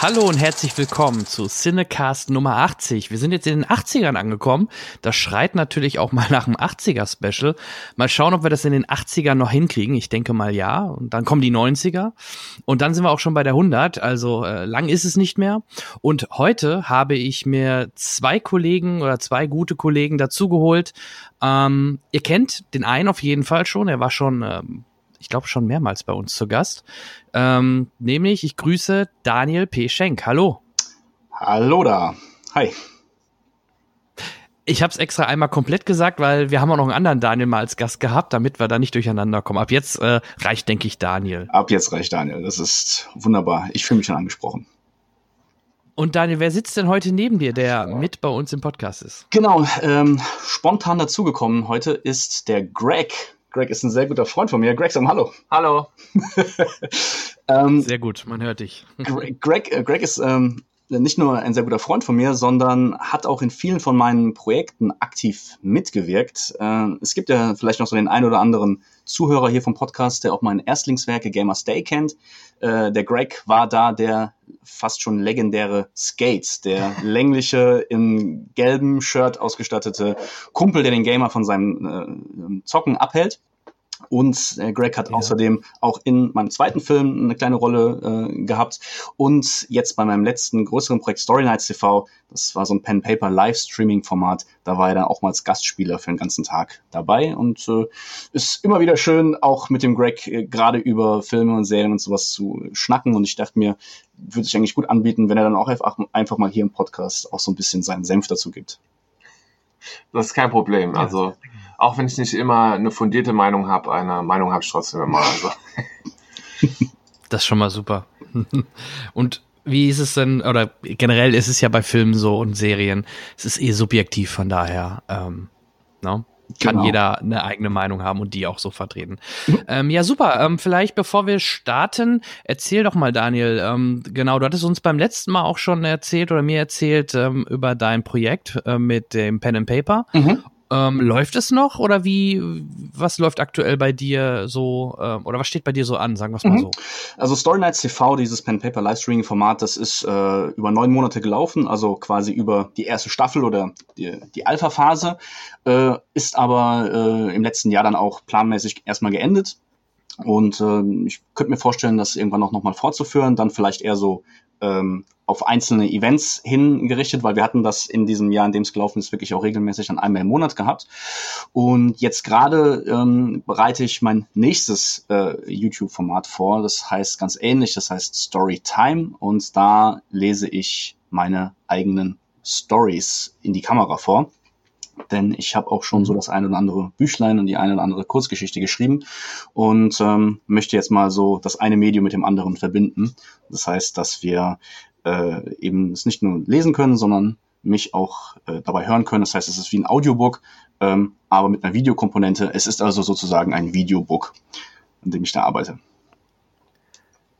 Hallo und herzlich willkommen zu Cinecast Nummer 80. Wir sind jetzt in den 80ern angekommen. Das schreit natürlich auch mal nach einem 80er-Special. Mal schauen, ob wir das in den 80ern noch hinkriegen. Ich denke mal ja. Und dann kommen die 90er. Und dann sind wir auch schon bei der 100. Also äh, lang ist es nicht mehr. Und heute habe ich mir zwei Kollegen oder zwei gute Kollegen dazugeholt. Ähm, ihr kennt den einen auf jeden Fall schon. Er war schon ähm, ich glaube, schon mehrmals bei uns zu Gast. Ähm, nämlich, ich grüße Daniel P. Schenk. Hallo. Hallo da. Hi. Ich habe es extra einmal komplett gesagt, weil wir haben auch noch einen anderen Daniel mal als Gast gehabt, damit wir da nicht durcheinander kommen. Ab jetzt äh, reicht, denke ich, Daniel. Ab jetzt reicht Daniel. Das ist wunderbar. Ich fühle mich schon angesprochen. Und Daniel, wer sitzt denn heute neben dir, der mit bei uns im Podcast ist? Genau, ähm, spontan dazugekommen heute ist der Greg. Greg ist ein sehr guter Freund von mir. Greg, sag mal Hallo. Hallo. ähm, sehr gut, man hört dich. Greg, äh, Greg ist ähm, nicht nur ein sehr guter Freund von mir, sondern hat auch in vielen von meinen Projekten aktiv mitgewirkt. Äh, es gibt ja vielleicht noch so den einen oder anderen Zuhörer hier vom Podcast, der auch mein Erstlingswerke Gamers Day kennt. Äh, der Greg war da der fast schon legendäre Skate, der längliche, im gelben Shirt ausgestattete Kumpel, der den Gamer von seinem äh, Zocken abhält. Und äh, Greg hat ja. außerdem auch in meinem zweiten Film eine kleine Rolle äh, gehabt. Und jetzt bei meinem letzten größeren Projekt Story Nights TV, das war so ein Pen-Paper-Livestreaming-Format, da war er dann auch mal als Gastspieler für den ganzen Tag dabei. Und äh, ist immer wieder schön, auch mit dem Greg äh, gerade über Filme und Serien und sowas zu schnacken. Und ich dachte mir, würde sich eigentlich gut anbieten, wenn er dann auch einfach, einfach mal hier im Podcast auch so ein bisschen seinen Senf dazu gibt. Das ist kein Problem. Also auch wenn ich nicht immer eine fundierte Meinung habe, eine Meinung habe ich trotzdem immer. Also. Das ist schon mal super. Und wie ist es denn, oder generell ist es ja bei Filmen so und Serien, es ist eh subjektiv, von daher, ähm, no? Ne? kann genau. jeder eine eigene Meinung haben und die auch so vertreten. Mhm. Ähm, ja, super. Ähm, vielleicht bevor wir starten, erzähl doch mal, Daniel. Ähm, genau, du hattest uns beim letzten Mal auch schon erzählt oder mir erzählt ähm, über dein Projekt äh, mit dem Pen and Paper. Mhm. Ähm, läuft es noch oder wie, was läuft aktuell bei dir so, ähm, oder was steht bei dir so an, sagen wir es mal mhm. so? Also Story Nights TV, dieses Pen Paper Livestreaming Format, das ist äh, über neun Monate gelaufen, also quasi über die erste Staffel oder die, die Alpha-Phase, äh, ist aber äh, im letzten Jahr dann auch planmäßig erstmal geendet. Und äh, ich könnte mir vorstellen, das irgendwann auch nochmal fortzuführen, dann vielleicht eher so ähm, auf einzelne Events hingerichtet, weil wir hatten das in diesem Jahr, in dem es gelaufen ist, wirklich auch regelmäßig dann einmal im Monat gehabt. Und jetzt gerade ähm, bereite ich mein nächstes äh, YouTube-Format vor. Das heißt ganz ähnlich, das heißt Storytime. Und da lese ich meine eigenen Stories in die Kamera vor denn ich habe auch schon so das eine oder andere Büchlein und die eine oder andere Kurzgeschichte geschrieben und ähm, möchte jetzt mal so das eine Medium mit dem anderen verbinden. Das heißt, dass wir äh, eben es nicht nur lesen können, sondern mich auch äh, dabei hören können. Das heißt, es ist wie ein Audiobook, ähm, aber mit einer Videokomponente. Es ist also sozusagen ein Videobook, an dem ich da arbeite.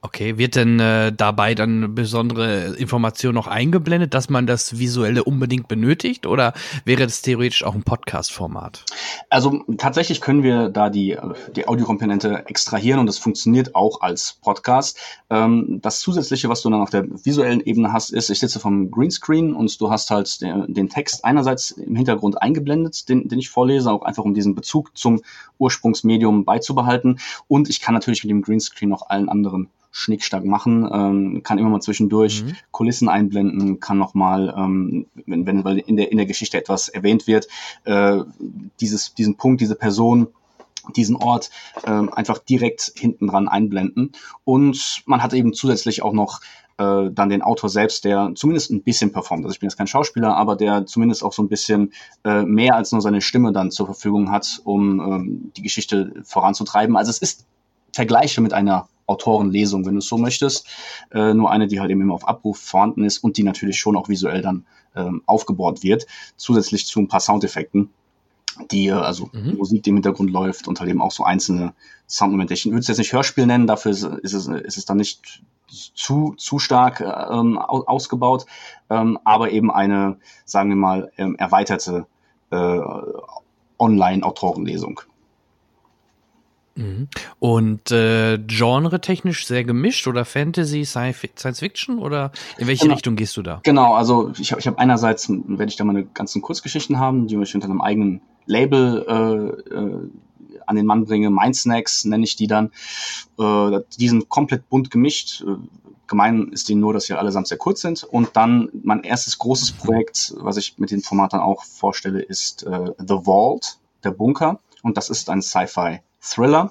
Okay, wird denn äh, dabei dann besondere Informationen noch eingeblendet, dass man das Visuelle unbedingt benötigt oder wäre das theoretisch auch ein Podcast-Format? Also tatsächlich können wir da die, die Audiokomponente extrahieren und das funktioniert auch als Podcast. Ähm, das Zusätzliche, was du dann auf der visuellen Ebene hast, ist, ich sitze vom Greenscreen und du hast halt den, den Text einerseits im Hintergrund eingeblendet, den, den ich vorlese, auch einfach um diesen Bezug zum Ursprungsmedium beizubehalten. Und ich kann natürlich mit dem Greenscreen noch allen anderen Schnickstack machen, ähm, kann immer mal zwischendurch mhm. Kulissen einblenden, kann nochmal, ähm, wenn, wenn weil in der, in der Geschichte etwas erwähnt wird, äh, dieses, diesen Punkt, diese Person, diesen Ort äh, einfach direkt hinten dran einblenden. Und man hat eben zusätzlich auch noch äh, dann den Autor selbst, der zumindest ein bisschen performt. Also ich bin jetzt kein Schauspieler, aber der zumindest auch so ein bisschen äh, mehr als nur seine Stimme dann zur Verfügung hat, um ähm, die Geschichte voranzutreiben. Also es ist Vergleiche mit einer Autorenlesung, wenn du es so möchtest. Äh, nur eine, die halt eben immer auf Abruf vorhanden ist und die natürlich schon auch visuell dann ähm, aufgebaut wird, zusätzlich zu ein paar Soundeffekten. die, äh, also mhm. Musik, die im Hintergrund läuft und halt eben auch so einzelne Soundmomente. Ich würde es jetzt nicht Hörspiel nennen, dafür ist, ist, es, ist es dann nicht zu, zu stark ähm, ausgebaut, ähm, aber eben eine, sagen wir mal, ähm, erweiterte äh, Online-Autorenlesung. Mhm. Und äh, genre-technisch sehr gemischt oder Fantasy, Science Fiction oder in welche genau. Richtung gehst du da? Genau, also ich habe ich hab einerseits, werde ich da meine ganzen Kurzgeschichten haben, die ich unter einem eigenen Label äh, äh, an den Mann bringe. Mind Snacks nenne ich die dann. Äh, die sind komplett bunt gemischt. Äh, gemein ist denen nur, dass sie allesamt sehr kurz sind. Und dann mein erstes großes Projekt, was ich mit den Formatern auch vorstelle, ist äh, The Vault, der Bunker. Und das ist ein Sci-Fi-Thriller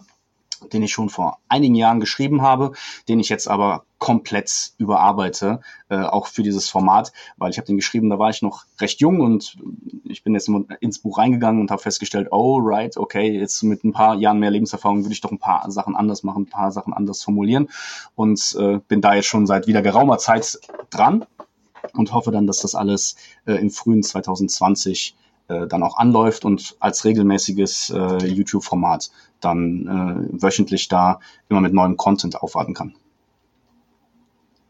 den ich schon vor einigen Jahren geschrieben habe, den ich jetzt aber komplett überarbeite, äh, auch für dieses Format, weil ich habe den geschrieben, da war ich noch recht jung und ich bin jetzt ins Buch reingegangen und habe festgestellt, oh right, okay, jetzt mit ein paar Jahren mehr Lebenserfahrung würde ich doch ein paar Sachen anders machen, ein paar Sachen anders formulieren und äh, bin da jetzt schon seit wieder geraumer Zeit dran und hoffe dann, dass das alles äh, im frühen 2020 äh, dann auch anläuft und als regelmäßiges äh, YouTube-Format dann äh, wöchentlich da immer mit neuem Content aufwarten kann.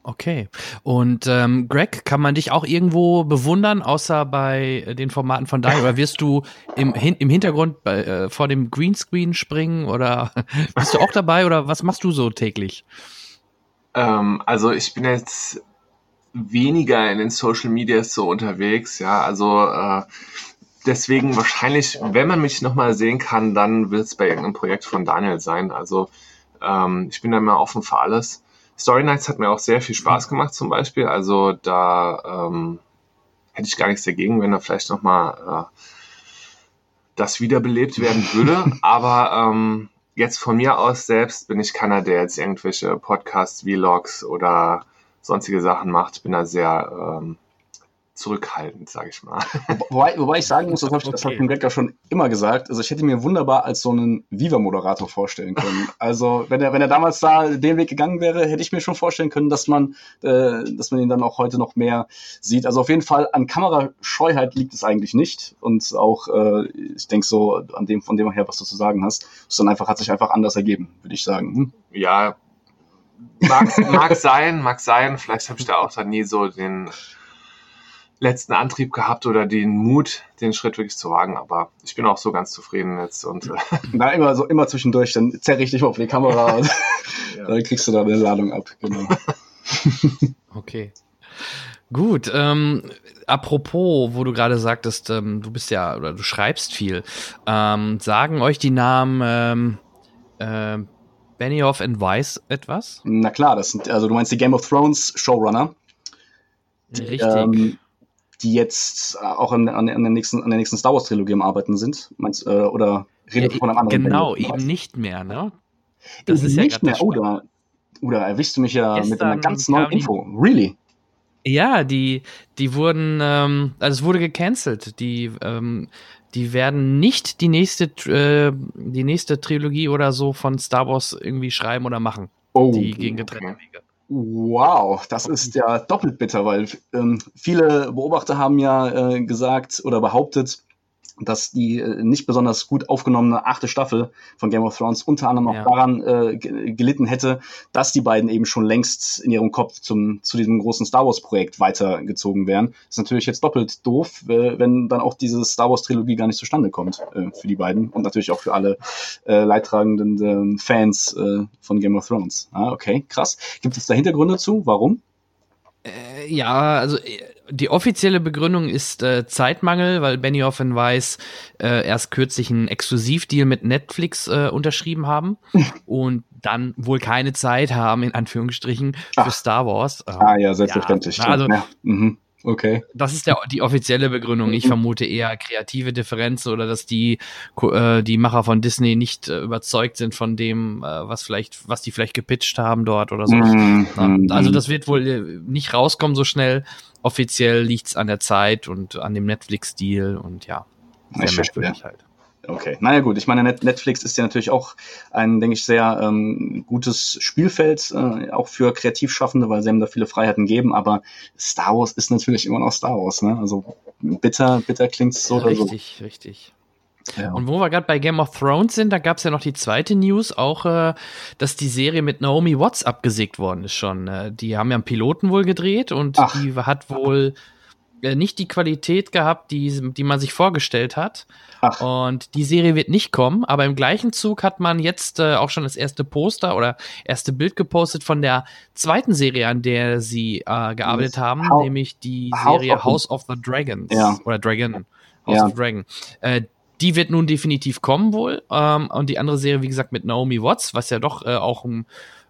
Okay. Und ähm, Greg, kann man dich auch irgendwo bewundern, außer bei den Formaten von Daniel? Oder wirst du im, hin, im Hintergrund bei, äh, vor dem Greenscreen springen? Oder bist du auch dabei? Oder was machst du so täglich? Ähm, also ich bin jetzt weniger in den Social Medias so unterwegs. Ja, also äh, deswegen wahrscheinlich, wenn man mich nochmal sehen kann, dann wird es bei irgendeinem Projekt von Daniel sein. Also ähm, ich bin da immer offen für alles. Story Nights hat mir auch sehr viel Spaß gemacht zum Beispiel. Also da ähm, hätte ich gar nichts dagegen, wenn da vielleicht nochmal äh, das wiederbelebt werden würde. Aber ähm, jetzt von mir aus selbst bin ich keiner, der jetzt irgendwelche Podcasts, Vlogs oder sonstige Sachen macht. Bin da sehr ähm, zurückhaltend, sage ich mal. Wobei, wobei ich sagen muss, das habe ich, okay. hab ich schon immer gesagt, also ich hätte mir wunderbar als so einen Viva-Moderator vorstellen können. Also wenn er, wenn er damals da den Weg gegangen wäre, hätte ich mir schon vorstellen können, dass man, äh, dass man ihn dann auch heute noch mehr sieht. Also auf jeden Fall an Kamerascheuheit liegt es eigentlich nicht. Und auch, äh, ich denke so, an dem, von dem her, was du zu sagen hast, sondern einfach hat sich einfach anders ergeben, würde ich sagen. Hm? Ja, mag, mag sein, mag sein. Vielleicht habe ich da auch dann nie so den letzten Antrieb gehabt oder den Mut, den Schritt wirklich zu wagen. Aber ich bin auch so ganz zufrieden jetzt. Und, äh Na, immer so, immer zwischendurch, dann zerre ich dich mal auf die Kamera und ja. dann kriegst du da eine Ladung ab. Genau. okay. Gut, ähm, apropos, wo du gerade sagtest, ähm, du bist ja oder du schreibst viel, ähm, sagen euch die Namen ähm, äh, Benioff and Weiss etwas? Na klar, das sind, also du meinst die Game of Thrones Showrunner. Die, Richtig. Ähm, die jetzt auch an, an, der, nächsten, an der nächsten Star Wars Trilogie am Arbeiten sind. Meinst, äh, oder redet ja, von einem anderen? Genau, Band, eben nicht mehr, ne? Das eben ist nicht ja mehr. Oder, oder erwischst du mich ja Gestern mit einer ganz neuen Info. Really? Ja, die, die wurden, ähm, also es wurde gecancelt. Die, ähm, die werden nicht die nächste, äh, die nächste Trilogie oder so von Star Wars irgendwie schreiben oder machen. Oh, die gegen getrennte Wege. Wow, das ist ja doppelt bitter, weil ähm, viele Beobachter haben ja äh, gesagt oder behauptet, dass die äh, nicht besonders gut aufgenommene achte Staffel von Game of Thrones unter anderem auch ja. daran äh, gelitten hätte, dass die beiden eben schon längst in ihrem Kopf zum, zu diesem großen Star Wars-Projekt weitergezogen wären. Das ist natürlich jetzt doppelt doof, äh, wenn dann auch diese Star Wars-Trilogie gar nicht zustande kommt äh, für die beiden und natürlich auch für alle äh, leidtragenden äh, Fans äh, von Game of Thrones. Ah, okay, krass. Gibt es da Hintergründe zu? Warum? Äh, ja, also äh, die offizielle Begründung ist äh, Zeitmangel, weil Benioff und Weiss äh, erst kürzlich einen Exklusivdeal mit Netflix äh, unterschrieben haben und dann wohl keine Zeit haben, in Anführungsstrichen, für Ach. Star Wars. Ähm, ah ja, selbstverständlich. Ja, also, ja. Mhm. Okay. Das ist der, die offizielle Begründung. Ich vermute eher kreative Differenzen oder dass die, äh, die Macher von Disney nicht äh, überzeugt sind von dem, äh, was vielleicht, was die vielleicht gepitcht haben dort oder so. Mhm. Ja, also das wird wohl äh, nicht rauskommen so schnell. Offiziell liegt's an der Zeit und an dem Netflix-Deal und ja, sehr merkwürdig halt. Okay, naja gut, ich meine, Netflix ist ja natürlich auch ein, denke ich, sehr ähm, gutes Spielfeld, äh, auch für Kreativschaffende, weil sie haben da viele Freiheiten geben, aber Star Wars ist natürlich immer noch Star Wars, ne? Also bitter, bitter klingt's so oder richtig, so. Richtig, richtig. Ja. Und wo wir gerade bei Game of Thrones sind, da gab es ja noch die zweite News, auch, äh, dass die Serie mit Naomi Watts abgesägt worden ist schon. Äh, die haben ja einen Piloten wohl gedreht und Ach. die hat wohl äh, nicht die Qualität gehabt, die, die man sich vorgestellt hat. Ach. Und die Serie wird nicht kommen, aber im gleichen Zug hat man jetzt äh, auch schon das erste Poster oder erste Bild gepostet von der zweiten Serie, an der sie äh, gearbeitet haben, How nämlich die Serie House of, House of the Dragons. Ja. Oder Dragon. House ja. of Dragon. Äh, die wird nun definitiv kommen wohl. Ähm, und die andere Serie, wie gesagt, mit Naomi Watts, was ja doch äh, auch ein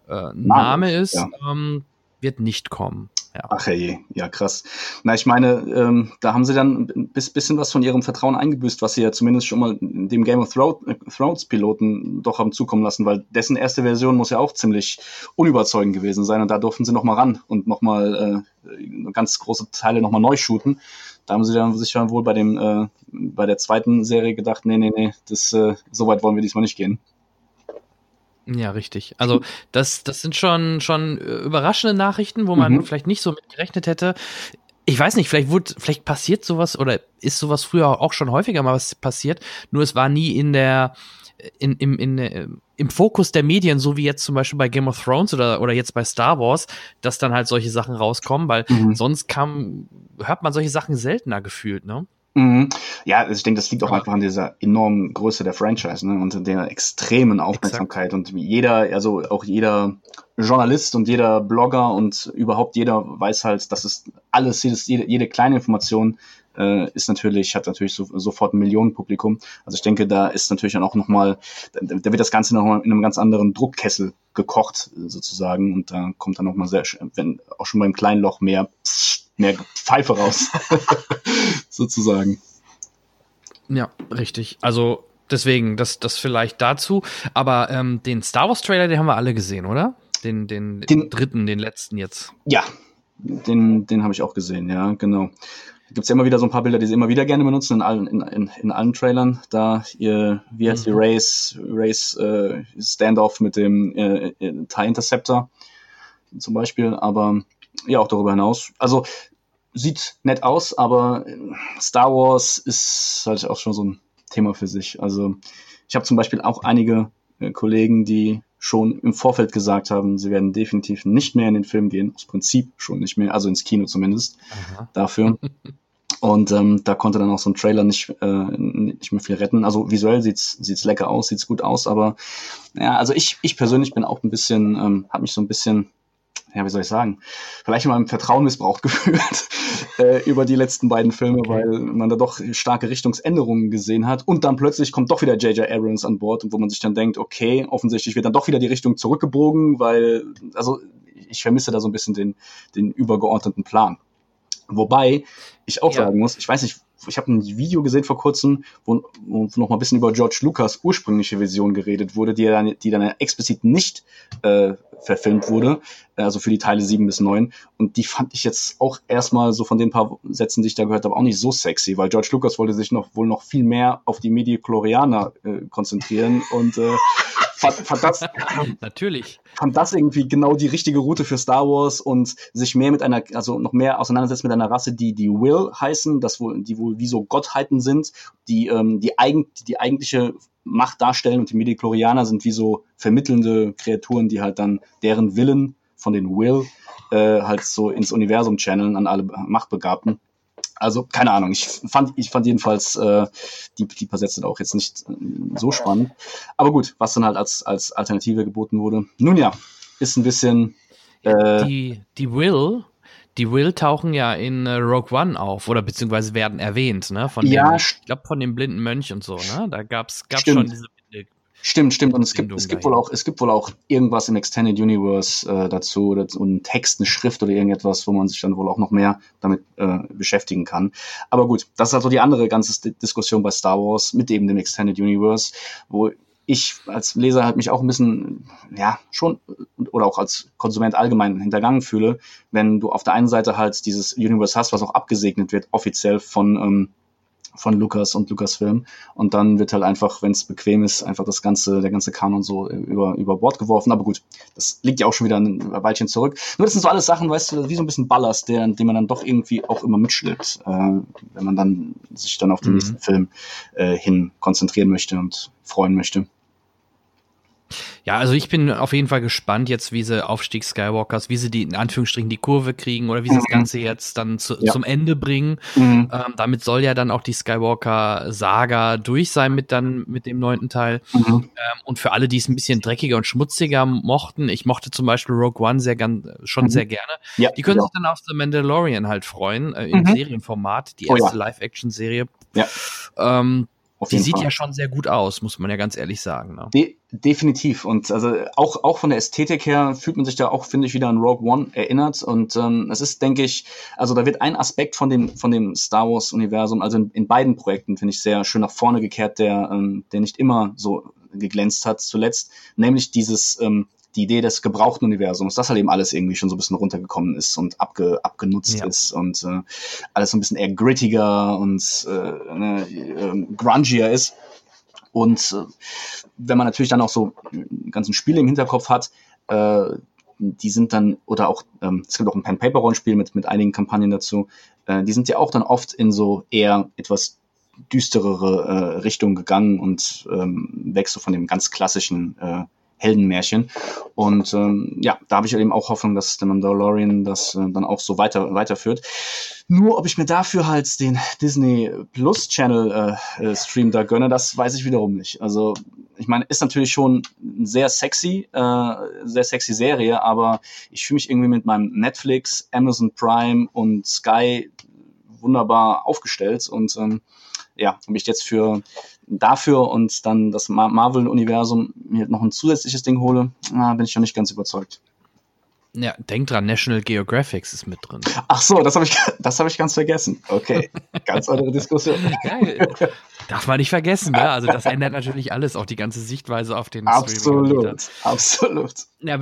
äh, Name ist, ja. ähm, wird nicht kommen. Ja. Ach hey, ja krass. Na, ich meine, ähm, da haben sie dann ein bisschen was von ihrem Vertrauen eingebüßt, was sie ja zumindest schon mal dem Game of äh, Thrones Piloten doch haben zukommen lassen, weil dessen erste Version muss ja auch ziemlich unüberzeugend gewesen sein und da durften sie noch mal ran und noch mal äh, ganz große Teile noch mal neu shooten. Da haben sie dann sich dann wohl bei dem äh, bei der zweiten Serie gedacht, nee, nee, nee, das äh, so weit wollen wir diesmal nicht gehen. Ja, richtig. Also das, das sind schon, schon äh, überraschende Nachrichten, wo man mhm. vielleicht nicht so mit gerechnet hätte. Ich weiß nicht, vielleicht wurde, vielleicht passiert sowas oder ist sowas früher auch schon häufiger mal was passiert, nur es war nie in der, in, im, in, äh, im Fokus der Medien, so wie jetzt zum Beispiel bei Game of Thrones oder, oder jetzt bei Star Wars, dass dann halt solche Sachen rauskommen, weil mhm. sonst kam, hört man solche Sachen seltener gefühlt, ne? Mhm. Ja, also ich denke, das liegt auch einfach an dieser enormen Größe der Franchise ne? und der extremen Aufmerksamkeit. Exakt. Und jeder, also auch jeder Journalist und jeder Blogger und überhaupt jeder weiß halt, dass es alles, jedes, jede, jede kleine Information äh, ist natürlich, hat natürlich so, sofort ein Millionenpublikum. Also ich denke, da ist natürlich dann auch nochmal, da, da wird das Ganze nochmal in einem ganz anderen Druckkessel gekocht, sozusagen. Und da kommt dann nochmal sehr, wenn auch schon beim kleinen Loch mehr, mehr Pfeife raus. sozusagen. Ja, richtig. Also deswegen, das, das vielleicht dazu. Aber ähm, den Star Wars Trailer, den haben wir alle gesehen, oder? Den, den, den dritten, den letzten jetzt. Ja, den, den habe ich auch gesehen, ja, genau. Gibt es ja immer wieder so ein paar Bilder, die sie immer wieder gerne benutzen in allen, in, in, in allen Trailern. Da ihr, wie heißt mhm. die Race, Race äh, Standoff mit dem äh, äh TIE Interceptor zum Beispiel, aber ja, auch darüber hinaus. Also sieht nett aus, aber Star Wars ist halt auch schon so ein Thema für sich. Also ich habe zum Beispiel auch einige äh, Kollegen, die schon im Vorfeld gesagt haben, sie werden definitiv nicht mehr in den Film gehen, aus Prinzip schon nicht mehr, also ins Kino zumindest Aha. dafür. Und ähm, da konnte dann auch so ein Trailer nicht, äh, nicht mehr viel retten. Also visuell sieht's sieht's lecker aus, sieht's gut aus, aber ja, also ich, ich persönlich bin auch ein bisschen, ähm, habe mich so ein bisschen ja, wie soll ich sagen, vielleicht in meinem Vertrauen missbraucht gefühlt äh, über die letzten beiden Filme, okay. weil man da doch starke Richtungsänderungen gesehen hat. Und dann plötzlich kommt doch wieder J.J. Abrams an Bord, wo man sich dann denkt, okay, offensichtlich wird dann doch wieder die Richtung zurückgebogen, weil, also ich vermisse da so ein bisschen den, den übergeordneten Plan. Wobei ich auch ja. sagen muss, ich weiß nicht, ich habe ein Video gesehen vor kurzem, wo, wo noch mal ein bisschen über George Lucas ursprüngliche Vision geredet wurde, die dann, die dann explizit nicht äh, verfilmt wurde, also für die Teile 7 bis 9. Und die fand ich jetzt auch erstmal so von den paar Sätzen, die ich da gehört habe, auch nicht so sexy, weil George Lucas wollte sich noch wohl noch viel mehr auf die Medichlorianer äh, konzentrieren und äh, fand, fand das natürlich fand das irgendwie genau die richtige Route für Star Wars und sich mehr mit einer also noch mehr auseinandersetzt mit einer Rasse, die die Will heißen, das wohl die wohl wie so Gottheiten sind, die ähm, die eigen die eigentliche Macht darstellen und die Medichlorianer sind wie so vermittelnde Kreaturen, die halt dann deren Willen von den Will äh, halt so ins Universum channeln an alle Machtbegabten. Also keine Ahnung, ich fand, ich fand jedenfalls äh, die, die paar Sätze auch jetzt nicht äh, so spannend. Aber gut, was dann halt als, als Alternative geboten wurde. Nun ja, ist ein bisschen. Äh, die, die Will, die Will tauchen ja in äh, Rogue One auf oder beziehungsweise werden erwähnt, ne? Von ja, dem, ich glaube von dem blinden Mönch und so, ne? Da gab's, gab's schon diese Stimmt, stimmt. Und es gibt, es gibt wohl auch, es gibt wohl auch irgendwas im Extended Universe äh, dazu, oder so ein Text, eine Schrift oder irgendetwas, wo man sich dann wohl auch noch mehr damit äh, beschäftigen kann. Aber gut, das ist also die andere ganze Diskussion bei Star Wars mit eben dem Extended Universe, wo ich als Leser halt mich auch ein bisschen, ja, schon, oder auch als Konsument allgemein hintergangen fühle, wenn du auf der einen Seite halt dieses Universe hast, was auch abgesegnet wird, offiziell von, ähm, von Lukas und Lucasfilm. Und dann wird halt einfach, wenn es bequem ist, einfach das ganze, der ganze Kanon so über, über Bord geworfen. Aber gut, das liegt ja auch schon wieder ein Weilchen zurück. Nur das sind so alles Sachen, weißt du, wie so ein bisschen Ballast, der, den man dann doch irgendwie auch immer mitschleppt, äh, wenn man dann sich dann auf den mhm. nächsten Film äh, hin konzentrieren möchte und freuen möchte. Ja, also ich bin auf jeden Fall gespannt jetzt, wie sie Aufstieg Skywalkers, wie sie die in Anführungsstrichen die Kurve kriegen oder wie sie mhm. das Ganze jetzt dann zu, ja. zum Ende bringen. Mhm. Ähm, damit soll ja dann auch die Skywalker-Saga durch sein mit dann mit dem neunten Teil. Mhm. Ähm, und für alle, die es ein bisschen dreckiger und schmutziger mochten, ich mochte zum Beispiel Rogue One sehr gern, schon mhm. sehr gerne. Ja, die können ja. sich dann auf The Mandalorian halt freuen äh, im mhm. Serienformat, die erste oh. Live-Action-Serie. Ja. Ähm, auf die sieht Fall. ja schon sehr gut aus, muss man ja ganz ehrlich sagen. Ne? De definitiv. Und also auch, auch von der Ästhetik her fühlt man sich da auch, finde ich, wieder an Rogue One erinnert. Und ähm, es ist, denke ich, also da wird ein Aspekt von dem, von dem Star Wars-Universum, also in, in beiden Projekten, finde ich, sehr schön nach vorne gekehrt, der, ähm, der nicht immer so geglänzt hat zuletzt, nämlich dieses ähm, die Idee des gebrauchten Universums, dass halt eben alles irgendwie schon so ein bisschen runtergekommen ist und abge, abgenutzt ja. ist und äh, alles so ein bisschen eher grittiger und äh, äh, grungier ist. Und äh, wenn man natürlich dann auch so ganzen Spiele im Hinterkopf hat, äh, die sind dann, oder auch, ähm, es gibt auch ein Pen-Paper-Rollenspiel mit, mit einigen Kampagnen dazu, äh, die sind ja auch dann oft in so eher etwas düsterere äh, Richtung gegangen und ähm, weg so von dem ganz klassischen äh, Heldenmärchen. Und ähm, ja, da habe ich eben auch Hoffnung, dass der Mandalorian das äh, dann auch so weiter weiterführt. Nur ob ich mir dafür halt den Disney Plus Channel äh, äh, Stream da gönne, das weiß ich wiederum nicht. Also ich meine, ist natürlich schon sehr sexy, äh, sehr sexy Serie, aber ich fühle mich irgendwie mit meinem Netflix, Amazon Prime und Sky wunderbar aufgestellt und ähm, ja, ob ich jetzt für dafür und dann das Marvel-Universum mir noch ein zusätzliches Ding hole, na, bin ich schon nicht ganz überzeugt. Ja, denk dran, National Geographic ist mit drin. Ach so, das habe ich, das habe ich ganz vergessen. Okay, ganz andere Diskussion. Geil. Darf man nicht vergessen, ne? Also das ändert natürlich alles, auch die ganze Sichtweise auf den Absolut, absolut. Ja,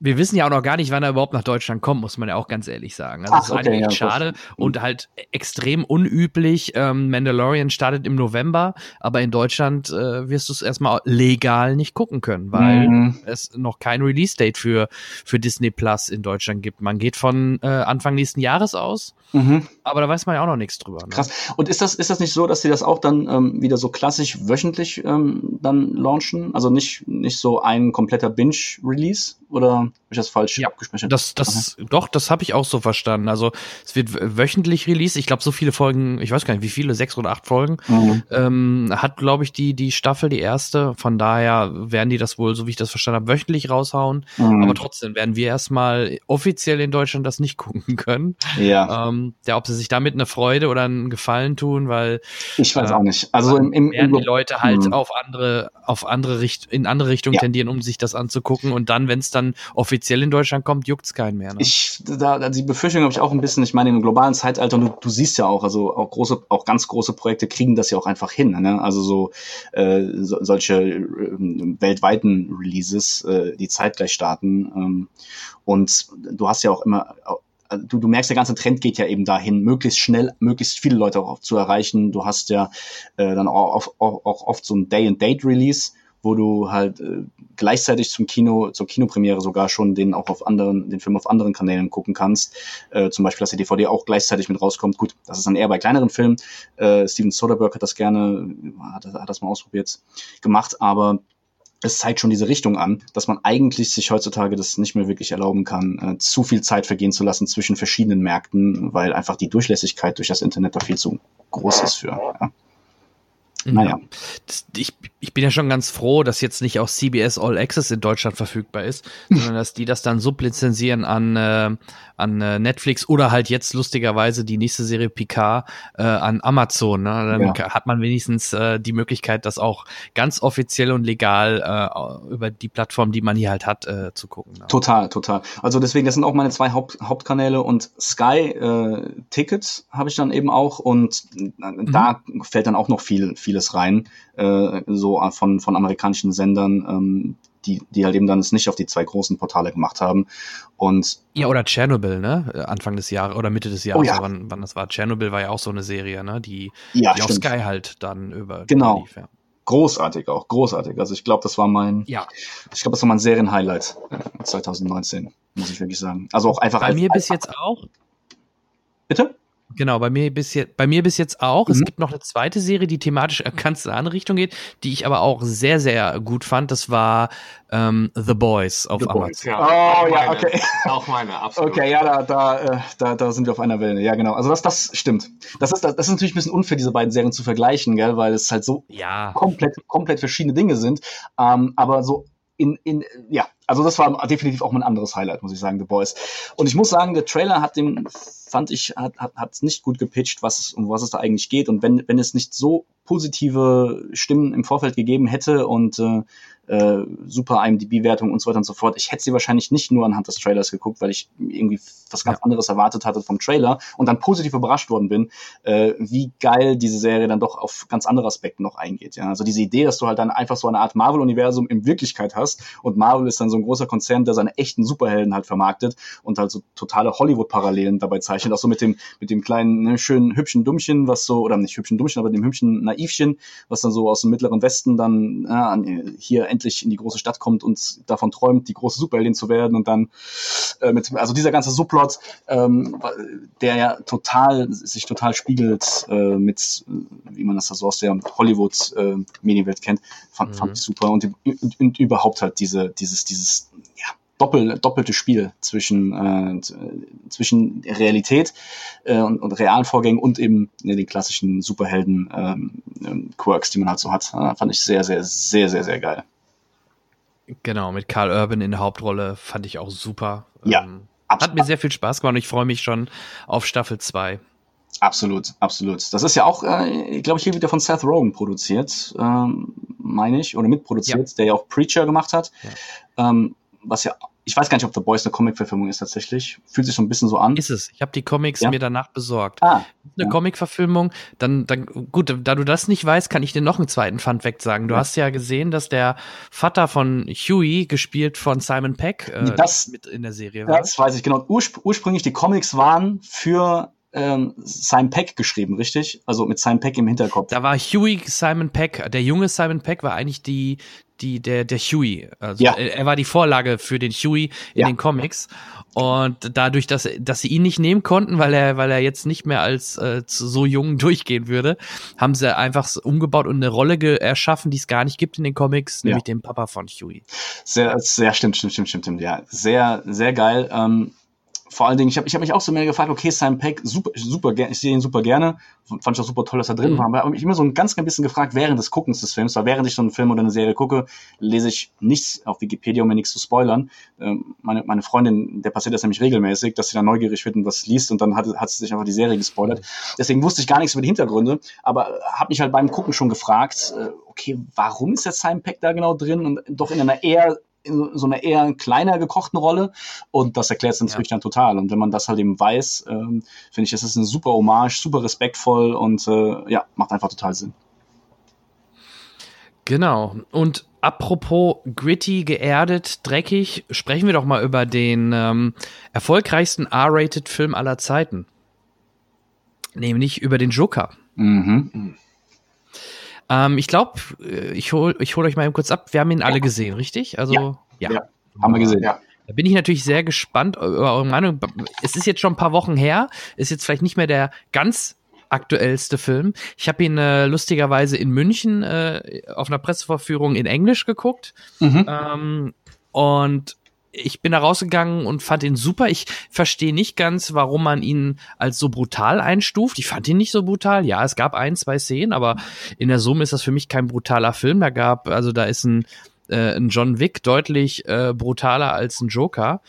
wir wissen ja auch noch gar nicht, wann er überhaupt nach Deutschland kommt, muss man ja auch ganz ehrlich sagen. Also Ach, das ist okay, eigentlich ja, schade gut. und halt extrem unüblich. Ähm, Mandalorian startet im November, aber in Deutschland äh, wirst du es erstmal legal nicht gucken können, weil mhm. es noch kein Release-Date für, für Disney Plus in Deutschland gibt. Man geht von äh, Anfang nächsten Jahres aus, mhm. aber da weiß man ja auch noch nichts drüber. Ne? Krass. Und ist das, ist das nicht so, dass sie das auch dann ähm, wieder so klassisch wöchentlich ähm, dann launchen? Also nicht, nicht so ein kompletter Binge-Release? Oder habe ich das falsch ja, abgespeichert? Das, das, okay. Doch, das habe ich auch so verstanden. Also es wird wöchentlich released. Ich glaube, so viele Folgen, ich weiß gar nicht, wie viele, sechs oder acht Folgen, mhm. ähm, hat, glaube ich, die, die Staffel, die erste. Von daher werden die das wohl, so wie ich das verstanden habe, wöchentlich raushauen. Mhm. Aber trotzdem werden wir erstmal offiziell in Deutschland das nicht gucken können. Ja. Ähm, ja, ob sie sich damit eine Freude oder einen Gefallen tun, weil ich weiß äh, auch nicht. Also im, im, werden die Leute halt mhm. auf andere, auf andere Richt in andere Richtungen ja. tendieren, um sich das anzugucken. Und dann, wenn es dann offiziell in Deutschland kommt, juckt es keinen mehr. Ne? Ich, da, die Befürchtung habe ich auch ein bisschen, ich meine, im globalen Zeitalter, du, du siehst ja auch, also auch große, auch ganz große Projekte kriegen das ja auch einfach hin. Ne? Also so, äh, so solche äh, weltweiten Releases, äh, die zeitgleich starten. Ähm, und du hast ja auch immer du, du merkst, der ganze Trend geht ja eben dahin, möglichst schnell, möglichst viele Leute auch zu erreichen. Du hast ja äh, dann auch, auch, auch oft so ein Day-and-Date-Release, wo du halt äh, gleichzeitig zum Kino, zur Kinopremiere sogar schon den auch auf anderen, den Film auf anderen Kanälen gucken kannst. Äh, zum Beispiel, dass die DVD auch gleichzeitig mit rauskommt. Gut, das ist dann eher bei kleineren Filmen. Äh, Steven Soderbergh hat das gerne, hat, hat das mal ausprobiert, gemacht, aber es zeigt schon diese Richtung an, dass man eigentlich sich heutzutage das nicht mehr wirklich erlauben kann, äh, zu viel Zeit vergehen zu lassen zwischen verschiedenen Märkten, weil einfach die Durchlässigkeit durch das Internet da viel zu groß ist für. Ja. Naja. Das, ich, ich bin ja schon ganz froh, dass jetzt nicht auch CBS All Access in Deutschland verfügbar ist, sondern dass die das dann sublizenzieren an, äh, an äh, Netflix oder halt jetzt lustigerweise die nächste Serie Picard äh, an Amazon. Ne? Dann ja. hat man wenigstens äh, die Möglichkeit, das auch ganz offiziell und legal äh, über die Plattform, die man hier halt hat, äh, zu gucken. Ne? Total, total. Also deswegen, das sind auch meine zwei Haupt, Hauptkanäle und Sky äh, Tickets habe ich dann eben auch und äh, mhm. da fällt dann auch noch viel, vieles rein, äh, so von, von amerikanischen Sendern. Ähm, die, die halt eben dann es nicht auf die zwei großen Portale gemacht haben. Und ja, oder Tschernobyl, ne? Anfang des Jahres oder Mitte des Jahres, Oh ja. wann, wann das war. Tschernobyl war ja auch so eine Serie, ne? Die, ja, die auf. Sky halt dann über Genau. lief, ja. Großartig auch, großartig. Also ich glaube, das war mein, ja. ich glaube, das war mein Serienhighlight äh, 2019, muss ich wirklich sagen. Also auch einfach Bei als, mir bis als, jetzt auch. bitte? Genau, bei mir bis jetzt, bei mir bis jetzt auch. Es Mhm. gibt noch eine zweite Serie, die thematisch ganz in eine andere Richtung geht, die ich aber auch sehr, sehr gut fand. Das war ähm, The Boys auf The Amazon. Boys. Ja, Oh, auch ja, meine. okay. Auch meine, absolut. Okay, ja, da, da, äh, da, da sind wir auf einer Welle. Ja, genau. Also das, das stimmt. Das ist, das ist natürlich ein bisschen unfair, diese beiden Serien zu vergleichen, gell, weil es halt so Ja, komplett, komplett verschiedene Dinge sind. Ähm, aber so in, in, ja, also das war definitiv auch mein anderes Highlight, muss ich sagen, The Boys. Und ich muss sagen, der Trailer hat dem, fand ich, hat, hat, hat nicht gut gepitcht, was, um was es da eigentlich geht. Und wenn, wenn es nicht so positive Stimmen im Vorfeld gegeben hätte und äh, äh, super IMDb-Wertung und so weiter und so fort. Ich hätte sie wahrscheinlich nicht nur anhand des Trailers geguckt, weil ich irgendwie was ganz Ja. anderes erwartet hatte vom Trailer und dann positiv überrascht worden bin, äh, wie geil diese Serie dann doch auf ganz andere Aspekte noch eingeht. Ja? Also diese Idee, dass du halt dann einfach so eine Art Marvel-Universum in Wirklichkeit hast und Marvel ist dann so ein großer Konzern, der seine echten Superhelden halt vermarktet und halt so totale Hollywood-Parallelen dabei zeichnet. Auch so mit dem, mit dem kleinen, ne, schönen, hübschen Dummchen, was so, oder nicht hübschen Dummchen, aber dem hübschen Naivchen, was dann so aus dem mittleren Westen dann ja, hier endlich in die große Stadt kommt und davon träumt, die große Superheldin zu werden und dann äh, mit, also dieser ganze Subplot, ähm, der ja total, sich total spiegelt äh, mit, äh, wie man das da so aus der Hollywood-Medienwelt kennt, fand, Mhm. fand ich super und, und, und überhaupt halt diese, dieses, dieses, ja, doppel, doppelte Spiel zwischen, äh, äh, zwischen Realität äh, und, und realen Vorgängen und eben ne, den klassischen Superhelden ähm, ähm, Quirks, die man halt so hat. Äh, fand ich sehr, sehr, sehr, sehr, sehr geil. Genau, mit Carl Urban in der Hauptrolle fand ich auch super. Ja, Ähm, hat mir sehr viel Spaß gemacht und ich freue mich schon auf Staffel 2. Absolut, absolut. Das ist ja auch, äh, glaube ich, hier wieder von Seth Rogen produziert, ähm, meine ich, oder mitproduziert, der ja auch Preacher gemacht hat. Ähm, was ja, ich weiß gar nicht, ob The Boys eine Comic-Verfilmung ist tatsächlich. Fühlt sich so ein bisschen so an. Ist es. Ich habe die Comics Ja? mir danach besorgt. ah, eine Ja. Comic-Verfilmung, dann, dann, gut, da du das nicht weißt, kann ich dir noch einen zweiten Fun-Fact sagen. Du Ja. hast ja gesehen, dass der Vater von Huey, gespielt von Simon Peck, äh, Das- mit in der Serie war. das weiß ich genau. Urspr ursprünglich die Comics waren für ähm, Simon Peck geschrieben, richtig? Also mit Simon Peck im Hinterkopf. Da war Huey Simon Peck, der junge Simon Peck war eigentlich die, die, der, der Huey. Also Ja. er, er war die Vorlage für den Huey in Ja. den Comics. Und dadurch, dass, dass sie ihn nicht nehmen konnten, weil er, weil er jetzt nicht mehr als äh, zu- so jung durchgehen würde, haben sie einfach umgebaut und eine Rolle erschaffen, die es gar nicht gibt in den Comics, Ja. nämlich den Papa von Huey. Sehr, sehr stimmt, stimmt, stimmt, stimmt, stimmt. Ja, sehr, sehr geil. Ähm, vor allen Dingen, ich habe ich hab mich auch so mehr gefragt, okay, Simon Peck, super, super gerne, ich sehe ihn super gerne, fand ich auch super toll, dass er drin Mhm. war, aber ich habe mich immer so ein ganz klein bisschen gefragt während des Guckens des Films, weil während ich so einen Film oder eine Serie gucke, lese ich nichts auf Wikipedia, um mir nichts zu spoilern. Ähm, meine, meine Freundin, der passiert das nämlich regelmäßig, dass sie dann neugierig wird und was liest und dann hat, hat sie sich einfach die Serie gespoilert. Deswegen wusste ich gar nichts über die Hintergründe, aber habe mich halt beim Gucken schon gefragt, äh, okay, warum ist jetzt Simon Peck da genau drin und doch in einer eher in so- einer eher kleiner gekochten Rolle und das erklärt es natürlich dann total und wenn man das halt eben weiß, ähm, finde ich, es ist eine super Hommage, super respektvoll und äh, ja, macht einfach total Sinn. Genau. Und apropos gritty, geerdet, dreckig, sprechen wir doch mal über den ähm, erfolgreichsten R-Rated-Film aller Zeiten. Nämlich über den Joker. Mhm. Ähm, ich glaube, ich hole ich hol euch mal eben kurz ab. Wir haben ihn alle gesehen, richtig? Also, ja. Ja. Haben wir gesehen. Ja. Da bin ich natürlich sehr gespannt über eure Meinung. Es ist jetzt schon ein paar Wochen her, ist jetzt vielleicht nicht mehr der ganz aktuellste Film. Ich habe ihn äh, lustigerweise in München äh, auf einer Pressevorführung in Englisch geguckt. Mhm. Ähm, und ich bin da rausgegangen und fand ihn super. Ich verstehe nicht ganz, warum man ihn als so brutal einstuft. Ich fand ihn nicht so brutal. Ja, es gab ein, zwei Szenen, aber in der Summe ist das für mich kein brutaler Film. Da gab, also da ist ein, äh, ein John Wick deutlich äh, brutaler als ein Joker.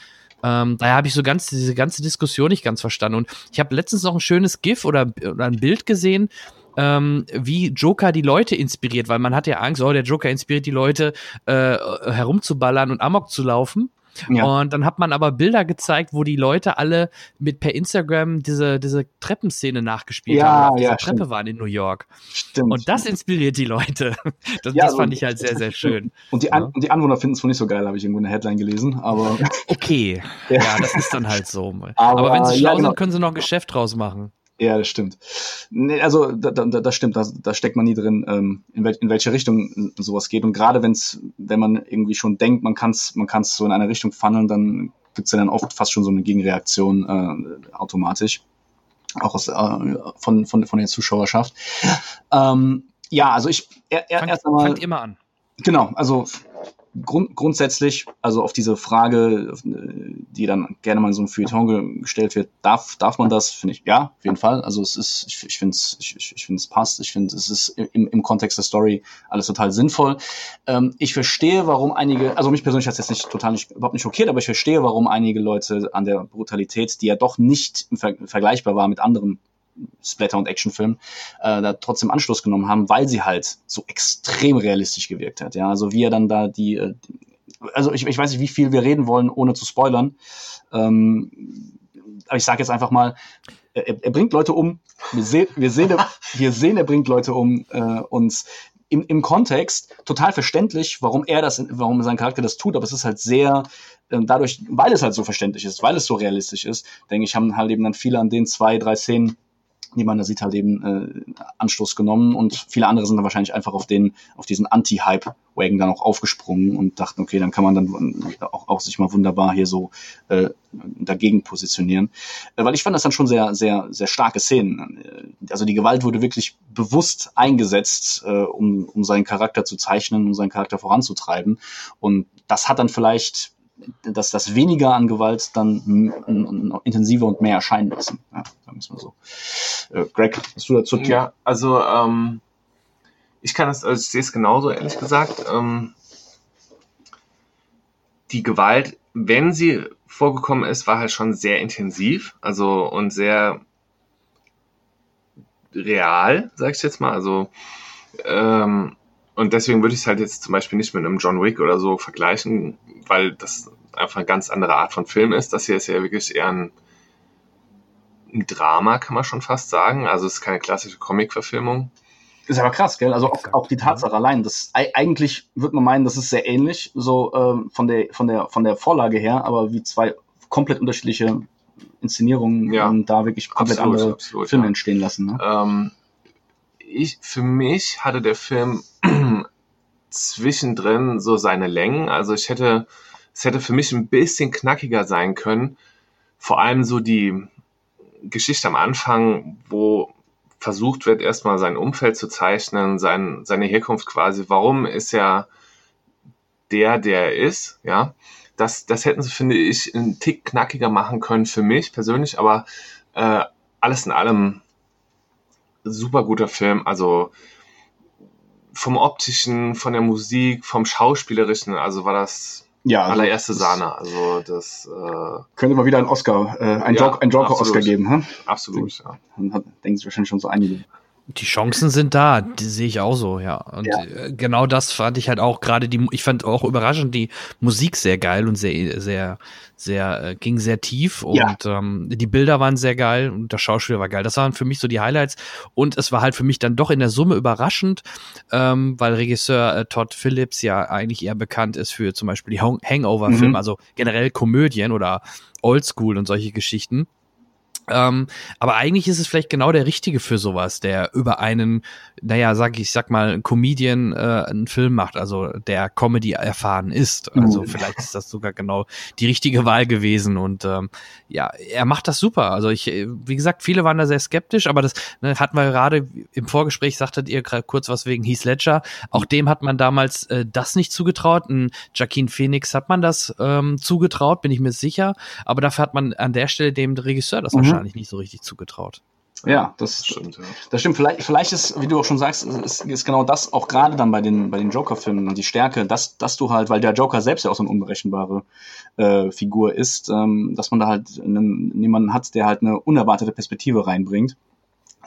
Ähm, daher habe ich so ganz diese ganze Diskussion nicht ganz verstanden. Und ich habe letztens noch ein schönes GIF oder, oder ein Bild gesehen, ähm, wie Joker die Leute inspiriert, weil man hat ja Angst, oh, der Joker inspiriert die Leute, äh, herumzuballern und Amok zu laufen. Ja. Und dann hat man aber Bilder gezeigt, wo die Leute alle mit per Instagram diese, diese Treppenszene nachgespielt Ja, haben, auf dieser ja, Treppe stimmt. waren in New York. Stimmt. Und das inspiriert die Leute. Das, Ja, das fand und- ich halt sehr, sehr schön. Und die, An und die Anwohner finden es wohl nicht so geil, habe ich irgendwo in der Headline gelesen. Aber Okay. Ja. Das ist dann halt so. Aber, Aber, wenn sie schlau genau. sind, können sie noch ein Geschäft draus machen. Ja, das stimmt. Nee, also da, da, das stimmt, da, da steckt man nie drin, ähm, in, wel in welche Richtung sowas geht. Und gerade wenn's, wenn man irgendwie schon denkt, man kann es man kann's so in eine Richtung funneln, dann gibt's ja dann oft fast schon so eine Gegenreaktion äh, automatisch. Auch aus, äh, von, von, von der Zuschauerschaft. Ähm, ja, also ich er, er, erst einmal. fangt immer an. Genau, also grund, grundsätzlich, also auf diese Frage, äh, die dann gerne mal in so einem Feuilleton ge- gestellt wird, darf, darf man das, finde ich, ja, auf jeden Fall. Also es ist, ich, ich finde es, ich, ich, finde es passt, ich finde es ist im, im Kontext der Story alles total sinnvoll. Ähm, ich verstehe, warum einige, also mich persönlich hat es jetzt nicht total nicht, überhaupt nicht schockiert, aber ich verstehe, warum einige Leute an der Brutalität, die ja doch nicht vergleichbar war mit anderen Splatter- und Actionfilm, äh, da trotzdem Anschluss genommen haben, weil sie halt so extrem realistisch gewirkt hat. Ja, also wie er dann da die, äh, also ich, ich weiß nicht, wie viel wir reden wollen, ohne zu spoilern. Ähm, aber ich sage jetzt einfach mal, er, er bringt Leute um. Wir, sehen, wir, sehen, er- wir sehen, er bringt Leute um äh, und im, im Kontext total verständlich, warum er das, warum sein Charakter das tut, aber es ist halt sehr ähm, dadurch, weil es halt so verständlich ist, weil es so realistisch ist, denke ich, haben halt eben dann viele an den zwei, drei Szenen die man da sieht, halt eben äh, Anstoß genommen und viele andere sind dann wahrscheinlich einfach auf den, auf diesen Anti-Hype-Wagon dann auch aufgesprungen und dachten, okay, dann kann man dann auch, auch sich mal wunderbar hier so äh, dagegen positionieren. Äh, weil ich fand das dann schon sehr, sehr, sehr starke Szenen. Äh, Also die Gewalt wurde wirklich bewusst eingesetzt, äh, um, um seinen Charakter zu zeichnen, um seinen Charakter voranzutreiben. Und das hat dann vielleicht dass das weniger an Gewalt dann intensiver und mehr erscheinen lassen. Ja, sagen wir mal so. Äh, Greg, hast du dazu? Ja, also ähm, ich kann es, also ich sehe es genauso, ehrlich gesagt. Ähm, die Gewalt, wenn sie vorgekommen ist, war halt schon sehr intensiv, also und sehr real, sag ich jetzt mal. Also ähm, und deswegen würde ich es halt jetzt zum Beispiel nicht mit einem John Wick oder so vergleichen, weil das einfach eine ganz andere Art von Film ist. Das hier ist ja wirklich eher ein, ein Drama, kann man schon fast sagen. Also es ist keine klassische Comic-Verfilmung. Ist aber krass, gell? Also auch, auch die Tatsache allein, das ei- eigentlich würde man meinen, das ist sehr ähnlich, so ähm, von der von der von der Vorlage her, aber wie zwei komplett unterschiedliche Inszenierungen Ja. und da wirklich komplett Absolut, andere absolut, Filme ja. entstehen lassen. Ne? Ähm, ich, für mich hatte der Film zwischendrin so seine Längen. Also ich hätte, es hätte für mich ein bisschen knackiger sein können. Vor allem so die Geschichte am Anfang, wo versucht wird, erstmal sein Umfeld zu zeichnen, sein, seine Herkunft quasi. Warum ist er der, der er ist? Ja, das, das hätten sie, finde ich, einen Tick knackiger machen können für mich persönlich, aber äh, alles in allem super guter Film. Also vom optischen, von der Musik, vom schauspielerischen, also war das Ja, also allererste Sahne. Also das äh, Könnte mal wieder einen Oscar, äh, einen, Ja, Joker, einen Joker-Oscar absolut. geben, hä? absolut. Ja. Dann hat, denken sich wahrscheinlich schon so einige. Die Chancen sind da, die sehe ich auch so, ja. Und Ja. äh, genau das fand ich halt auch gerade die, ich fand auch überraschend die Musik sehr geil und sehr, sehr, sehr, äh, ging sehr tief und Ja. ähm, die Bilder waren sehr geil und der Schauspieler war geil. Das waren für mich so die Highlights und es war halt für mich dann doch in der Summe überraschend, ähm, weil Regisseur äh, Todd Phillips ja eigentlich eher bekannt ist für zum Beispiel die Hang- Hangover-Filme, Mhm. also generell Komödien oder Oldschool und solche Geschichten. Ähm, aber eigentlich ist es vielleicht genau der Richtige für sowas, der über einen, naja, sag ich, sag mal, einen Comedian äh, einen Film macht, also der Comedy erfahren ist. Also Mhm. vielleicht ist das sogar genau die richtige Wahl gewesen. Und ähm, ja, er macht das super. Also ich, äh, wie gesagt, viele waren da sehr skeptisch, aber das ne, hatten wir gerade im Vorgespräch, sagtet ihr gerade kurz was wegen Heath Ledger. Auch dem hat man damals äh, das nicht zugetraut. Ein Joaquin Phoenix hat man das ähm, zugetraut, bin ich mir sicher. Aber dafür hat man an der Stelle dem Regisseur das Mhm. Wahrscheinlich nicht so richtig zugetraut. Ja, das, Das stimmt, ja. Das stimmt. Vielleicht, vielleicht ist, wie du auch schon sagst, ist, ist genau das auch gerade dann bei den, bei den Joker-Filmen die Stärke, dass, dass du halt, weil der Joker selbst ja auch so eine unberechenbare äh, Figur ist, ähm, dass man da halt einen, jemanden hat, der halt eine unerwartete Perspektive reinbringt.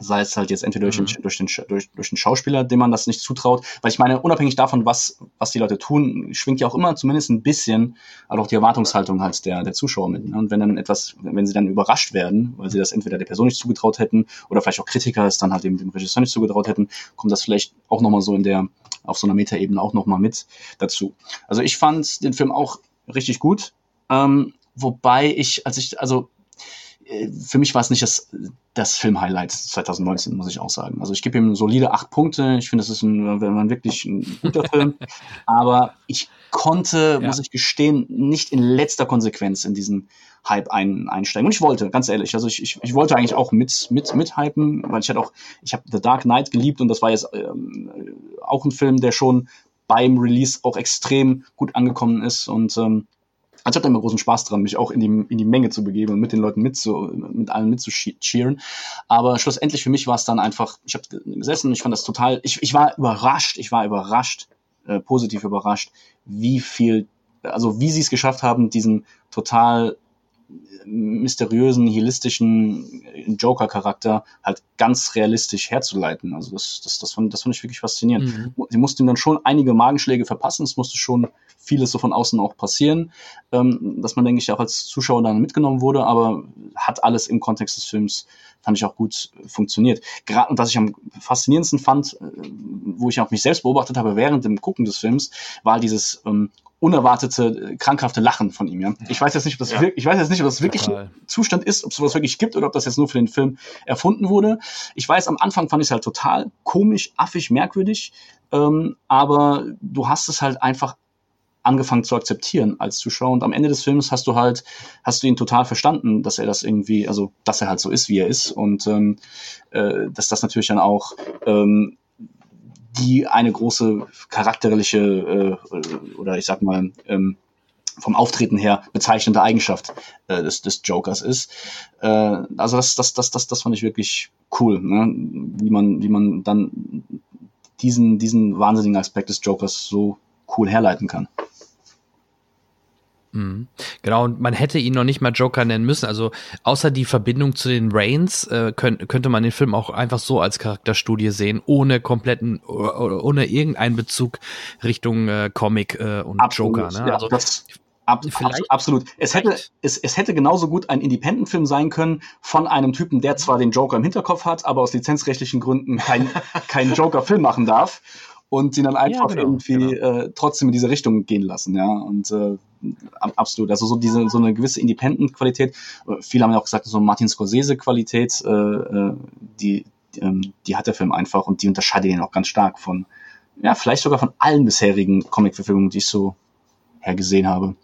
Sei es halt jetzt entweder durch, den, mhm. durch, den, durch, durch den Schauspieler, dem man das nicht zutraut, weil ich meine, unabhängig davon, was, was die Leute tun, schwingt ja auch immer zumindest ein bisschen halt auch die Erwartungshaltung halt der, der Zuschauer mit. Ne? Und wenn dann etwas, wenn sie dann überrascht werden, weil sie das entweder der Person nicht zugetraut hätten oder vielleicht auch Kritiker es dann halt dem, dem Regisseur nicht zugetraut hätten, kommt das vielleicht auch nochmal so in der, auf so einer Metaebene auch nochmal mit dazu. Also ich fand den Film auch richtig gut, ähm, wobei ich, als ich, also für mich war es nicht das, das Film-Highlight 2019, muss ich auch sagen. Also ich gebe ihm solide acht Punkte. Ich finde, das ist ein, wenn man wirklich ein guter Film. Aber ich konnte, ja. muss ich gestehen, nicht in letzter Konsequenz in diesen Hype ein, einsteigen. Und ich wollte, ganz ehrlich. Also ich, ich, ich wollte eigentlich auch mit, mit, mit hypen, weil ich hatte auch, ich habe The Dark Knight geliebt und das war jetzt ähm, auch ein Film, der schon beim Release auch extrem gut angekommen ist und ähm, also ich hatte immer großen Spaß dran, mich auch in die, in die Menge zu begeben und mit den Leuten mitzu, mit allen mitzucheeren. Aber schlussendlich für mich war es dann einfach, ich habe gesessen, ich fand das total, ich, ich war überrascht, ich war überrascht, äh, positiv überrascht, wie viel, also wie sie es geschafft haben, diesen total mysteriösen, nihilistischen Joker-Charakter halt ganz realistisch herzuleiten. Also das, das, das, fand, das fand ich wirklich faszinierend. Mhm. Sie mussten ihm dann schon einige Magenschläge verpassen, es musste schon vieles so von außen auch passieren, ähm, dass man, denke ich, auch als Zuschauer dann mitgenommen wurde, aber hat alles im Kontext des Films, fand ich auch gut funktioniert. Gerade, und was ich am faszinierendsten fand, äh, wo ich auch mich selbst beobachtet habe während dem Gucken des Films, war dieses ähm, unerwartete, krankhafte Lachen von ihm. Ja? Ich weiß jetzt nicht, ob das, ja. wirklich, ich weiß jetzt nicht, ob das wirklich Total. ein Zustand ist, ob es sowas wirklich gibt oder ob das jetzt nur für den Film erfunden wurde. Ich weiß, am Anfang fand ich es halt total komisch, affig, merkwürdig, ähm, aber du hast es halt einfach angefangen zu akzeptieren als Zuschauer und am Ende des Films hast du halt, hast du ihn total verstanden, dass er das irgendwie, also dass er halt so ist, wie er ist und ähm, äh, dass das natürlich dann auch ähm, die eine große charakterliche äh, oder ich sag mal ähm, vom Auftreten her bezeichnende Eigenschaft äh, des, des Jokers ist. Äh, also das, das, das, das, das fand ich wirklich cool, ne? wie man, wie man dann diesen, diesen wahnsinnigen Aspekt des Jokers so cool herleiten kann. Mhm. Genau, und man hätte ihn noch nicht mal Joker nennen müssen. Also außer die Verbindung zu den Reigns äh, könnt, könnte man den Film auch einfach so als Charakterstudie sehen, ohne kompletten, ohne irgendeinen Bezug Richtung äh, Comic äh, und absolut, Joker. Ne? Ja, also das, ab, ab, absolut. Es hätte, es, es hätte genauso gut ein Independent-Film sein können von einem Typen, der zwar den Joker im Hinterkopf hat, aber aus lizenzrechtlichen Gründen keinen kein Joker-Film machen darf und sie dann einfach ja, genau, irgendwie genau. Äh, trotzdem in diese Richtung gehen lassen, ja. Und äh, absolut. Also so diese so eine gewisse Independent-Qualität. Äh, viele haben ja auch gesagt, so Martin Scorsese-Qualität, äh, äh, die, die, ähm, die hat der Film einfach und die unterscheidet ihn auch ganz stark von, ja, vielleicht sogar von allen bisherigen Comic-Verfilmungen, die ich so hergesehen habe.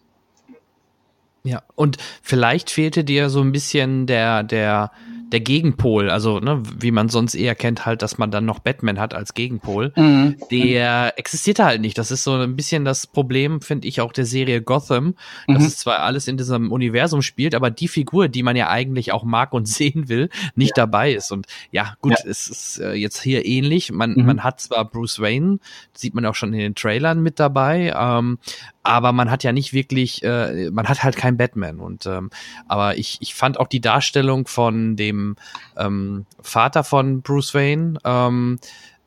Ja, und vielleicht fehlte dir so ein bisschen der, der, der Gegenpol, also ne, wie man sonst eher kennt, halt, dass man dann noch Batman hat als Gegenpol, mhm. der existierte halt nicht. Das ist so ein bisschen das Problem, finde ich, auch der Serie Gotham, dass mhm. es zwar alles in diesem Universum spielt, aber die Figur, die man ja eigentlich auch mag und sehen will, nicht ja. dabei ist. Und ja, gut, ja. es ist äh, jetzt hier ähnlich. Man, mhm. man hat zwar Bruce Wayne, sieht man auch schon in den Trailern mit dabei, ähm, aber man hat ja nicht wirklich, äh, man hat halt kein Batman. Und ähm, aber ich, ich fand auch die Darstellung von dem ähm, Vater von Bruce Wayne ähm,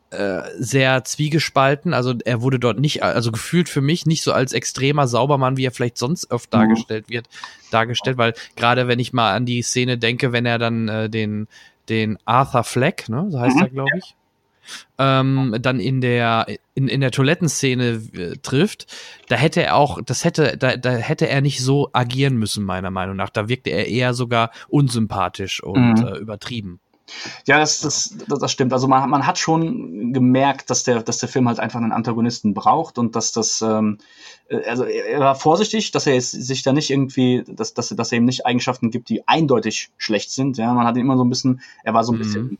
äh, sehr zwiegespalten. Also er wurde dort nicht, also gefühlt für mich nicht so als extremer Saubermann, wie er vielleicht sonst oft mhm. dargestellt wird, dargestellt, weil gerade wenn ich mal an die Szene denke, wenn er dann äh, den den Arthur Fleck, ne, so heißt mhm. er, glaube ich, ähm, dann in der in, in der Toilettenszene äh, trifft, da hätte er auch, das hätte, da, da hätte er nicht so agieren müssen, meiner Meinung nach. Da wirkte er eher sogar unsympathisch und mhm. äh, übertrieben. Ja, das, das, das, stimmt. Also man, man hat schon gemerkt, dass der, dass der Film halt einfach einen Antagonisten braucht und dass das, ähm, äh, also er war vorsichtig, dass er jetzt sich da nicht irgendwie, dass, dass, dass er ihm nicht Eigenschaften gibt, die eindeutig schlecht sind. Ja, man hat ihn immer so ein bisschen, er war so ein mhm. bisschen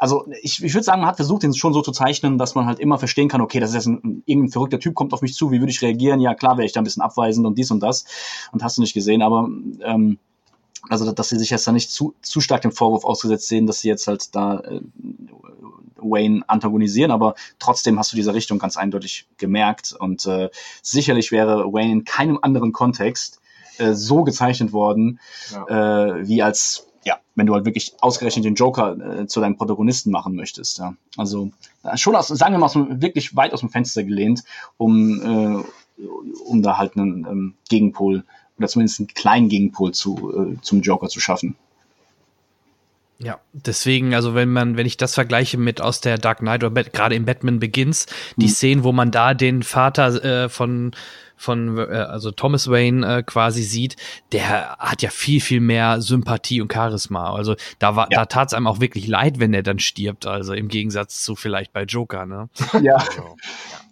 also ich, ich würde sagen, man hat versucht, ihn schon so zu zeichnen, dass man halt immer verstehen kann, okay, das ist jetzt ein, irgendein verrückter Typ, kommt auf mich zu, wie würde ich reagieren? Ja, klar wäre ich da ein bisschen abweisend und dies und das. Und hast du nicht gesehen, aber ähm, also dass sie sich jetzt da nicht zu, zu stark dem Vorwurf ausgesetzt sehen, dass sie jetzt halt da äh, Wayne antagonisieren, aber trotzdem hast du diese Richtung ganz eindeutig gemerkt und äh, sicherlich wäre Wayne in keinem anderen Kontext äh, so gezeichnet worden, ja. äh, wie als ja, wenn du halt wirklich ausgerechnet den Joker äh, zu deinem Protagonisten machen möchtest. Ja. Also schon aus, sagen wir mal, wirklich weit aus dem Fenster gelehnt, um, äh, um da halt einen ähm, Gegenpol oder zumindest einen kleinen Gegenpol zu, äh, zum Joker zu schaffen. Ja, deswegen, also wenn man, wenn ich das vergleiche mit aus der Dark Knight oder gerade im Batman Begins, die hm. Szenen, wo man da den Vater äh, von von äh, also Thomas Wayne äh, quasi sieht, der hat ja viel viel mehr Sympathie und Charisma. Also da war ja. da tat's einem auch wirklich leid, wenn er dann stirbt. Also im Gegensatz zu vielleicht bei Joker, ne? Ja, also,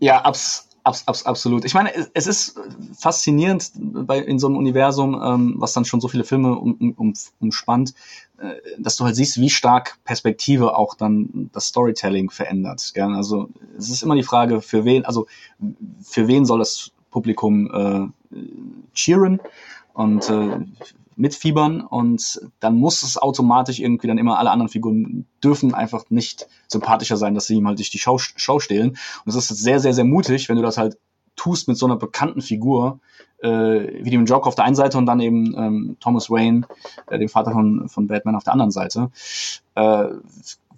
ja. ja abs Abs, abs, absolut. Ich meine, es, es ist faszinierend bei, in so einem Universum, ähm, was dann schon so viele Filme um, um, umspannt, äh, dass du halt siehst, wie stark Perspektive auch dann das Storytelling verändert. Gell? Also es ist immer die Frage, für wen, also für wen soll das Publikum äh, cheeren und äh, mitfiebern und dann muss es automatisch irgendwie dann immer alle anderen Figuren dürfen einfach nicht sympathischer sein, dass sie ihm halt durch die Schau, Schau stehlen. Und es ist sehr, sehr, sehr mutig, wenn du das halt tust mit so einer bekannten Figur, äh, wie dem Joker auf der einen Seite und dann eben ähm, Thomas Wayne, äh, dem Vater von, von Batman auf der anderen Seite, äh,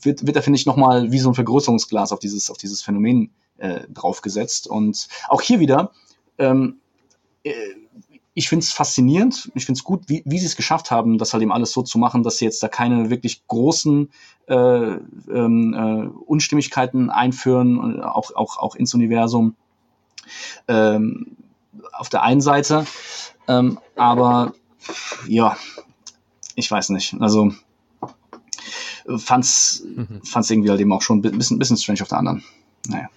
wird, wird er, finde ich, nochmal wie so ein Vergrößerungsglas auf dieses, auf dieses Phänomen äh, draufgesetzt. Und auch hier wieder, ähm, äh, ich finde es faszinierend, ich finde es gut, wie, wie sie es geschafft haben, das halt eben alles so zu machen, dass sie jetzt da keine wirklich großen äh, ähm, äh, Unstimmigkeiten einführen, auch, auch, auch ins Universum. Ähm, auf der einen Seite, ähm, aber ja, ich weiß nicht. Also fand's, mhm. fand's irgendwie halt eben auch schon ein bisschen, bisschen strange auf der anderen. Naja.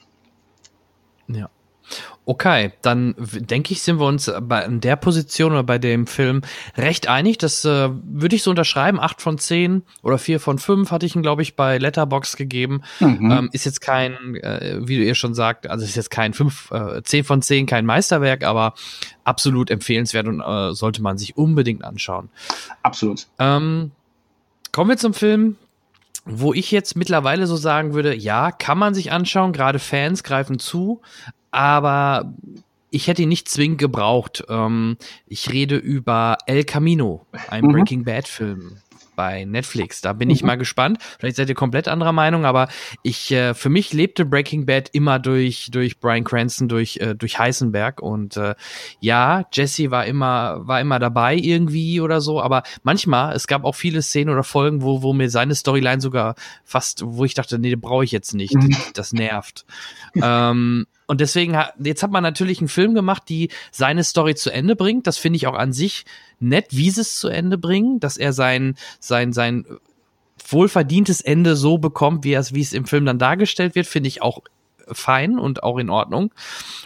Okay, dann denke ich, sind wir uns bei in der Position oder bei dem Film recht einig. Das äh, würde ich so unterschreiben. Acht von zehn oder vier von fünf hatte ich ihn, glaube ich, bei Letterbox gegeben. Mhm. Ähm, ist jetzt kein, äh, wie du ihr schon sagt, also ist jetzt kein fünf, äh, zehn von zehn, kein Meisterwerk, aber absolut empfehlenswert und äh, sollte man sich unbedingt anschauen. Absolut. Ähm, kommen wir zum Film, wo ich jetzt mittlerweile so sagen würde, ja, kann man sich anschauen, gerade Fans greifen zu, aber ich hätte ihn nicht zwingend gebraucht. Ähm, ich rede über El Camino, ein mhm. Breaking Bad Film bei Netflix. Da bin ich mhm. mal gespannt. Vielleicht seid ihr komplett anderer Meinung, aber ich äh, für mich lebte Breaking Bad immer durch durch Brian Cranston, durch äh, durch Heisenberg und äh, ja, Jesse war immer war immer dabei irgendwie oder so, aber manchmal es gab auch viele Szenen oder Folgen, wo wo mir seine Storyline sogar fast, wo ich dachte, nee, brauche ich jetzt nicht, mhm. das nervt. ähm, und deswegen, jetzt hat man natürlich einen Film gemacht, die seine Story zu Ende bringt. Das finde ich auch an sich nett, wie sie es zu Ende bringen, dass er sein, sein, sein wohlverdientes Ende so bekommt, wie es, wie es im Film dann dargestellt wird, finde ich auch fein und auch in Ordnung.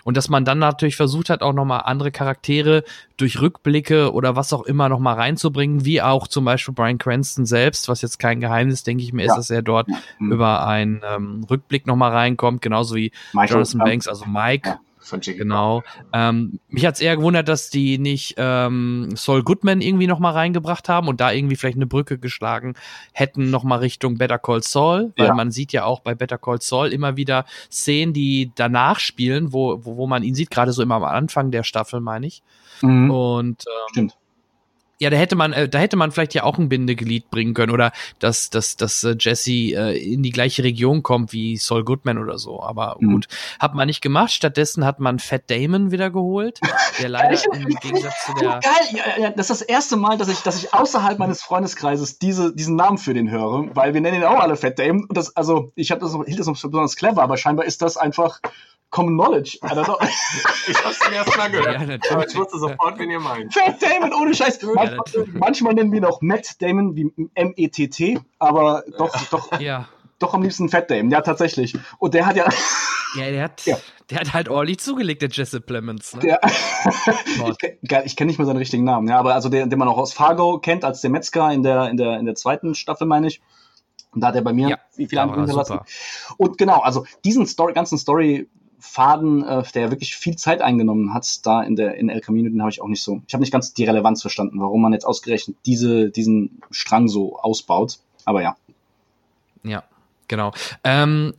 Und dass man dann natürlich versucht hat, auch nochmal andere Charaktere durch Rückblicke oder was auch immer nochmal reinzubringen, wie auch zum Beispiel Brian Cranston selbst, was jetzt kein Geheimnis, denke ich mir, ja. ist, dass er dort mhm. über einen ähm, Rückblick nochmal reinkommt, genauso wie Michael Jonathan Banks, also Mike. Ja von Jiggy Genau. Ähm, mich hat's eher gewundert, dass die nicht ähm, Saul Goodman irgendwie noch mal reingebracht haben und da irgendwie vielleicht eine Brücke geschlagen hätten noch mal Richtung Better Call Saul, weil ja. man sieht ja auch bei Better Call Saul immer wieder Szenen, die danach spielen, wo, wo, wo man ihn sieht, gerade so immer am Anfang der Staffel, meine ich. Mhm. Und ähm, Stimmt ja, da hätte man, äh, da hätte man vielleicht ja auch ein Bindeglied bringen können oder dass, dass, dass äh, Jesse äh, in die gleiche Region kommt wie Saul Goodman oder so. Aber mhm. gut, hat man nicht gemacht. Stattdessen hat man Fat Damon wieder geholt, der leider im Gegensatz zu der. Geil, ja, ja, das ist das erste Mal, dass ich, dass ich außerhalb meines Freundeskreises diese, diesen Namen für den höre, weil wir nennen ihn auch alle Fat Damon. Und das, also ich habe das, hielt das für besonders clever, aber scheinbar ist das einfach Common Knowledge. I don't know. ich hab's zum ersten Mal gehört. Ja, aber ich wusste sofort, wen ihr meint. Fat Damon, ohne Scheiß. Manchmal, ja, manchmal nennen wir ihn auch Matt Damon, wie M-E-T-T, aber doch, doch, ja. doch am liebsten Fat Damon. Ja, tatsächlich. Und der hat ja. Ja, der hat, ja. der hat halt ordentlich zugelegt, der Jesse Plemons. Ne? Der, ich, ich kenne nicht mehr seinen richtigen Namen, ja, aber also der, den man auch aus Fargo kennt, als der Metzger in der, in der, in der zweiten Staffel, meine ich. Und da hat er bei mir ja, wie viel Eindruck hinterlassen. Und genau, also diesen Story, ganzen Story Faden, äh, der wirklich viel Zeit eingenommen hat, da in der in El Camino, den habe ich auch nicht so. Ich habe nicht ganz die Relevanz verstanden, warum man jetzt ausgerechnet diese diesen Strang so ausbaut. Aber ja. Ja. Genau. Ähm,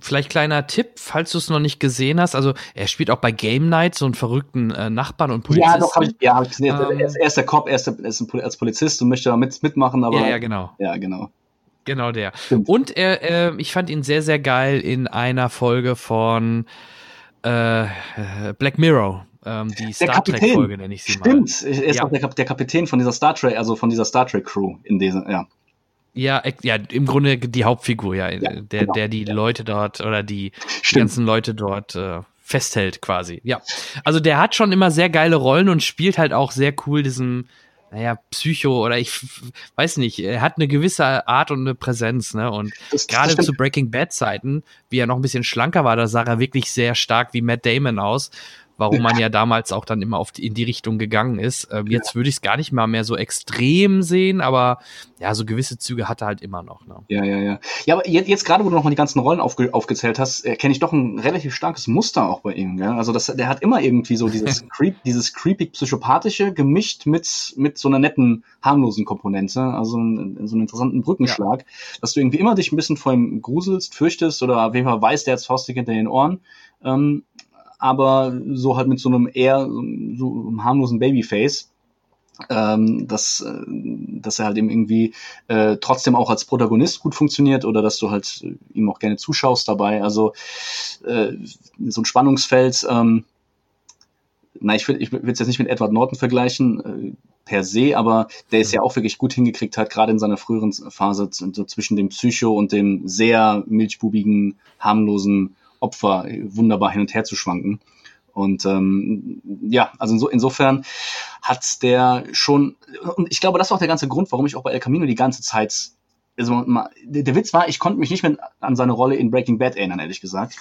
vielleicht kleiner Tipp, falls du es noch nicht gesehen hast. Also er spielt auch bei Game Night so einen verrückten äh, Nachbarn und Polizisten. Ja, doch, hab ich, ja, hab ich gesehen. Ähm, er, ist, er ist der Cop, er ist, der, er ist als Polizist und möchte da mit, mitmachen, aber. Ja, ja, genau. Ja, genau. Genau der. Stimmt. Und er, äh, ich fand ihn sehr, sehr geil in einer Folge von äh, Black Mirror. Ähm, die Star Trek-Folge nenne ich sie Stimmt. mal. Stimmt, er ist ja. auch der, der Kapitän von dieser Star Trek, also von dieser Star Trek-Crew in dieser, ja. Ja, ja, im Grunde die Hauptfigur, ja, ja der, genau. der die Leute dort oder die, die ganzen Leute dort äh, festhält quasi. Ja, also der hat schon immer sehr geile Rollen und spielt halt auch sehr cool diesen, naja, Psycho oder ich weiß nicht, er hat eine gewisse Art und eine Präsenz, ne? Und gerade zu Breaking Bad Zeiten, wie er noch ein bisschen schlanker war, da sah er wirklich sehr stark wie Matt Damon aus warum man ja damals auch dann immer auf die, in die Richtung gegangen ist. Ähm, jetzt würde ich es gar nicht mal mehr so extrem sehen, aber ja, so gewisse Züge hat er halt immer noch. Ne? Ja, ja, ja. Ja, aber jetzt, jetzt gerade, wo du nochmal die ganzen Rollen aufge, aufgezählt hast, erkenne ich doch ein relativ starkes Muster auch bei ihm. Gell? Also das, der hat immer irgendwie so dieses creep, dieses creepy psychopathische gemischt mit mit so einer netten harmlosen Komponente, also so einen interessanten Brückenschlag, ja. dass du irgendwie immer dich ein bisschen vor ihm gruselst, fürchtest oder auf jeden Fall weißt, der hat Faustik hinter den Ohren. Ähm, aber so halt mit so einem eher so einem harmlosen Babyface. Ähm, dass, äh, dass er halt eben irgendwie äh, trotzdem auch als Protagonist gut funktioniert oder dass du halt äh, ihm auch gerne zuschaust dabei. Also äh, so ein Spannungsfeld, ähm, na, ich will ich will es jetzt nicht mit Edward Norton vergleichen, äh, per se, aber der ist ja auch wirklich gut hingekriegt hat, gerade in seiner früheren Phase so zwischen dem Psycho und dem sehr milchbubigen, harmlosen Opfer wunderbar hin und her zu schwanken. Und ähm, ja, also inso, insofern hat der schon, und ich glaube, das war auch der ganze Grund, warum ich auch bei El Camino die ganze Zeit, also der, der Witz war, ich konnte mich nicht mehr an seine Rolle in Breaking Bad erinnern, ehrlich gesagt.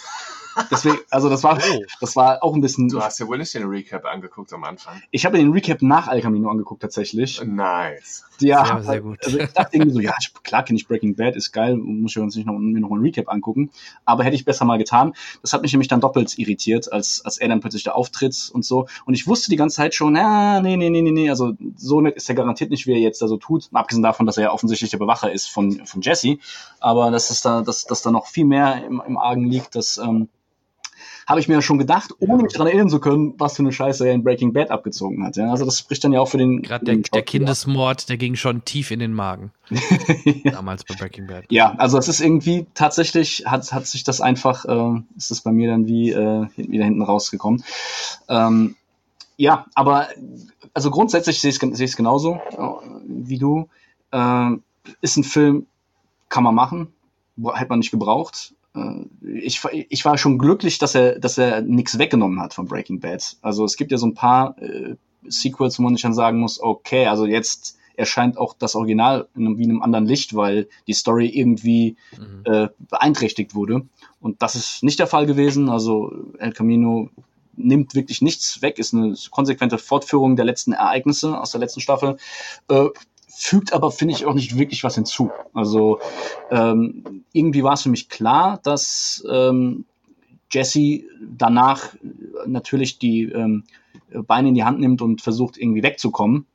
Deswegen, also das war, oh. das war auch ein bisschen. Du hast ja wohl nicht den Recap angeguckt am Anfang. Ich habe den Recap nach El Camino angeguckt tatsächlich. Nice. Ja, sehr, sehr gut. Also ich dachte irgendwie so, ja, klar kenne ich Breaking Bad, ist geil, muss ich uns nicht noch, mir noch einen Recap angucken. Aber hätte ich besser mal getan. Das hat mich nämlich dann doppelt irritiert, als, als er dann plötzlich da auftritt und so. Und ich wusste die ganze Zeit schon, ja, nee, nee, nee, nee, nee, also so nett ist er garantiert nicht, wie er jetzt da so tut. Abgesehen davon, dass er ja offensichtlich der Bewacher ist von, von Jesse. Aber dass es da, dass, dass da noch viel mehr im, im Argen liegt, dass, ähm, habe ich mir ja schon gedacht, ohne mich daran erinnern zu können, was für eine Scheiße er in Breaking Bad abgezogen hat. Ja? Also das spricht dann ja auch für den. Gerade der, der Kindesmord, der ging schon tief in den Magen. Damals bei Breaking Bad. Ja, also es ist irgendwie tatsächlich, hat, hat sich das einfach, äh, ist das bei mir dann wie äh, wieder hinten rausgekommen. Ähm, ja, aber also grundsätzlich sehe ich es genauso äh, wie du. Äh, ist ein Film, kann man machen, hätte man nicht gebraucht. Äh, ich, ich war schon glücklich, dass er, dass er nichts weggenommen hat von Breaking Bad. Also es gibt ja so ein paar äh, Sequels, wo man sich dann sagen muss, okay, also jetzt erscheint auch das Original in, wie in einem anderen Licht, weil die Story irgendwie mhm. äh, beeinträchtigt wurde. Und das ist nicht der Fall gewesen. Also El Camino nimmt wirklich nichts weg, ist eine konsequente Fortführung der letzten Ereignisse aus der letzten Staffel. Äh, fügt aber, finde ich, auch nicht wirklich was hinzu. Also ähm, irgendwie war es für mich klar, dass ähm, Jesse danach natürlich die ähm, Beine in die Hand nimmt und versucht irgendwie wegzukommen,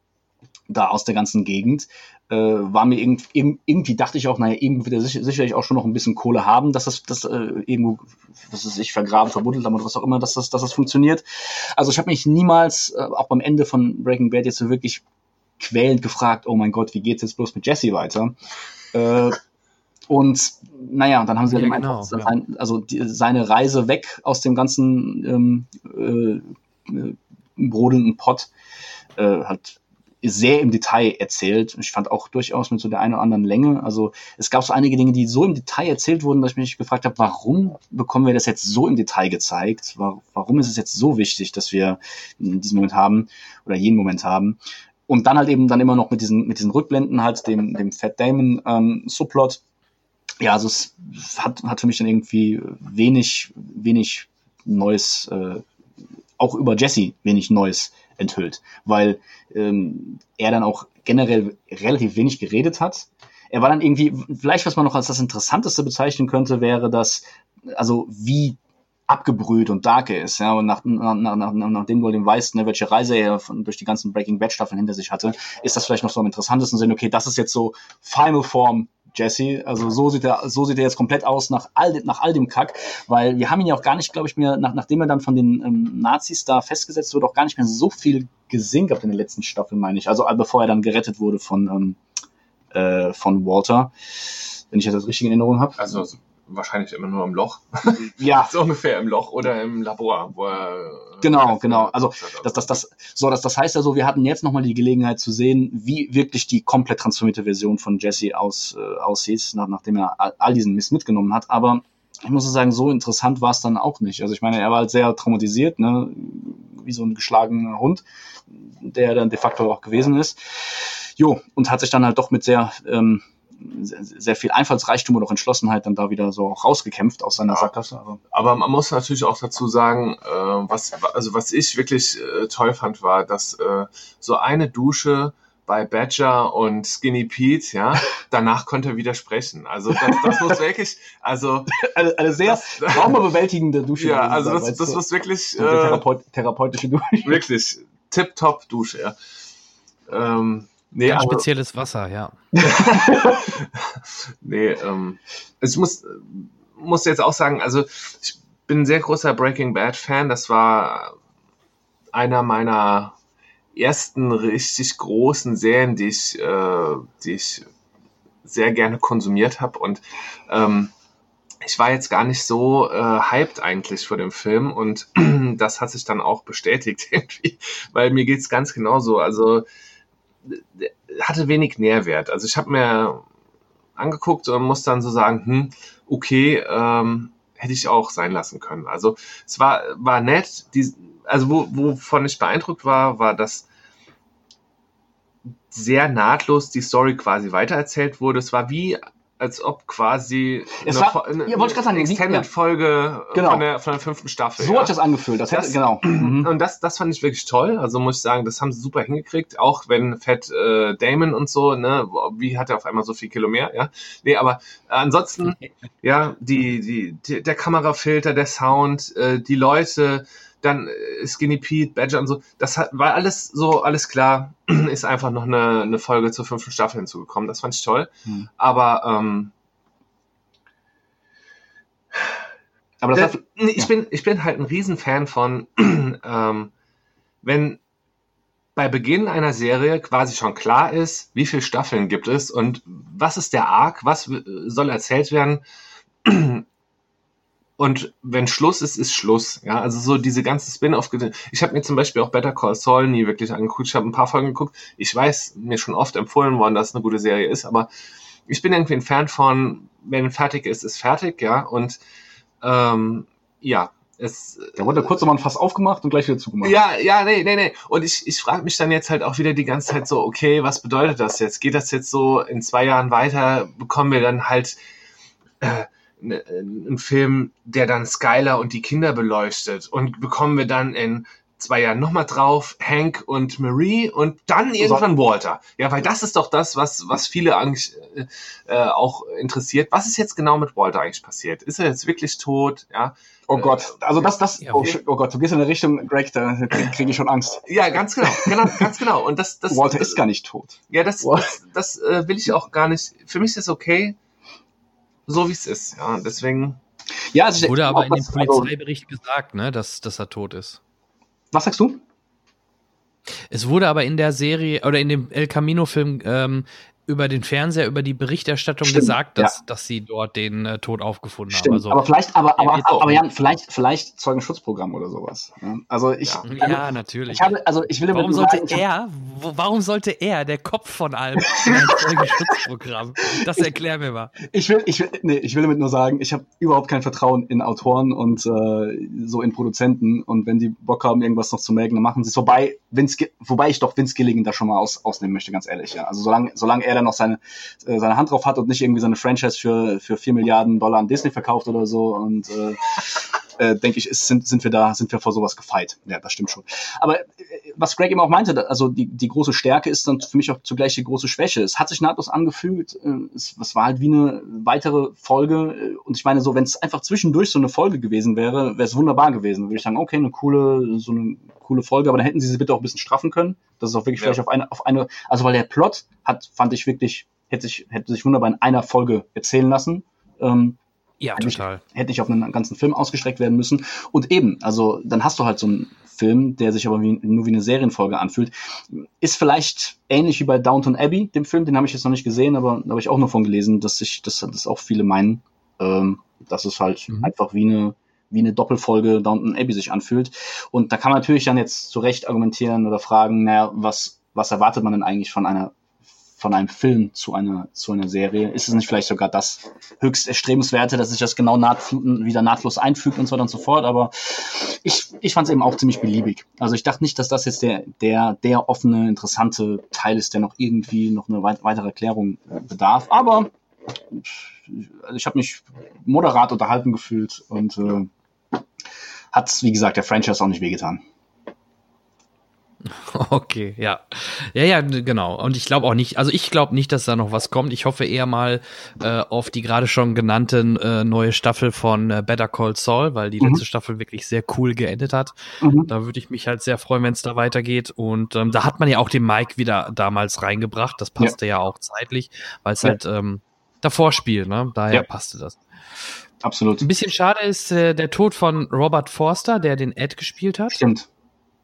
da aus der ganzen Gegend. Äh, war mir irgendwie, irgendwie dachte ich auch, naja, irgendwo wird er sicher, sicherlich auch schon noch ein bisschen Kohle haben, dass das, das äh, irgendwo, dass es sich vergraben, verbuddelt haben oder was auch immer, dass das, dass das funktioniert. Also ich habe mich niemals, äh, auch beim Ende von Breaking Bad jetzt so wirklich quälend gefragt, oh mein Gott, wie geht's jetzt bloß mit Jesse weiter? Äh, und naja, dann haben sie ja, halt genau, einfach ja. also die, seine Reise weg aus dem ganzen ähm, äh, äh, brodelnden Pott äh, hat sehr im Detail erzählt. Ich fand auch durchaus mit so der einen oder anderen Länge. Also es gab so einige Dinge, die so im Detail erzählt wurden, dass ich mich gefragt habe, warum bekommen wir das jetzt so im Detail gezeigt? Warum ist es jetzt so wichtig, dass wir diesen Moment haben oder jeden Moment haben? Und dann halt eben dann immer noch mit diesen, mit diesen Rückblenden halt, dem, dem Fat Damon ähm, Subplot. Ja, also es hat, hat für mich dann irgendwie wenig, wenig Neues, äh, auch über Jesse wenig Neues enthüllt, weil ähm, er dann auch generell relativ wenig geredet hat. Er war dann irgendwie, vielleicht was man noch als das Interessanteste bezeichnen könnte, wäre das, also wie abgebrüht und dark ist, ja, und nach, nach, nach, nachdem du dem weißt, ne, welche Reise er von, durch die ganzen Breaking Bad Staffeln hinter sich hatte, ist das vielleicht noch so am interessantesten Sinn, okay, das ist jetzt so Final Form Jesse. Also so sieht er, so sieht er jetzt komplett aus nach all, nach all dem Kack, weil wir haben ihn ja auch gar nicht, glaube ich, mehr, nach, nachdem er dann von den ähm, Nazis da festgesetzt wurde, auch gar nicht mehr so viel gesehen gehabt in der letzten Staffel, meine ich. Also äh, bevor er dann gerettet wurde von, ähm, äh, von Walter, wenn ich das richtig in Erinnerung habe. Also wahrscheinlich immer nur im Loch. Ja, so ungefähr im Loch oder im Labor, wo er. Genau, genau. Also das, das, das, so, das, das heißt also, wir hatten jetzt nochmal die Gelegenheit zu sehen, wie wirklich die komplett transformierte Version von Jesse aus, äh, aussieht, nach, nachdem er all, all diesen Mist mitgenommen hat. Aber ich muss sagen, so interessant war es dann auch nicht. Also ich meine, er war halt sehr traumatisiert, ne? wie so ein geschlagener Hund, der dann de facto auch gewesen ist. Jo, und hat sich dann halt doch mit sehr, ähm, sehr, viel Einfallsreichtum und auch Entschlossenheit dann da wieder so rausgekämpft aus seiner Ja. Sackgasse. Aber Aber man muss natürlich auch dazu sagen, äh, was, also was ich wirklich äh, toll fand, war, dass äh, so eine Dusche bei Badger und Skinny Pete, ja, danach konnte er wieder sprechen. Also das, das muss wirklich, also eine, eine sehr traumabewältigende Dusche. ja, also das, das muss wirklich so eine äh, Therapeut, therapeutische Dusche. wirklich tip-top Dusche, ja. Ähm, nee, Ganz spezielles Wasser, ja. nee, ähm, ich muss, muss jetzt auch sagen, also ich bin ein sehr großer Breaking Bad Fan. Das war einer meiner ersten richtig großen Serien, die ich, äh, die ich sehr gerne konsumiert habe. Und ähm, ich war jetzt gar nicht so äh, hyped eigentlich vor dem Film und das hat sich dann auch bestätigt irgendwie, weil mir geht's ganz genauso. Also hatte wenig Nährwert. Also ich habe mir angeguckt und muss dann so sagen, hm, okay, ähm, hätte ich auch sein lassen können. Also es war, war nett. Die, also wo, wovon ich beeindruckt war, war, dass sehr nahtlos die Story quasi weitererzählt wurde. Es war wie, als ob quasi Es eine, war- eine, ja, wollte ich sagen, wie- Extended-Folge Genau. von, der, von der fünften Staffel. So ja. hat sich das angefühlt. Das hätte, Das- genau. Mhm. Und das, das fand ich wirklich toll. Also muss ich sagen, das haben sie super hingekriegt. Auch wenn Fett äh, Damon und so, ne, wie hat er auf einmal so viel Kilo mehr, ja? Nee, aber ansonsten, ja, die, die, die, der Kamerafilter, der Sound, äh, die Leute, dann äh, Skinny Pete, Badger und so, das hat, war alles so, alles klar. Ist einfach noch eine, eine Folge zur fünften Staffel hinzugekommen. Das fand ich toll. Hm. Aber ähm, Aber das Da- hat, nee, ich, ja. bin, ich bin halt ein Riesenfan von, ähm, wenn bei Beginn einer Serie quasi schon klar ist, wie viele Staffeln gibt es und was ist der Arc, was soll erzählt werden. Und wenn Schluss ist, ist Schluss. Ja, also so diese ganze Spin-off. Ich habe mir zum Beispiel auch Better Call Saul nie wirklich angeguckt. Ich habe ein paar Folgen geguckt. Ich weiß, mir schon oft empfohlen worden, dass es eine gute Serie ist, aber ich bin irgendwie ein Fan von, wenn fertig ist, ist fertig, ja. Und ähm, ja, es. da wurde kurz nochmal ein Fass aufgemacht und gleich wieder zugemacht. Ja, ja, nee, nee, nee. Und ich, ich frage mich dann jetzt halt auch wieder die ganze Zeit so, okay, was bedeutet das jetzt? Geht das jetzt so in zwei Jahren weiter? Bekommen wir dann halt äh, ne- einen Film, der dann Skylar und die Kinder beleuchtet? Und bekommen wir dann in zwei Jahren nochmal drauf Hank und Marie und dann irgendwann Walter. Ja, weil das ist doch das, was, was viele eigentlich äh, äh, auch interessiert. Was ist jetzt genau mit Walter eigentlich passiert? Ist er jetzt wirklich tot? Ja, Oh Gott, also das, das, Ja, oh, oh Gott, du gehst in eine Richtung, Greg, da kriege krieg ich schon Angst. ja ganz genau, genau, ganz genau. Und das, das, Walter das, ist gar nicht tot. Ja, das, What? das, das äh, will ich auch gar nicht. Für mich ist es okay, so wie es ist. Ja, deswegen. Ja, also Wurde aber in dem also, Polizeibericht gesagt, ne, dass, dass er tot ist. was sagst du? Es wurde aber in der Serie oder in dem El Camino-Film ähm, über den Fernseher, über die Berichterstattung Stimmt, gesagt, dass, dass sie dort den äh, Tod aufgefunden haben. Stimmt, Also, aber vielleicht, aber, aber, Ja, auch. aber Jan, vielleicht, vielleicht Zeugenschutzprogramm oder sowas. Ja, Also ich, Ja. ja, natürlich. ich habe, also ich will damit Warum sollte sagen, er, wo, warum sollte er, der Kopf von allem, in ein Zeugenschutzprogramm? Das erklär mir mal. Ich will, ich will, nee, ich will damit nur sagen, ich habe überhaupt kein Vertrauen in Autoren und äh, so in Produzenten. Und wenn die Bock haben, irgendwas noch zu melden, dann machen sie es. Wobei, Vince, wobei ich doch Vince Gilligan da schon mal aus, ausnehmen möchte, ganz ehrlich. Ja. Also solange, solange er dann noch seine, äh, seine Hand drauf hat und nicht irgendwie seine Franchise für für vier Milliarden Dollar an Disney verkauft oder so und äh, äh, denke ich, ist, sind, sind wir da, sind wir vor sowas gefeit. Ja, das stimmt schon. Aber äh, was Greg eben auch meinte, also die, die große Stärke ist dann für mich auch zugleich die große Schwäche. Es hat sich nahtlos angefühlt, äh, es, es war halt wie eine weitere Folge äh, und ich meine so, wenn es einfach zwischendurch so eine Folge gewesen wäre, wäre es wunderbar gewesen. Würde ich sagen, okay, eine coole, so eine coole Folge, aber dann hätten sie sie bitte auch ein bisschen straffen können. Das ist auch wirklich Ja. vielleicht auf eine, auf eine, also weil der Plot hat, fand ich wirklich hätte sich, hätte sich wunderbar in einer Folge erzählen lassen. Ähm, ja, hätte total. Nicht, hätte nicht auf einen ganzen Film ausgestreckt werden müssen. Und eben, also dann hast du halt so einen Film, der sich aber wie, nur wie eine Serienfolge anfühlt. Ist vielleicht ähnlich wie bei Downton Abbey, dem Film, den habe ich jetzt noch nicht gesehen, aber da habe ich auch nur von gelesen, dass sich, dass das auch viele meinen, ähm, dass es halt mhm. einfach wie eine wie eine Doppelfolge Downton Abbey sich anfühlt. Und da kann man natürlich dann jetzt zu Recht argumentieren oder fragen, naja, was, was erwartet man denn eigentlich von einer von einem Film zu einer, zu einer Serie? Ist es nicht vielleicht sogar das höchst erstrebenswerte, dass sich das genau naht, wieder nahtlos einfügt und so weiter und so fort? Aber ich, ich fand es eben auch ziemlich beliebig. Also ich dachte nicht, dass das jetzt der, der, der offene, interessante Teil ist, der noch irgendwie noch eine weitere Erklärung äh, bedarf. Aber ich habe mich moderat unterhalten gefühlt und äh, hat, wie gesagt, der Franchise auch nicht wehgetan. Okay, ja. Ja, ja, genau. Und ich glaube auch nicht, also ich glaube nicht, dass da noch was kommt. Ich hoffe eher mal äh, auf die gerade schon genannte äh, neue Staffel von äh, Better Call Saul, weil die mhm. letzte Staffel wirklich sehr cool geendet hat. Mhm. Da würde ich mich halt sehr freuen, wenn es da weitergeht. Und ähm, da hat man ja auch den Mike wieder damals reingebracht. Das passte ja, ja auch zeitlich, weil es ja. halt ähm, davor spielt, ne? Daher ja. passte das. Absolut. Ein bisschen schade ist äh, der Tod von Robert Forster, der den Ed gespielt hat. Stimmt.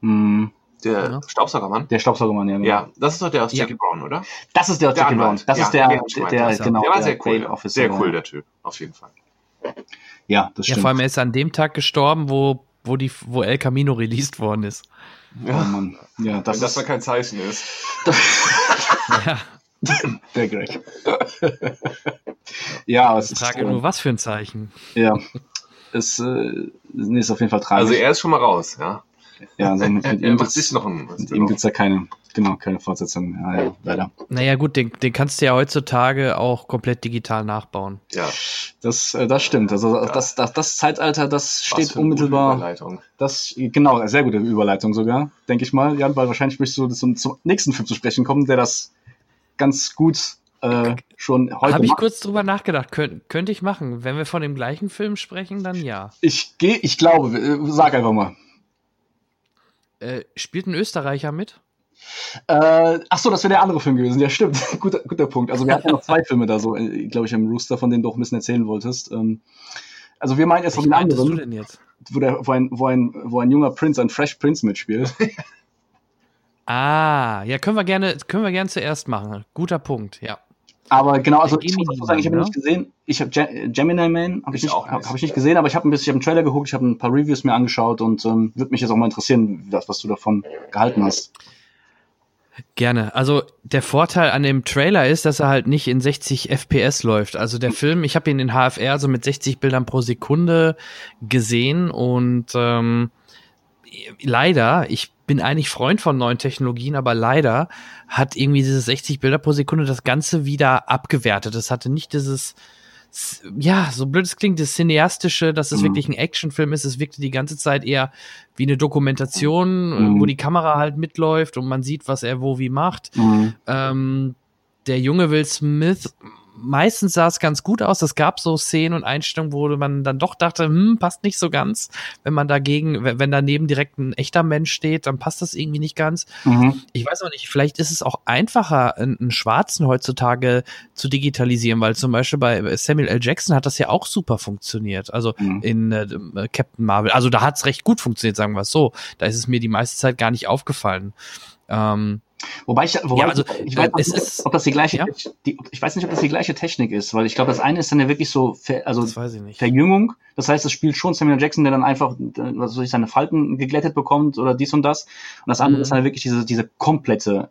Mhm. Der ja. Staubsaugermann? Der Staubsaugermann, ja. Genau. Ja, das ist doch der aus Jackie ja. Brown, oder? Das ist der aus Jackie Brown. Das ja, ist der, der, der, genau. Der war sehr cool. Officer, sehr cool, der Typ, auf jeden Fall. Ja, das stimmt. Ja, vor allem er ist an dem Tag gestorben, wo, wo, die, wo El Camino released worden ist. Ja, oh Mann. Ja, das Wenn das mal kein Zeichen ist. ja. Der Greg. ja, es ich frage ist, nur, was für ein Zeichen. Ja, es äh, ist auf jeden Fall tragisch. Also er ist schon mal raus, ja. Ja, also mit, ihm gibt es noch ein, mit ihm gibt's ja keine, genau, keine Fortsetzung. Ja, ja, leider. Naja, gut, den, den kannst du ja heutzutage auch komplett digital nachbauen. Ja. Das, äh, das stimmt. Also ja. das, das, das Zeitalter, das steht unmittelbar. Überleitung. Das, genau, sehr gute Überleitung sogar, denke ich mal, Jan, weil wahrscheinlich möchtest du zum, zum nächsten Film zu sprechen kommen, der das ganz gut äh, schon heute. Habe ich kurz drüber nachgedacht, Könnt, könnte ich machen. Wenn wir von dem gleichen Film sprechen, dann ja. Ich gehe, ich glaube, äh, sag einfach mal. Äh, spielt ein Österreicher mit? Äh, ach so, das wäre der andere Film gewesen. Ja, stimmt. guter, guter Punkt. Also wir hatten ja noch zwei Filme da so, äh, glaube ich, im Rooster, von denen du auch ein bisschen erzählen wolltest. Ähm, also wir meinen jetzt von den anderen. Du denn jetzt? Wo, der, wo, ein, wo, ein, wo ein junger Prinz, ein Fresh Prince mitspielt. ah, ja, können wir gerne, können wir gerne zuerst machen. Guter Punkt, ja. Aber genau, also ich muss sagen, ich habe ihn nicht gesehen. Ich habe Gemini Man habe ich, nicht, hab, hab ich nicht gesehen, aber ich habe ein bisschen, ich habe einen Trailer geguckt, ich habe ein paar Reviews mir angeschaut und ähm, würde mich jetzt auch mal interessieren, was, was du davon gehalten hast. Gerne. Also der Vorteil an dem Trailer ist, dass er halt nicht in 60 FPS läuft. Also der Film, ich habe ihn in HFR so mit 60 Bildern pro Sekunde gesehen und ähm, leider, ich bin eigentlich Freund von neuen Technologien, aber leider hat irgendwie diese 60 Bilder pro Sekunde das Ganze wieder abgewertet. Es hatte nicht dieses, ja, so blöd es klingt, das Cineastische, dass es mhm. wirklich ein Actionfilm ist. Es wirkte die ganze Zeit eher wie eine Dokumentation, mhm. wo die Kamera halt mitläuft und man sieht, was er wo wie macht. Mhm. Ähm, der junge Will Smith meistens sah es ganz gut aus. Es gab so Szenen und Einstellungen, wo man dann doch dachte, hm, passt nicht so ganz. Wenn man dagegen, wenn daneben direkt ein echter Mensch steht, dann passt das irgendwie nicht ganz. Mhm. Ich weiß auch nicht, vielleicht ist es auch einfacher, einen Schwarzen heutzutage zu digitalisieren, weil zum Beispiel bei Samuel L. Jackson hat das ja auch super funktioniert. Also mhm. in äh, Captain Marvel. Also da hat es recht gut funktioniert, sagen wir es so. Da ist es mir die meiste Zeit gar nicht aufgefallen. Ähm, Wobei ich, wobei ja, also, ich, weiß nicht, ist, ob das die gleiche, ja? die, ich weiß nicht, ob das die gleiche Technik ist, weil ich glaube, das eine ist dann ja wirklich so, Ver, also das Verjüngung. Das heißt, es spielt schon Samuel Jackson, der dann einfach, äh, was weiß ich, seine Falten geglättet bekommt oder dies und das. Und das andere mhm. ist dann wirklich diese, diese komplette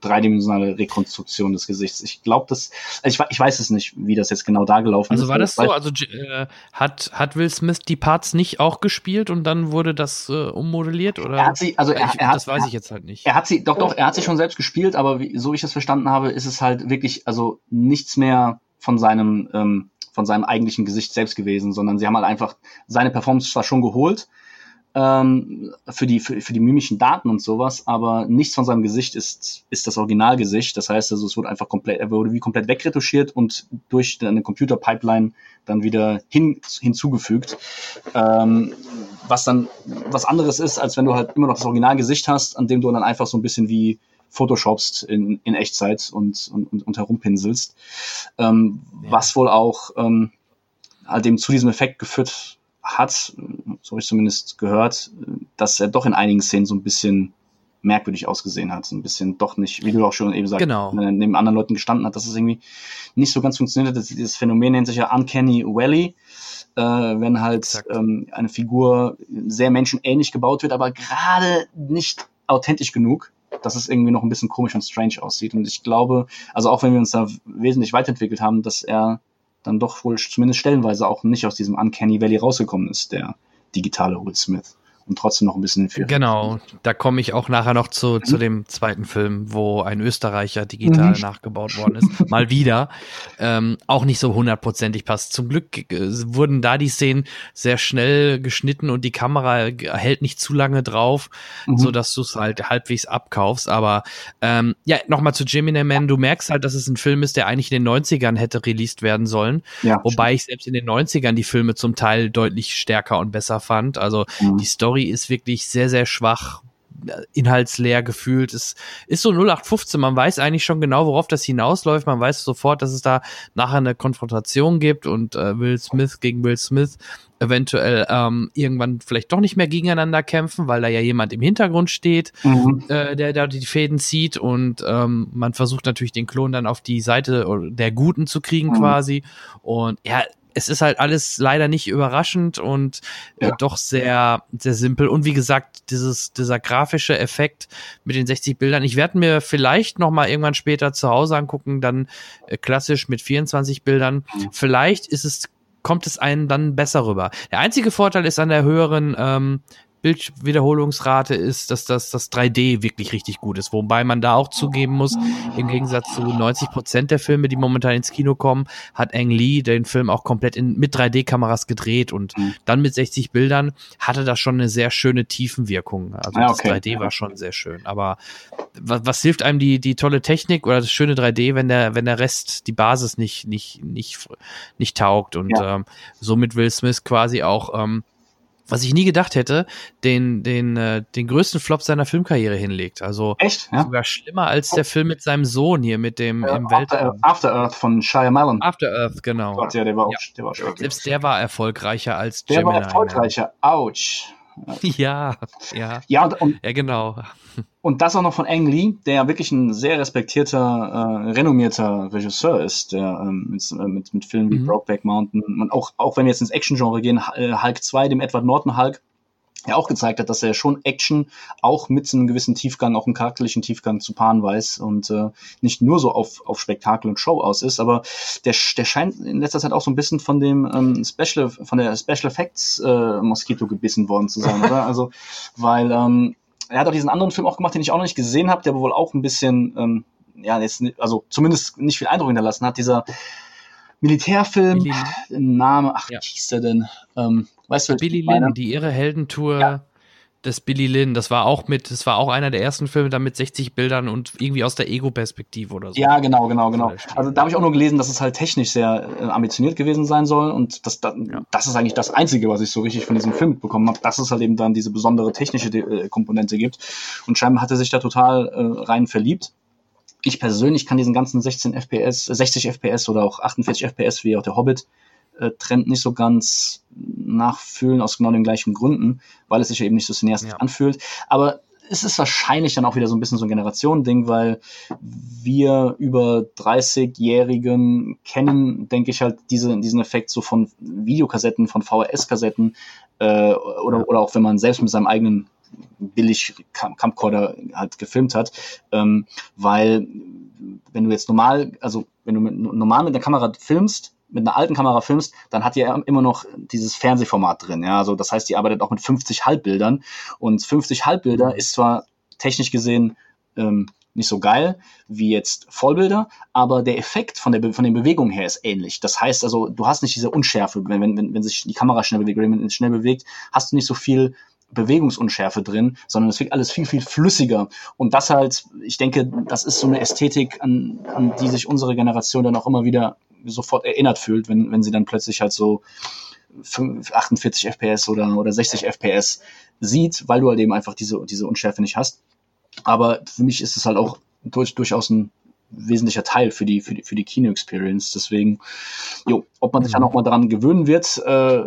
dreidimensionale Rekonstruktion des Gesichts. Ich glaube, das, also ich, ich, weiß es nicht, wie das jetzt genau da gelaufen also ist. Also war das so? Also äh, hat, hat Will Smith die Parts nicht auch gespielt und dann wurde das äh, ummodelliert? Oder? Er hat sie, also er, er hat, das weiß ich jetzt halt nicht. Er hat sie, doch, doch, er hat sie schon selbst gespielt, aber wie, so wie ich das verstanden habe, ist es halt wirklich, also nichts mehr von seinem, ähm, von seinem eigentlichen Gesicht selbst gewesen, sondern sie haben halt einfach seine Performance zwar schon geholt, ähm, für, die, für, für die mimischen Daten und sowas, aber nichts von seinem Gesicht ist, ist das Originalgesicht. Das heißt also, es wurde einfach komplett, er wurde wie komplett wegretuschiert und durch eine Computerpipeline dann wieder hin, hinzugefügt. Ähm, was dann was anderes ist, als wenn du halt immer noch das Originalgesicht hast, an dem du dann einfach so ein bisschen wie photoshopst in, in Echtzeit und, und, und herumpinselst. Ähm, ja. Was wohl auch ähm, halt eben zu diesem Effekt geführt hat, so habe ich zumindest gehört, dass er doch in einigen Szenen so ein bisschen merkwürdig ausgesehen hat. So ein bisschen doch nicht, wie du auch schon eben sagst, genau. neben anderen Leuten gestanden hat, dass es irgendwie nicht so ganz funktioniert hat. Dieses Phänomen nennt sich ja Uncanny Valley, äh, wenn halt ähm, eine Figur sehr menschenähnlich gebaut wird, aber gerade nicht authentisch genug, dass es irgendwie noch ein bisschen komisch und strange aussieht. Und ich glaube, also auch wenn wir uns da wesentlich weiterentwickelt haben, dass er dann doch wohl zumindest stellenweise auch nicht aus diesem Uncanny Valley rausgekommen ist, der digitale Will Smith und trotzdem noch ein bisschen für. Genau, da komme ich auch nachher noch zu, mhm. zu dem zweiten Film, wo ein Österreicher digital mhm. nachgebaut worden ist. Mal wieder. Ähm, auch nicht so hundertprozentig passt. Zum Glück äh, wurden da die Szenen sehr schnell geschnitten und die Kamera hält nicht zu lange drauf, mhm. so dass du es halt halbwegs abkaufst. Aber ähm, ja, nochmal zu Gemini Man. Du merkst halt, dass es ein Film ist, der eigentlich in den 90ern hätte released werden sollen. Ja, Wobei stimmt. ich selbst in den 90ern die Filme zum Teil deutlich stärker und besser fand. Also mhm. die Story Story ist wirklich sehr, sehr schwach inhaltsleer gefühlt. Es ist so 0815. Man weiß eigentlich schon genau, worauf das hinausläuft. Man weiß sofort, dass es da nachher eine Konfrontation gibt und äh, Will Smith gegen Will Smith eventuell ähm, irgendwann vielleicht doch nicht mehr gegeneinander kämpfen, weil da ja jemand im Hintergrund steht, mhm. äh, der da die Fäden zieht und ähm, man versucht natürlich den Klon dann auf die Seite der Guten zu kriegen mhm. quasi. Und ja, es ist halt alles leider nicht überraschend und äh, ja. doch sehr, sehr simpel. Und wie gesagt, dieses, dieser grafische Effekt mit den 60 Bildern. Ich werde mir vielleicht noch mal irgendwann später zu Hause angucken, dann äh, klassisch mit 24 Bildern. Mhm. Vielleicht ist es kommt es einem dann besser rüber. Der einzige Vorteil ist an der höheren ähm, Bildwiederholungsrate ist, dass das, das 3D wirklich richtig gut ist. Wobei man da auch zugeben muss, im Gegensatz zu 90 Prozent der Filme, die momentan ins Kino kommen, hat Ang Lee den Film auch komplett in, mit 3D-Kameras gedreht und mhm. dann mit 60 Bildern hatte das schon eine sehr schöne Tiefenwirkung. Also ah, okay. das 3D war schon sehr schön. Aber was, was hilft einem die, die tolle Technik oder das schöne 3D, wenn der, wenn der Rest, die Basis nicht, nicht, nicht, nicht taugt und ja. ähm, somit Will Smith quasi auch ähm, was ich nie gedacht hätte, den, den, äh, den größten Flop seiner Filmkarriere hinlegt. Also Echt? Ja? sogar schlimmer als der Film mit seinem Sohn hier, mit dem ja, im Weltraum. After, After Earth von Shyamalan. After Earth, genau. Gott, ja, der war auch, ja. der war Selbst der war erfolgreicher als Der Gemini, war erfolgreicher. Autsch. Ja, ja. Ja, und, und, ja, genau. Und das auch noch von Ang Lee, der ja wirklich ein sehr respektierter, äh, renommierter Regisseur ist, der ähm, mit, äh, mit, mit Filmen wie mhm. Brokeback Mountain und auch, auch wenn wir jetzt ins Action-Genre gehen, äh, Hulk 2, dem Edward Norton Hulk, ja auch gezeigt hat, dass er schon Action auch mit einem gewissen Tiefgang, auch einem charakterlichen Tiefgang zu paaren weiß und äh, nicht nur so auf, auf Spektakel und Show aus ist, aber der, der scheint in letzter Zeit auch so ein bisschen von dem ähm, Special, von der Special Effects äh, Moskito gebissen worden zu sein, oder? Also, weil ähm, er hat auch diesen anderen Film auch gemacht, den ich auch noch nicht gesehen habe, der wohl auch ein bisschen, ähm, ja, jetzt, also zumindest nicht viel Eindruck hinterlassen hat. Dieser Militärfilm, Billy. Name, ach, ja. wie hieß der denn? Ähm, weißt du, Billy Lynn, die irre Heldentour. Ja des Billy Lynn. Das war auch mit, das war auch einer der ersten Filme da mit 60 Bildern und irgendwie aus der Ego-Perspektive oder so. Ja, genau, genau, genau. Also da habe ich auch nur gelesen, dass es halt technisch sehr äh, ambitioniert gewesen sein soll und das, das, ja. das ist eigentlich das Einzige, was ich so richtig von diesem Film mitbekommen habe, dass es halt eben dann diese besondere technische äh, Komponente gibt. Und scheinbar hat er sich da total äh, rein verliebt. Ich persönlich kann diesen ganzen 16 FPS, 60 FPS oder auch 48 FPS wie auch der Hobbit äh, Trend nicht so ganz nachfühlen, aus genau den gleichen Gründen, weil es sich ja eben nicht so cineastisch ja. anfühlt. Aber es ist wahrscheinlich dann auch wieder so ein bisschen so ein Generationending, weil wir über 30-Jährigen kennen, denke ich halt, diese, diesen Effekt so von Videokassetten, von VHS-Kassetten äh, oder, oder auch wenn man selbst mit seinem eigenen billig Camcorder halt gefilmt hat, ähm, weil wenn du jetzt normal, also wenn du mit, normal mit der Kamera filmst, mit einer alten Kamera filmst, dann hat die ja immer noch dieses Fernsehformat drin. Ja, also das heißt, die arbeitet auch mit 50 Halbbildern und 50 Halbbilder mhm. ist zwar technisch gesehen ähm, nicht so geil wie jetzt Vollbilder, aber der Effekt von der von den Bewegungen her ist ähnlich. Das heißt also, du hast nicht diese Unschärfe, wenn wenn wenn sich die Kamera schnell bewegt, wenn schnell bewegt, hast du nicht so viel Bewegungsunschärfe drin, sondern es wirkt alles viel, viel flüssiger. Und das halt, ich denke, das ist so eine Ästhetik, an, an die sich unsere Generation dann auch immer wieder sofort erinnert fühlt, wenn, wenn sie dann plötzlich halt so 48 FPS oder, oder 60 FPS sieht, weil du halt eben einfach diese, diese Unschärfe nicht hast. Aber für mich ist es halt auch durch, durchaus ein wesentlicher Teil für die, für die, für die Kino-Experience. Deswegen, jo, ob man sich mhm. dann auch mal daran gewöhnen wird, äh,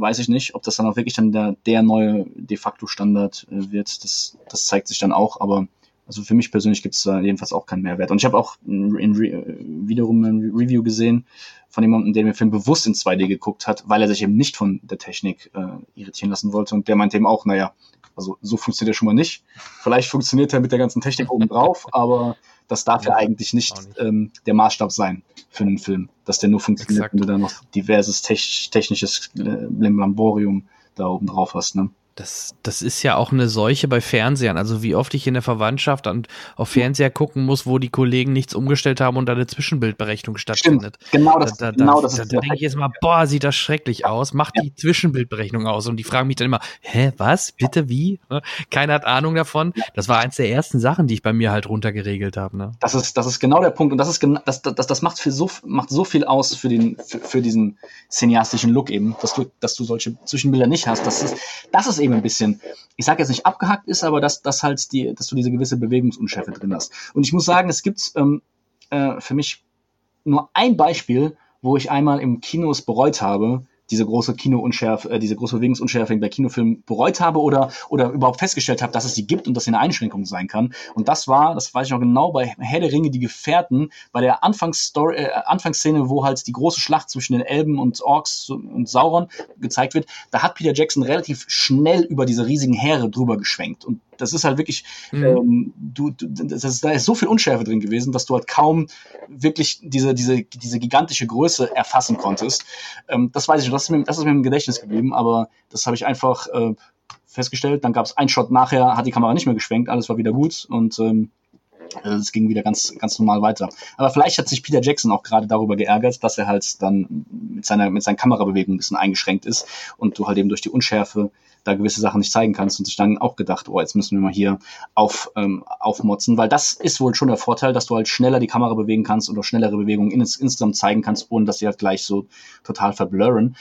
weiß ich nicht. Ob das dann auch wirklich dann der, der neue de facto Standard äh, wird, das, das zeigt sich dann auch. Aber also für mich persönlich gibt es da jedenfalls auch keinen Mehrwert. Und ich habe auch in, in, wiederum ein Review gesehen von jemandem, der mir Film bewusst in 2D geguckt hat, weil er sich eben nicht von der Technik äh, irritieren lassen wollte. Und der meinte eben auch, naja, also so funktioniert er schon mal nicht. Vielleicht funktioniert er mit der ganzen Technik oben drauf, aber das darf ja, ja eigentlich nicht, nicht. Ähm, der Maßstab sein für einen Film, dass der nur funktioniert, Exakt. wenn du da noch diverses technisches Lamborium da oben drauf hast. Ne? Das, das ist ja auch eine Seuche bei Fernsehern. Also wie oft ich in der Verwandtschaft und auf Fernseher gucken muss, wo die Kollegen nichts umgestellt haben und da eine Zwischenbildberechnung stattfindet. Stimmt. Genau das, da, da, genau das da, ist da, da denke ich jetzt mal, boah, sieht das schrecklich aus. Macht ja. die Zwischenbildberechnung aus. Und die fragen mich dann immer, hä, was? Bitte wie? Ne? Keiner hat Ahnung davon. Das war eins der ersten Sachen, die ich bei mir halt runtergeregelt habe. Ne? Das ist, das ist genau der Punkt. Und das ist genau, das, das, das macht für so, macht so viel aus für den, für, für diesen cineastischen Look eben, dass du, dass du solche Zwischenbilder nicht hast. Das ist, das ist eben ein bisschen, ich sage jetzt nicht abgehackt ist, aber dass, dass halt die, dass du diese gewisse Bewegungsunschärfe drin hast. Und ich muss sagen, es gibt ähm, äh, für mich nur ein Beispiel, wo ich einmal im Kino es bereut habe, diese große Kinounschärfe, äh, diese große Bewegungsunschärfe bei Kinofilmen bereut habe oder, oder überhaupt festgestellt habe, dass es die gibt und dass sie eine Einschränkung sein kann. Und das war, das weiß ich noch genau, bei der Ringe, die Gefährten, bei der Anfangsstory, äh, Anfangsszene, wo halt die große Schlacht zwischen den Elben und Orks und Sauron gezeigt wird, da hat Peter Jackson relativ schnell über diese riesigen Heere drüber geschwenkt. Und das ist halt wirklich, mhm. ähm, du, du das ist, da ist so viel Unschärfe drin gewesen, dass du halt kaum wirklich diese, diese, diese gigantische Größe erfassen konntest. Ähm, das weiß ich, das ist, mir, das ist mir im Gedächtnis geblieben, aber das habe ich einfach äh, festgestellt. Dann gab es einen Shot nachher, hat die Kamera nicht mehr geschwenkt, alles war wieder gut und ähm, es ging wieder ganz, ganz normal weiter. Aber vielleicht hat sich Peter Jackson auch gerade darüber geärgert, dass er halt dann mit seiner, mit seinen Kamerabewegungen ein bisschen eingeschränkt ist und du halt eben durch die Unschärfe da gewisse Sachen nicht zeigen kannst und sich dann auch gedacht, oh, jetzt müssen wir mal hier auf, ähm, aufmotzen, weil das ist wohl schon der Vorteil, dass du halt schneller die Kamera bewegen kannst oder schnellere Bewegungen ins, insgesamt zeigen kannst, ohne dass sie halt gleich so total verblurren.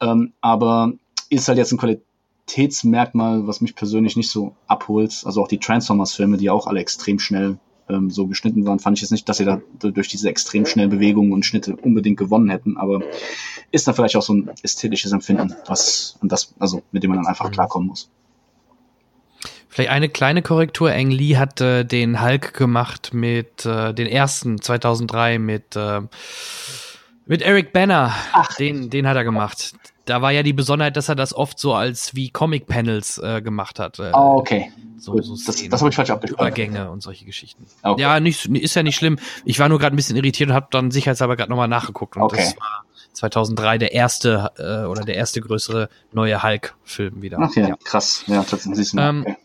Ähm, aber ist halt jetzt ein Qualitätsmerkmal, was mich persönlich nicht so abholt. Also auch die Transformers-Filme, die auch alle extrem schnell ähm, so geschnitten waren, fand ich jetzt nicht, dass sie da durch diese extrem schnellen Bewegungen und Schnitte unbedingt gewonnen hätten, aber ist dann vielleicht auch so ein ästhetisches Empfinden, was und das, also mit dem man dann einfach mhm. klarkommen muss. Vielleicht eine kleine Korrektur. Ang Lee hat äh, den Hulk gemacht mit äh, den ersten 2003 mit äh, mit Eric Banner. Ach. Den den hat er gemacht. Da war ja die Besonderheit, dass er das oft so als wie Comic Panels äh, gemacht hat. Äh, oh, okay. So, so das, das habe ich falsch abgespeichert. Übergänge und solche Geschichten. Okay. Ja, nicht, ist ja nicht schlimm. Ich war nur gerade ein bisschen irritiert und habe dann sicherheitshalber gerade nochmal nachgeguckt. Und okay. das war 2003 der erste äh, oder der erste größere neue Hulk-Film wieder. Ach ja, ja. krass. Ja, tatsächlich. Ähm, okay.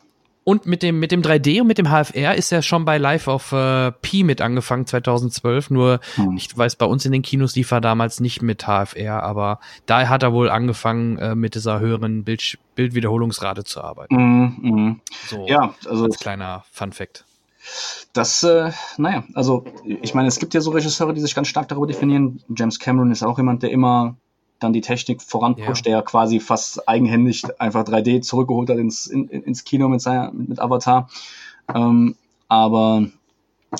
Und mit dem, mit dem 3D und mit dem HFR ist er schon bei Live of äh, P mit angefangen, 2012. Nur, hm. ich weiß, bei uns in den Kinos lief er damals nicht mit HFR, aber da hat er wohl angefangen, äh, mit dieser höheren Bild Bildwiederholungsrate zu arbeiten. Mm, mm. So, ja, also. Als kleiner Fun Fact. Das, äh, naja, also ich meine, es gibt ja so Regisseure, die sich ganz stark darüber definieren. James Cameron ist auch jemand, der immer dann die Technik voranpusht, ja. der quasi fast eigenhändig einfach 3D zurückgeholt hat ins, in, ins Kino mit, seiner, mit Avatar. Ähm, aber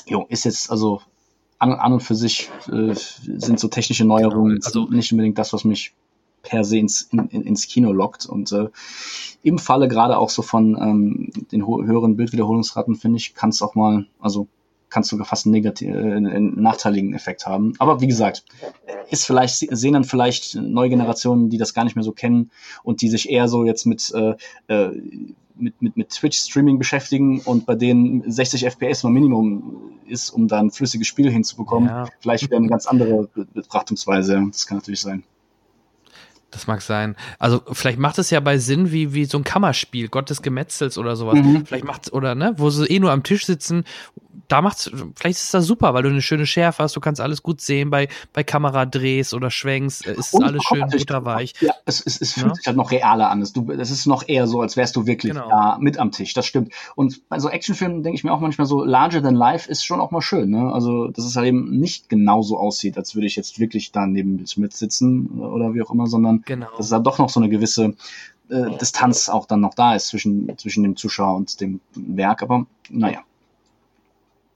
jo, ist jetzt also an, an und für sich äh, sind so technische Neuerungen genau, also, nicht unbedingt das, was mich per se ins, in, ins Kino lockt. Und äh, im Falle gerade auch so von ähm, den höheren Bildwiederholungsraten, finde ich, kann es auch mal, also kannst du fast einen, äh, einen nachteiligen Effekt haben. Aber wie gesagt, ist vielleicht, sehen dann vielleicht neue Generationen, die das gar nicht mehr so kennen und die sich eher so jetzt mit, äh, äh mit, mit, mit Twitch-Streaming beschäftigen und bei denen 60 FPS mal Minimum ist, um dann ein flüssiges Spiel hinzubekommen. Ja. Vielleicht wieder eine ganz andere Betrachtungsweise. Das kann natürlich sein. Das mag sein. Also vielleicht macht es ja bei Sinn wie, wie so ein Kammerspiel, Gott des Gemetzels oder sowas. Mhm. Vielleicht macht oder ne, wo sie eh nur am Tisch sitzen da macht's, vielleicht ist das super, weil du eine schöne Schärfe hast, du kannst alles gut sehen bei, bei Kameradrehs oder Schwenks, ist und alles schön butterweich. Ja, es, es, es fühlt ja? sich halt noch realer an. Es, du, es ist noch eher so, als wärst du wirklich genau. da mit am Tisch, das stimmt. Und bei so Actionfilmen denke ich mir auch manchmal so, larger than life ist schon auch mal schön, ne? Also, dass es halt eben nicht genauso aussieht, als würde ich jetzt wirklich da neben mit sitzen oder wie auch immer, sondern genau. dass halt doch noch so eine gewisse äh, Distanz auch dann noch da ist zwischen, zwischen dem Zuschauer und dem Werk. Aber naja.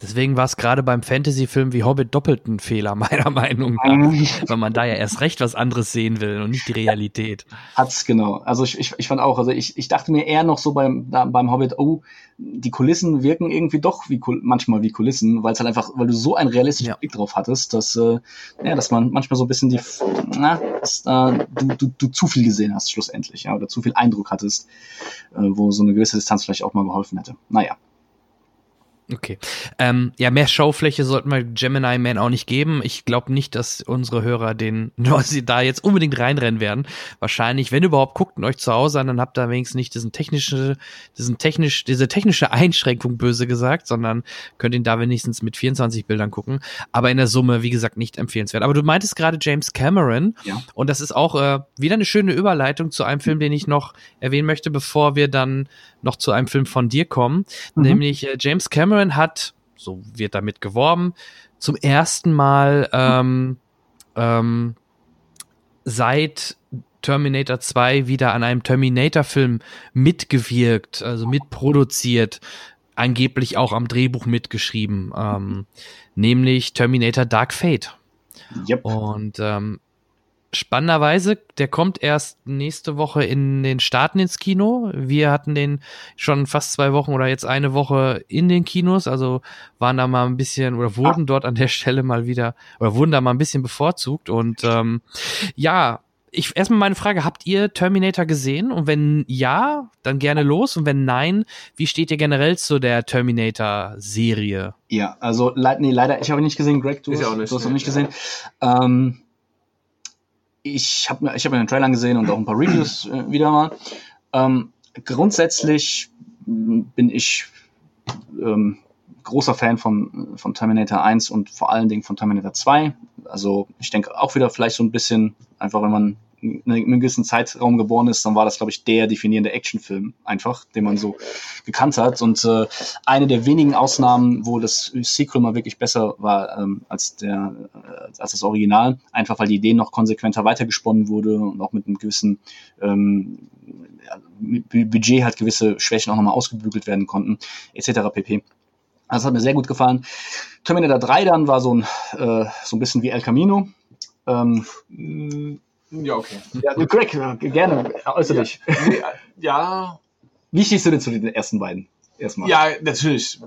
Deswegen war es gerade beim Fantasy-Film wie Hobbit doppelt ein Fehler, meiner Meinung nach. weil man da ja erst recht was anderes sehen will und nicht die Realität. Hat's, genau. Also ich, ich, ich fand auch, also ich, ich dachte mir eher noch so beim, da, beim Hobbit, oh, die Kulissen wirken irgendwie doch wie manchmal wie Kulissen, weil es halt einfach, weil du so einen realistischen ja. Blick drauf hattest, dass, äh, ja, dass man manchmal so ein bisschen die, na, dass, äh, du, du, du zu viel gesehen hast schlussendlich, ja, oder zu viel Eindruck hattest, äh, wo so eine gewisse Distanz vielleicht auch mal geholfen hätte. Naja. Okay. Ähm, ja, mehr Showfläche sollten wir Gemini Man auch nicht geben. Ich glaube nicht, dass unsere Hörer den sie da jetzt unbedingt reinrennen werden. Wahrscheinlich, wenn überhaupt, guckt euch zu Hause an, dann habt ihr wenigstens nicht diesen technische, diesen technisch, diese technische Einschränkung böse gesagt, sondern könnt ihn da wenigstens mit 24 Bildern gucken. Aber in der Summe, wie gesagt, nicht empfehlenswert. Aber du meintest gerade James Cameron. Ja. Und das ist auch äh, wieder eine schöne Überleitung zu einem Film, den ich noch erwähnen möchte, bevor wir dann noch zu einem Film von dir kommen. Mhm. Nämlich äh, James Cameron hat, so wird damit geworben, zum ersten Mal ähm, ähm, seit Terminator 2 wieder an einem Terminator-Film mitgewirkt, also mitproduziert, angeblich auch am Drehbuch mitgeschrieben, ähm, nämlich Terminator Dark Fate. Yep. Und ähm, spannenderweise, der kommt erst nächste Woche in den Staaten ins Kino. Wir hatten den schon fast zwei Wochen oder jetzt eine Woche in den Kinos, also waren da mal ein bisschen oder wurden dort an der Stelle mal wieder oder wurden da mal ein bisschen bevorzugt. Und ähm, ja, ich erstmal meine Frage, habt ihr Terminator gesehen? Und wenn ja, dann gerne los. Und wenn nein, wie steht ihr generell zu der Terminator-Serie? Ja, also nee, leider, ich habe nicht gesehen, Greg, du, hast, auch nicht, du hast noch nicht gesehen. Ähm, ich habe mir, ich hab mir den Trailer gesehen und auch ein paar Reviews äh, wieder mal. Ähm, grundsätzlich bin ich ähm, großer Fan von, von Terminator 1 und vor allen Dingen von Terminator 2. Also ich denke auch wieder vielleicht so ein bisschen, einfach wenn man in einem gewissen Zeitraum geboren ist, dann war das, glaube ich, der definierende Actionfilm einfach, den man so gekannt hat. Und äh, eine der wenigen Ausnahmen, wo das Sequel mal wirklich besser war ähm, als, der, äh, als das Original, einfach weil die Idee noch konsequenter weitergesponnen wurde und auch mit einem gewissen ähm, Budget halt gewisse Schwächen auch nochmal ausgebügelt werden konnten, etc. pp. Das hat mir sehr gut gefallen. Terminator 3 dann war so ein, äh, so ein bisschen wie El Camino. Ähm, ja, okay. Ja, Greg, gerne, äußere ja. Nee, ja. Wie stehst du denn zu den ersten beiden? Erstmal. Ja, natürlich.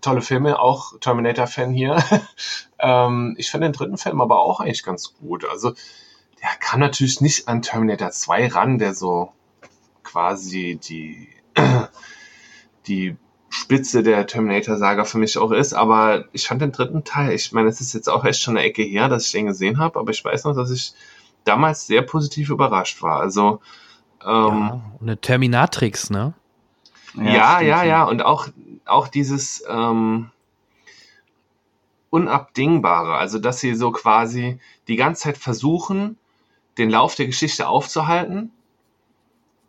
Tolle Filme, auch Terminator-Fan hier. ähm, ich finde den dritten Film aber auch eigentlich ganz gut. Also, der kann natürlich nicht an Terminator 2 ran, der so quasi die, die Spitze der Terminator-Saga für mich auch ist, aber ich fand den dritten Teil, ich meine, es ist jetzt auch echt schon eine Ecke her, dass ich den gesehen habe, aber ich weiß noch, dass ich damals sehr positiv überrascht war. Also ähm, ja, eine Terminatrix, ne? Ja, ja, ja, ja, und auch auch dieses ähm, unabdingbare, also dass sie so quasi die ganze Zeit versuchen, den Lauf der Geschichte aufzuhalten,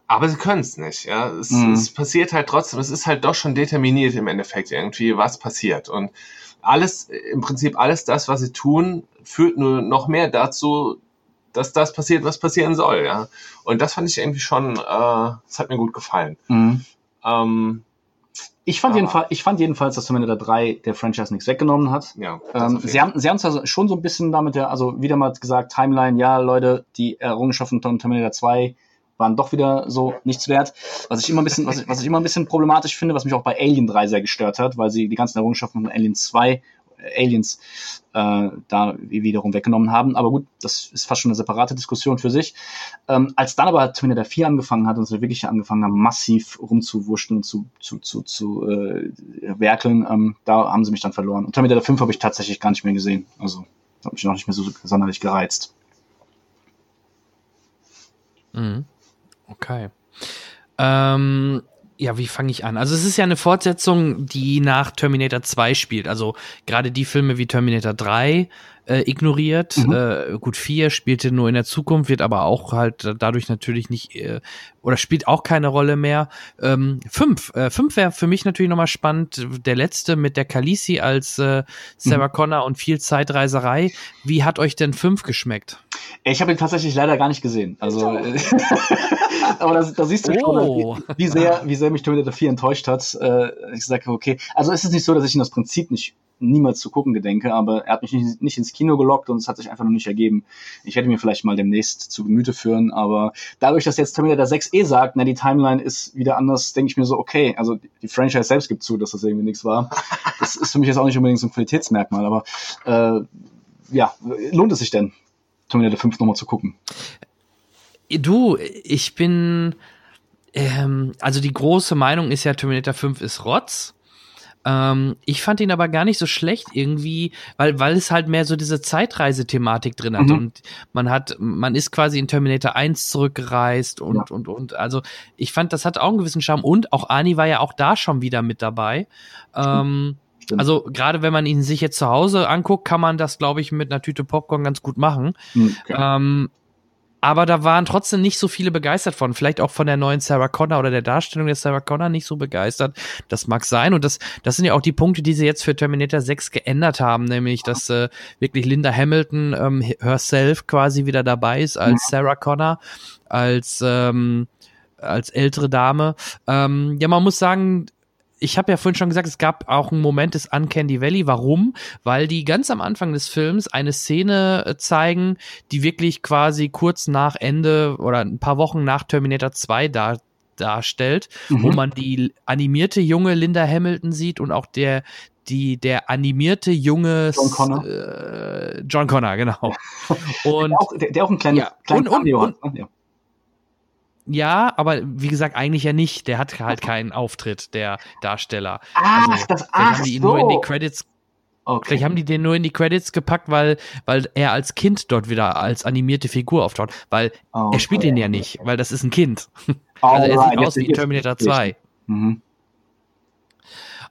aber sie können es nicht. Ja, es, mhm. es passiert halt trotzdem. Es ist halt doch schon determiniert im Endeffekt irgendwie, was passiert und alles, im Prinzip alles das, was sie tun, führt nur noch mehr dazu, dass das passiert, was passieren soll, ja. Und das fand ich irgendwie schon, äh, das hat mir gut gefallen. Mhm. Ähm, ich fand, jedenfalls, ich fand jedenfalls, dass Terminator 3 der Franchise nichts weggenommen hat. Ja, ähm, sie, haben, sie haben zwar schon so ein bisschen damit, der, also wieder mal gesagt, Timeline, ja, Leute, die Errungenschaften von Terminator 2 waren doch wieder so nichts wert. Was ich immer ein bisschen, was ich, was ich immer ein bisschen problematisch finde, was mich auch bei Alien 3 sehr gestört hat, weil sie die ganzen Errungenschaften von Alien 2 Aliens äh, da wiederum weggenommen haben. Aber gut, das ist fast schon eine separate Diskussion für sich. Ähm, als dann aber Terminator 4 angefangen hat und sie wirklich angefangen haben, massiv rumzuwurschteln und zu, zu, zu, zu äh, werkeln, ähm, da haben sie mich dann verloren. Und Terminator 5 habe ich tatsächlich gar nicht mehr gesehen. Also hat mich noch nicht mehr so sonderlich gereizt. Mhm. Okay. Ähm, ja, wie fange ich an? Also es ist ja eine Fortsetzung, die nach Terminator 2 spielt. Also gerade die Filme wie Terminator 3 äh, ignoriert. Mhm. Äh, gut, 4 spielte nur in der Zukunft, wird aber auch halt dadurch natürlich nicht äh, oder spielt auch keine Rolle mehr. Ähm, 5 äh, fünf wäre für mich natürlich nochmal spannend. Der letzte mit der Khaleesi als äh, Sarah mhm. Connor und viel Zeitreiserei. Wie hat euch denn 5 geschmeckt? Ich habe ihn tatsächlich leider gar nicht gesehen. Also Aber da, da siehst du Oh. schon, wie, wie, sehr, wie sehr mich Terminator 4 enttäuscht hat. Äh, ich sage, okay, also es ist nicht so, dass ich ihn das Prinzip nicht niemals zu gucken gedenke, aber er hat mich nicht, nicht ins Kino gelockt und es hat sich einfach noch nicht ergeben. Ich hätte mir vielleicht mal demnächst zu Gemüte führen, aber dadurch, dass jetzt Terminator 6 eh sagt, na, die Timeline ist wieder anders, denke ich mir so, okay, also die Franchise selbst gibt zu, dass das irgendwie nichts war. Das ist für mich jetzt auch nicht unbedingt so ein Qualitätsmerkmal, aber äh, ja, lohnt es sich denn, Terminator 5 nochmal zu gucken? Du, ich bin, ähm, also die große Meinung ist ja, Terminator 5 ist Rotz. Ähm, ich fand ihn aber gar nicht so schlecht irgendwie, weil, weil es halt mehr so diese Zeitreise-Thematik drin hat. Mhm. Und man hat, man ist quasi in Terminator 1 zurückgereist und, Ja. und, und, also ich fand, das hat auch einen gewissen Charme. Und auch Ani war ja auch da schon wieder mit dabei. Ähm, Stimmt. also gerade wenn man ihn sich jetzt zu Hause anguckt, kann man das, glaube ich, mit einer Tüte Popcorn ganz gut machen. Hm, okay. Ähm, aber da waren trotzdem nicht so viele begeistert von. Vielleicht auch von der neuen Sarah Connor oder der Darstellung der Sarah Connor nicht so begeistert. Das mag sein. Und das, das sind ja auch die Punkte, die sie jetzt für Terminator 6 geändert haben. Nämlich, dass äh, wirklich Linda Hamilton ähm, herself quasi wieder dabei ist als Sarah Connor, als, ähm, als ältere Dame. Ähm, ja, man muss sagen, ich habe ja vorhin schon gesagt, es gab auch einen Moment des Uncanny Valley. Warum? Weil die ganz am Anfang des Films eine Szene äh, zeigen, die wirklich quasi kurz nach Ende oder ein paar Wochen nach Terminator 2 da darstellt, wo Mhm. man die animierte junge Linda Hamilton sieht und auch der die der animierte junge John Connor. äh, John Connor genau und der, auch, der, der auch ein kleines, Ja, kleines und- und- und-? Ja. Ja, aber wie gesagt eigentlich ja nicht. Der hat halt keinen Auftritt, der Darsteller. Ach, Also, das Vielleicht ach haben die ihn so. nur in die Credits, okay. vielleicht haben die den nur in die Credits gepackt, weil, weil er als Kind dort wieder als animierte Figur auftaucht. Weil oh, er spielt okay. ihn ja nicht, weil das ist ein Kind. Also er sieht aus wie Terminator 2. Mhm.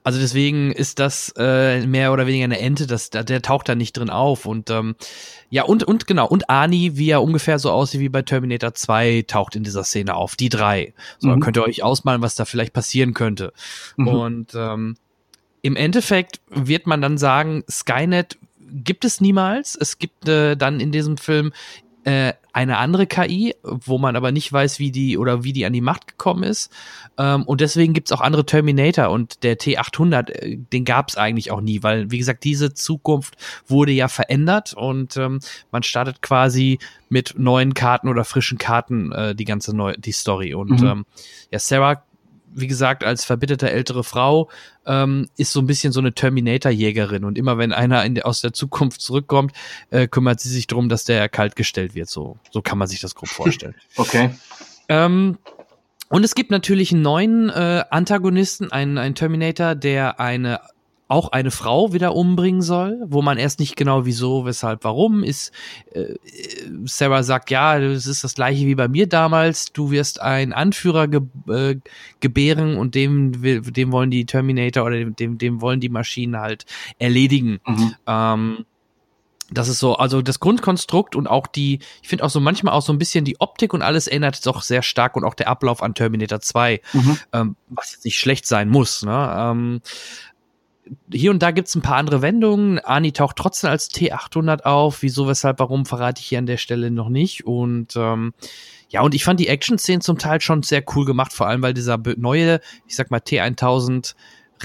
Also deswegen ist das äh, mehr oder weniger eine Ente, das, der, taucht da nicht drin auf. Und ähm, ja, und, und genau, und Ani, wie er ungefähr so aussieht wie bei Terminator 2, taucht in dieser Szene auf. Die drei. So, dann Mhm. könnt ihr euch ausmalen, was da vielleicht passieren könnte. Mhm. Und ähm, im Endeffekt wird man dann sagen, Skynet gibt es niemals. Es gibt äh, dann in diesem Film äh, eine andere KI, wo man aber nicht weiß, wie die oder wie die an die Macht gekommen ist. Ähm, und deswegen gibt's auch andere Terminator und der T800, äh, den gab's eigentlich auch nie, weil, wie gesagt, diese Zukunft wurde ja verändert und ähm, man startet quasi mit neuen Karten oder frischen Karten äh, die ganze neue, die Story. Und Mhm. ähm, ja, Sarah wie gesagt, als verbitterte ältere Frau ähm, ist so ein bisschen so eine Terminator-Jägerin. Und immer wenn einer in aus der Zukunft zurückkommt, äh, kümmert sie sich darum, dass der kaltgestellt wird. So, so kann man sich das grob vorstellen. Okay. ähm, und es gibt natürlich einen neuen äh, Antagonisten, einen, einen Terminator, der eine auch eine Frau wieder umbringen soll, wo man erst nicht genau wieso, weshalb, warum ist. Äh, Sarah sagt, ja, das ist das gleiche wie bei mir damals. Du wirst einen Anführer ge äh, gebären und dem, will- dem wollen die Terminator oder dem, dem, wollen die Maschinen halt erledigen. Mhm. Ähm, das ist so, also das Grundkonstrukt und auch die, ich finde auch so manchmal auch so ein bisschen die Optik und alles erinnert doch sehr stark und auch der Ablauf an Terminator 2, Mhm. ähm, was jetzt nicht schlecht sein muss. Ne? Ähm, hier und da gibt's ein paar andere Wendungen. Ani taucht trotzdem als T800 auf. Wieso, weshalb, warum, verrate ich hier an der Stelle noch nicht. Und ähm, ja, und ich fand die Action-Szenen zum Teil schon sehr cool gemacht, vor allem weil dieser neue, ich sag mal T1000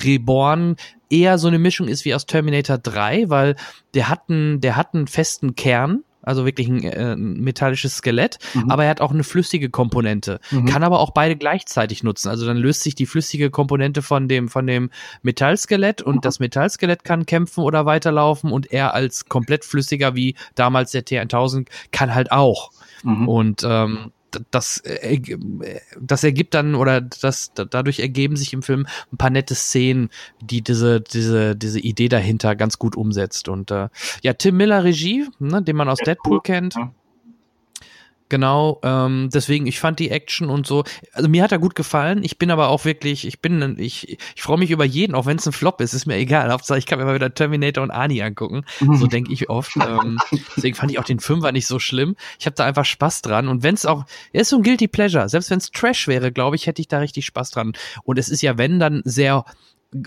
Reborn eher so eine Mischung ist wie aus Terminator 3, weil der hat einen, der hat einen festen Kern, also wirklich ein, äh, metallisches Skelett, Mhm. aber er hat auch eine flüssige Komponente, Mhm. kann aber auch beide gleichzeitig nutzen. Also dann löst sich die flüssige Komponente von dem von dem Metallskelett und Mhm. das Metallskelett kann kämpfen oder weiterlaufen und er als komplett flüssiger wie damals der T1000 kann halt auch. Mhm. Und ähm, das, äh, äh, das ergibt dann oder das da- dadurch ergeben sich im Film ein paar nette Szenen, die diese diese diese Idee dahinter ganz gut umsetzt. Und äh, ja, Tim Miller Regie, ne, den man aus Deadpool, Deadpool kennt. ja. Genau, ähm, deswegen, ich fand die Action und so, also mir hat er gut gefallen. Ich bin aber auch wirklich, ich bin, ich, ich freue mich über jeden, auch wenn es ein Flop ist, ist mir egal. Hauptsache, ich kann mir mal wieder Terminator und Ani angucken. Mhm. So denke ich oft. Ähm, deswegen fand ich auch den Fünfer nicht so schlimm. Ich habe da einfach Spaß dran. Und wenn es auch, er ist so ein Guilty Pleasure. Selbst wenn es Trash wäre, glaube ich, hätte ich da richtig Spaß dran. Und es ist ja, wenn, dann sehr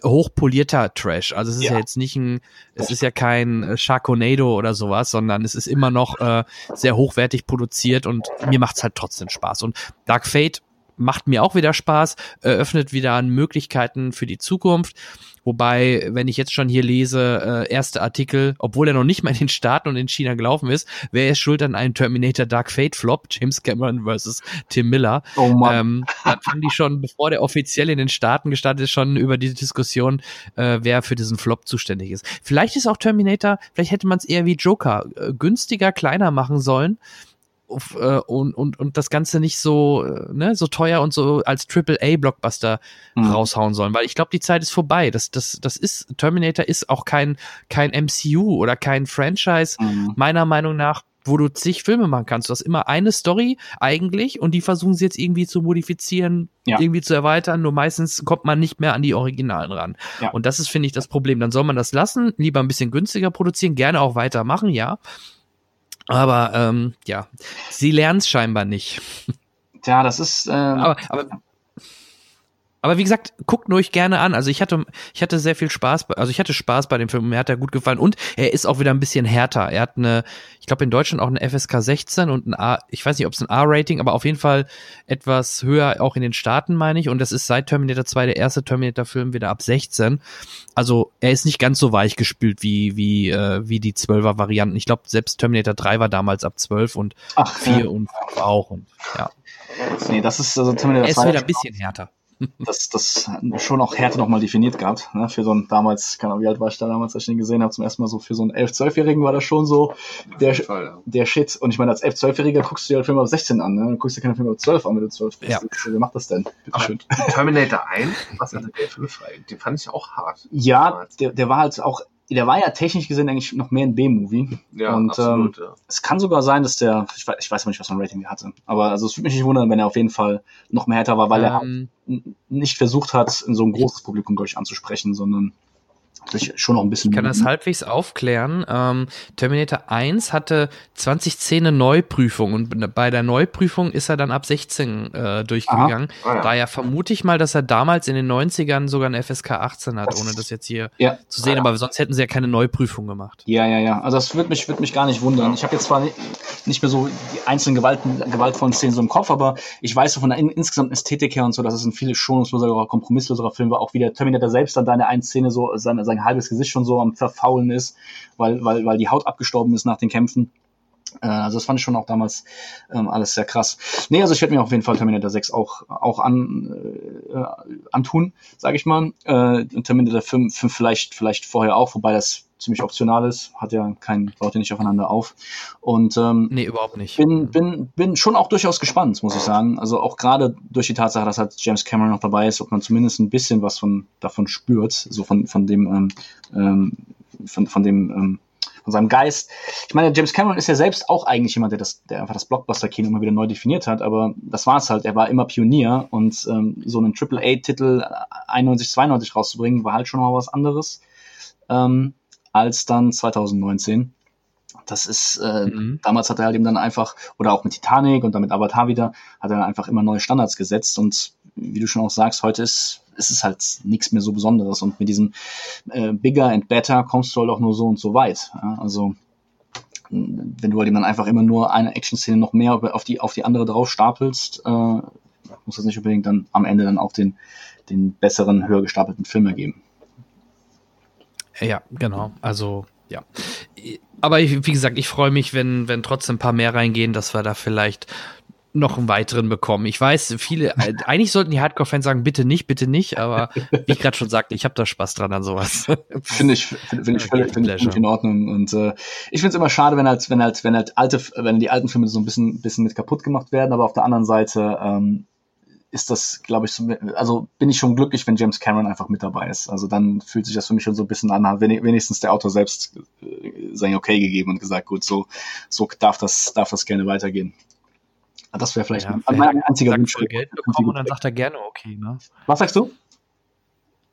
hochpolierter Trash. Also es ist ja, Ja. jetzt nicht ein, es ist ja kein äh, Sharknado oder sowas, sondern es ist immer noch äh, sehr hochwertig produziert und mir macht's halt trotzdem Spaß. Und Dark Fate macht mir auch wieder Spaß, eröffnet wieder Möglichkeiten für die Zukunft. Wobei, wenn ich jetzt schon hier lese, äh, erste Artikel, obwohl er noch nicht mal in den Staaten und in China gelaufen ist, wer ist schuld an einem Terminator Dark Fate Flop? James Cameron versus Tim Miller. Oh Mann. Ähm, dann fangen die schon, bevor der offiziell in den Staaten gestartet ist, schon über diese Diskussion, äh, wer für diesen Flop zuständig ist. Vielleicht ist auch Terminator, vielleicht hätte man es eher wie Joker äh, günstiger, kleiner machen sollen. Äh, und, und, und das Ganze nicht so, äh, ne, so teuer und so als AAA-Blockbuster Mhm. raushauen sollen, weil ich glaube, die Zeit ist vorbei. Das, das, das ist, Terminator ist auch kein, kein MCU oder kein Franchise, Mhm. meiner Meinung nach, wo du zig Filme machen kannst. Du hast immer eine Story eigentlich und die versuchen sie jetzt irgendwie zu modifizieren, Ja. irgendwie zu erweitern, nur meistens kommt man nicht mehr an die Originalen ran. Ja. Und das ist, finde ich, das Problem. Dann soll man das lassen, lieber ein bisschen günstiger produzieren, gerne auch weitermachen, ja. Aber ähm, ja, sie lernen es scheinbar nicht. Ja, das ist. Ähm, Aber, aber, aber wie gesagt, guckt nur euch gerne an. Also ich hatte, ich hatte sehr viel Spaß, bei, also ich hatte Spaß bei dem Film, mir hat er gut gefallen und er ist auch wieder ein bisschen härter. Er hat eine, ich glaube in Deutschland auch eine FSK 16 und ein A, ich weiß nicht, ob es ein A-Rating, aber auf jeden Fall etwas höher auch in den Staaten, meine ich. Und das ist seit Terminator 2 der erste Terminator-Film wieder ab 16. Also er ist nicht ganz so weich gespült wie, wie, äh, wie die 12er Varianten. Ich glaube, selbst Terminator 3 war damals ab 12 und ach, 4 und 5 auch. Und ja, Nee, das ist also Terminator er ist 2 wieder ein bisschen härter. Das, das schon auch Härte nochmal definiert gehabt. Ne? Für so einen damals, keine Ahnung, wie alt war ich da damals, als ich den gesehen habe, zum ersten Mal so für so einen 11-, 12-Jährigen war das schon so der, Fall, ja. der Shit. Und ich meine, als 11-, 12-Jähriger guckst du dir halt Filme ab 16 an, ne? Du guckst dir keine Filme ab 12 an, wenn du 12 bist. Ja. Wer macht das denn? Bitte Aber schön. Terminator 1, was hatte der für eine Frage? Den fand ich auch hart. Ja, der, der war halt auch, der war ja technisch gesehen eigentlich noch mehr ein B-Movie. Ja, Und, absolut. ja. Es kann sogar sein, dass der, ich weiß, ich weiß nicht, was für ein Rating der hatte. Aber also es würde mich nicht wundern, wenn er auf jeden Fall noch mehr härter war, weil er Ähm, n- nicht versucht hat, in so ein großes Publikum, glaube ich, anzusprechen, sondern sich schon noch ein bisschen. Ich kann das halbwegs aufklären. Ähm, Terminator 1 hatte 20 Szene Neuprüfung und bei der Neuprüfung ist er dann ab 16 äh, durchgegangen. Ah, ja. Daher vermute ich mal, dass er damals in den 90ern sogar eine FSK 18 hat, Das- ohne das jetzt hier Ja. zu sehen. Aber sonst hätten sie ja keine Neuprüfung gemacht. Ja, ja, ja. Also das würde mich, würd mich gar nicht wundern. Ich habe jetzt zwar ni- nicht mehr so die einzelnen Gewalten, gewaltvollen Szenen so im Kopf, aber ich weiß so von der in, insgesamten Ästhetik her und so, dass es ein viel schonungsloserer, kompromissloserer Film war. Auch wie der Terminator selbst dann da in der einen Szene so sein, sein halbes Gesicht schon so am Verfaulen ist, weil, weil, weil die Haut abgestorben ist nach den Kämpfen. Äh, Also das fand ich schon auch damals ähm, alles sehr krass. Nee, also ich werde mir auf jeden Fall Terminator 6 auch, auch an, äh, antun, sage ich mal. Äh, Terminator 5, 5 vielleicht, vielleicht vorher auch, wobei das ziemlich optional ist, hat ja kein, baut ja nicht aufeinander auf. Und ähm, Nee, überhaupt nicht. bin, bin, bin schon auch durchaus gespannt, muss ich sagen. Also auch gerade durch die Tatsache, dass halt James Cameron noch dabei ist, ob man zumindest ein bisschen was von davon spürt, so von, von dem, ähm, ähm, von, von dem, ähm, von seinem Geist. Ich meine, James Cameron ist ja selbst auch eigentlich jemand, der das, der einfach das Blockbuster-Kino immer wieder neu definiert hat, aber das war es halt. Er war immer Pionier und ähm, so einen AAA-Titel 91, 92 rauszubringen, war halt schon mal was anderes ähm, als dann 2019. Das ist, äh, Mhm. damals hat er halt eben dann einfach, oder auch mit Titanic und damit Avatar wieder, hat er dann einfach immer neue Standards gesetzt und wie du schon auch sagst, heute ist, ist es halt nichts mehr so Besonderes und mit diesem äh, Bigger and Better kommst du halt auch nur so und so weit. Ja? Also wenn du halt eben dann einfach immer nur eine Action-Szene noch mehr auf die, auf die andere drauf stapelst, äh, muss das nicht unbedingt dann am Ende dann auch den, den besseren, höher gestapelten Film ergeben. Ja, genau. Also, ja. Aber ich, wie gesagt, ich freue mich, wenn, wenn trotzdem ein paar mehr reingehen, dass wir da vielleicht noch einen weiteren bekommen. Ich weiß, viele, äh, eigentlich sollten die Hardcore-Fans sagen, bitte nicht, bitte nicht, aber wie ich gerade schon sagte, ich habe da Spaß dran an sowas. Finde ich, finde find ich völlig, find völlig in Ordnung. Und äh, ich finde es immer schade, wenn halt, wenn halt, wenn halt alte, wenn die alten Filme so ein bisschen, bisschen mit kaputt gemacht werden, aber auf der anderen Seite ähm, ist das, glaube ich, so, also bin ich schon glücklich, wenn James Cameron einfach mit dabei ist. Also dann fühlt sich das für mich schon so ein bisschen an, hat wen- wenigstens der Autor selbst äh, sein Okay gegeben und gesagt, gut, so, so darf das, darf das gerne weitergehen. Das wäre vielleicht Ja, mein, mein einziger Wunsch. Geld bekommen und dann sagt er gerne okay, ne? Was sagst du?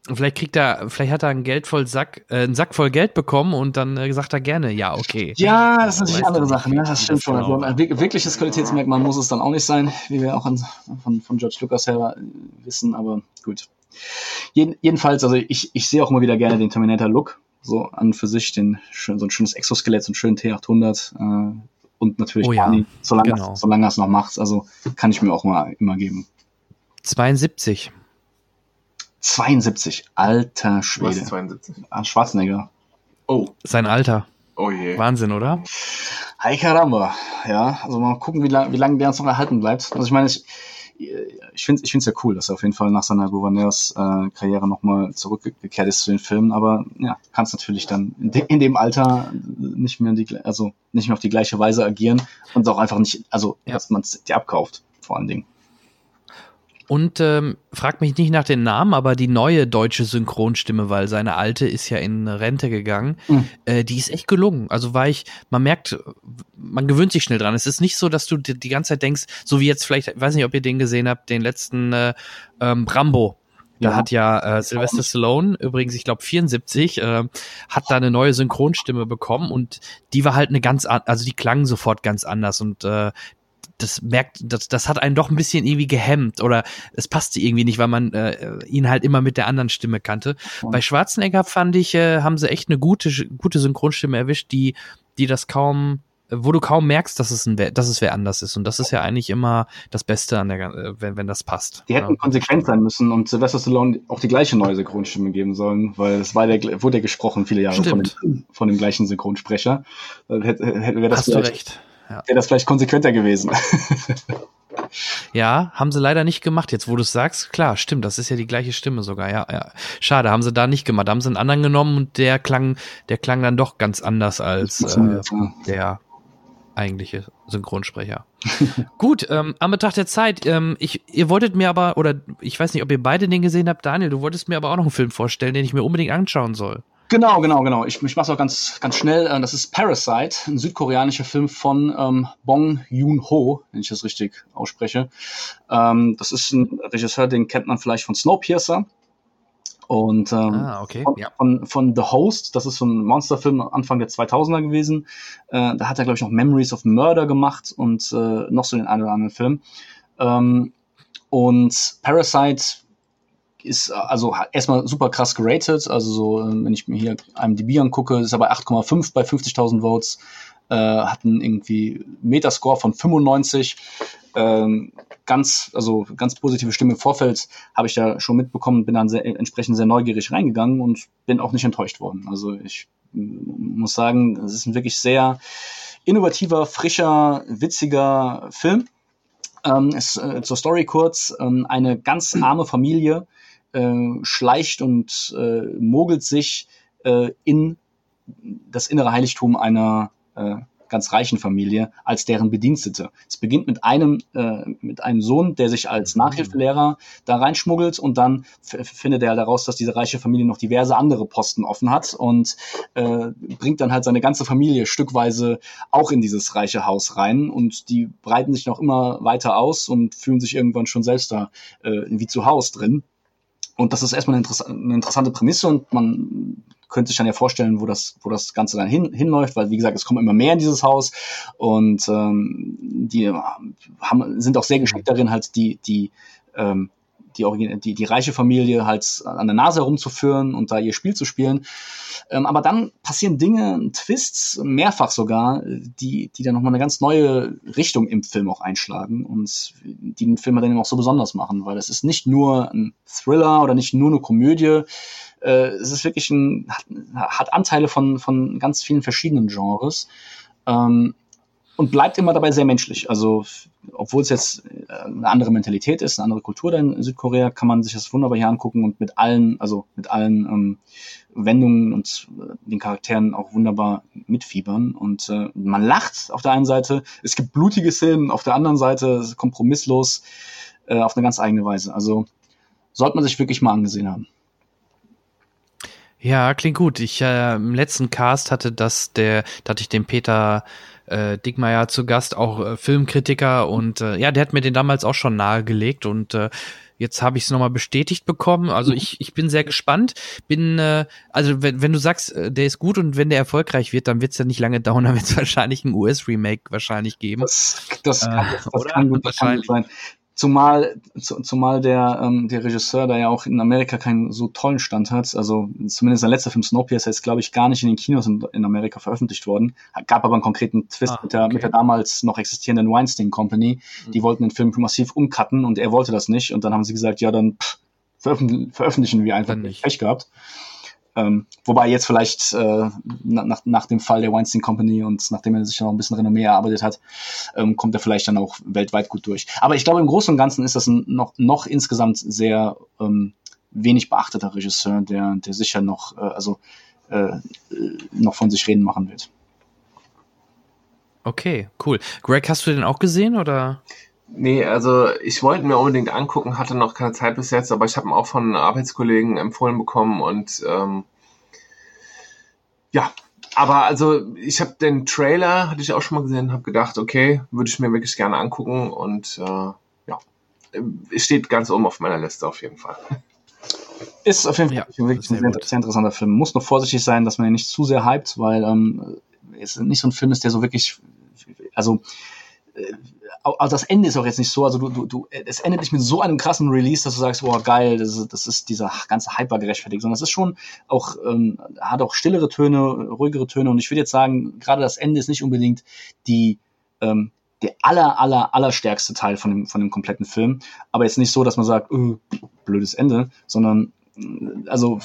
Und vielleicht kriegt er, vielleicht hat er einen Geld voll Sack, äh, einen Sack voll Geld bekommen und dann äh, sagt er gerne, ja, okay. Ja, das ist natürlich andere du Sache, nicht, ne? Das stimmt schon. genau Also ein wir- wirkliches Qualitätsmerkmal muss es dann auch nicht sein, wie wir auch an, von, von George Lucas her wissen, aber gut. Jeden, jedenfalls, also ich, ich sehe auch immer wieder gerne den Terminator-Look. So an für sich, den, so ein schönes Exoskelett, so einen schönen T800 äh, und natürlich Oh ja, Barney, solange, genau. solange er es noch macht. Also kann ich mir auch mal immer geben. 72. 72, alter Was Schwede. 72? Ah, Schwarzenegger. Oh, Sein Alter. oh je. Wahnsinn, oder? Hi caramba. Ja, also mal gucken, wie lange wie lang der uns noch erhalten bleibt. Also ich meine, ich, ich finde ich find's ja cool, dass er auf jeden Fall nach seiner Gouverneurskarriere äh, Karriere nochmal zurückgekehrt ist zu den Filmen, aber ja, kannst natürlich dann in, de, in dem Alter nicht mehr die, also nicht mehr auf die gleiche Weise agieren und auch einfach nicht, also Ja. dass man es dir abkauft, vor allen Dingen. Und ähm, frag mich nicht nach den Namen, aber die neue deutsche Synchronstimme, weil seine alte ist ja in Rente gegangen, Mhm. äh, die ist echt gelungen. Also war ich, man merkt, man gewöhnt sich schnell dran. Es ist nicht so, dass du die, die ganze Zeit denkst, so wie jetzt vielleicht, ich weiß nicht, ob ihr den gesehen habt, den letzten äh, ähm, Rambo. Da Ja. hat ja äh, Sylvester Stallone, übrigens, ich glaube 74, äh, hat da eine neue Synchronstimme bekommen und die war halt eine ganz, an- also die klang sofort ganz anders und äh, das merkt, das, das hat einen doch ein bisschen irgendwie gehemmt oder es passte irgendwie nicht, weil man äh, ihn halt immer mit der anderen Stimme kannte. Bei Schwarzenegger fand ich, äh, haben sie echt eine gute, gute Synchronstimme erwischt, die, die das kaum, wo du kaum merkst, dass es ein, dass es wer anders ist. Und das ist ja eigentlich immer das Beste an der, äh, wenn, wenn das passt. Die hätten ja. konsequent sein müssen und Sylvester Stallone auch die gleiche neue Synchronstimme geben sollen, weil es war der, wurde ja gesprochen viele Jahre von dem, von dem gleichen Synchronsprecher. Äh, Hätte, hätte, wäre das Hast du recht. Ja. wäre das vielleicht konsequenter gewesen. ja, haben sie leider nicht gemacht. Jetzt, wo du es sagst, klar, stimmt, das ist ja die gleiche Stimme sogar. Ja, ja. Schade, haben sie da nicht gemacht. Da haben sie einen anderen genommen und der klang, der klang dann doch ganz anders als äh, der eigentliche Synchronsprecher. Gut, ähm, am Betracht der Zeit, ähm, ich, ihr wolltet mir aber, oder ich weiß nicht, ob ihr beide den gesehen habt, Daniel, du wolltest mir aber auch noch einen Film vorstellen, den ich mir unbedingt anschauen soll. Genau, genau, genau. Ich, ich mache es auch ganz, ganz schnell. Äh, Das ist Parasite, ein südkoreanischer Film von ähm, Bong Joon-ho, wenn ich das richtig ausspreche. Ähm, das ist ein Regisseur, den kennt man vielleicht von Snowpiercer. Und ähm, Ah, okay. von, Ja. von, von The Host, das ist so ein Monsterfilm Anfang der 2000er gewesen. Äh, da hat er, glaube ich, noch Memories of Murder gemacht und äh, noch so den einen oder anderen Film. Ähm, und Parasite ist äh, also erstmal super krass geratet. Also so, ähm, wenn ich mir hier IMDb angucke, ist er bei 8,5 bei 50.000 Votes. Äh, hat einen irgendwie Metascore von 95. Ähm, ganz, also ganz positive Stimme im Vorfeld habe ich da schon mitbekommen, bin dann sehr, entsprechend sehr neugierig reingegangen und bin auch nicht enttäuscht worden. Also ich mm, muss sagen, es ist ein wirklich sehr innovativer, frischer, witziger Film. Ähm, es, äh, zur Story kurz, ähm, eine ganz arme Familie äh, schleicht und äh, mogelt sich äh, in das innere Heiligtum einer äh, ganz reichen Familie als deren Bedienstete. Es beginnt mit einem äh, mit einem Sohn, der sich als Nachhilfelehrer da reinschmuggelt und dann findet er daraus, dass diese reiche Familie noch diverse andere Posten offen hat und äh, bringt dann halt seine ganze Familie stückweise auch in dieses reiche Haus rein und die breiten sich noch immer weiter aus und fühlen sich irgendwann schon selbst da äh, wie zu Hause drin. Und das ist erstmal eine, interess eine interessante Prämisse und man könnte sich dann ja vorstellen, wo das, wo das Ganze dann hin, hinläuft, weil wie gesagt, es kommen immer mehr in dieses Haus und ähm, die haben, sind auch sehr geschickt darin, halt die, die, ähm, die, die, die reiche Familie halt an der Nase herumzuführen und da ihr Spiel zu spielen. Ähm, aber dann passieren Dinge, Twists, mehrfach sogar, die, die dann nochmal eine ganz neue Richtung im Film auch einschlagen und die den Film dann eben auch so besonders machen, weil es ist nicht nur ein Thriller oder nicht nur eine Komödie, äh, es ist wirklich ein, hat, hat Anteile von, von ganz vielen verschiedenen Genres. Ähm, und bleibt immer dabei sehr menschlich. Also, obwohl es jetzt äh, eine andere Mentalität ist, eine andere Kultur in Südkorea, kann man sich das wunderbar hier angucken und mit allen, also mit allen ähm, Wendungen und äh, den Charakteren auch wunderbar mitfiebern. Und äh, man lacht auf der einen Seite, es gibt blutige Szenen, auf der anderen Seite kompromisslos äh, auf eine ganz eigene Weise. Also sollte man sich wirklich mal angesehen haben. Ja, klingt gut. Ich äh, im letzten Cast hatte das der, da hatte ich den Peter äh, Dickmeier zu Gast, auch äh, Filmkritiker und äh, ja, der hat mir den damals auch schon nahegelegt und äh, jetzt habe ich es nochmal bestätigt bekommen. Also ich, ich bin sehr gespannt. Bin äh, also wenn, wenn du sagst, äh, der ist gut und wenn der erfolgreich wird, dann wird es ja nicht lange dauern, dann wird es wahrscheinlich ein US-Remake wahrscheinlich geben. Das, das, Äh, kann, das, gut, das kann gut Wahrscheinlich. sein. Zumal, zu, zumal der, ähm, der Regisseur da ja auch in Amerika keinen so tollen Stand hat. Also zumindest sein letzter Film Snowpiercer ist, glaube ich, gar nicht in den Kinos in, in Amerika veröffentlicht worden. Gab aber einen konkreten Twist Ah, mit, der, okay. mit der damals noch existierenden Weinstein Company. Die wollten den Film massiv umcutten und er wollte das nicht. Und dann haben sie gesagt, ja, dann pff, veröffentlich, veröffentlichen wir einfach. Dann nicht. Pech gehabt. Ähm, wobei jetzt vielleicht äh, na- nach, nach dem Fall der Weinstein Company und nachdem er sich noch ein bisschen Renommee erarbeitet hat, ähm, kommt er vielleicht dann auch weltweit gut durch. Aber ich glaube, im Großen und Ganzen ist das ein noch, noch insgesamt sehr ähm, wenig beachteter Regisseur, der, der sicher noch, äh, also, äh, äh, noch von sich reden machen wird. Okay, cool. Greg, hast du den auch gesehen oder? Nee, also ich wollte mir unbedingt angucken, hatte noch keine Zeit bis jetzt, aber ich habe ihn auch von Arbeitskollegen empfohlen bekommen und ähm, ja, aber also ich habe den Trailer, hatte ich auch schon mal gesehen, habe gedacht, okay, würde ich mir wirklich gerne angucken und äh, ja, es steht ganz oben auf meiner Liste auf jeden Fall. Ist auf jeden Fall Ja, wirklich sehr ein sehr, sehr interessanter Film. Muss noch vorsichtig sein, dass man ihn nicht zu sehr hypt, weil ähm, es nicht so ein Film ist, der so wirklich, also also das Ende ist auch jetzt nicht so, also du, du, du, es endet nicht mit so einem krassen Release, dass du sagst, boah, geil, das ist, das ist dieser ganze Hyper gerechtfertigt, sondern es ist schon auch, ähm, hat auch stillere Töne, ruhigere Töne und ich würde jetzt sagen, gerade das Ende ist nicht unbedingt die, ähm, der aller, aller, aller stärkste Teil von dem, von dem kompletten Film, aber jetzt nicht so, dass man sagt, äh, blödes Ende, sondern äh, also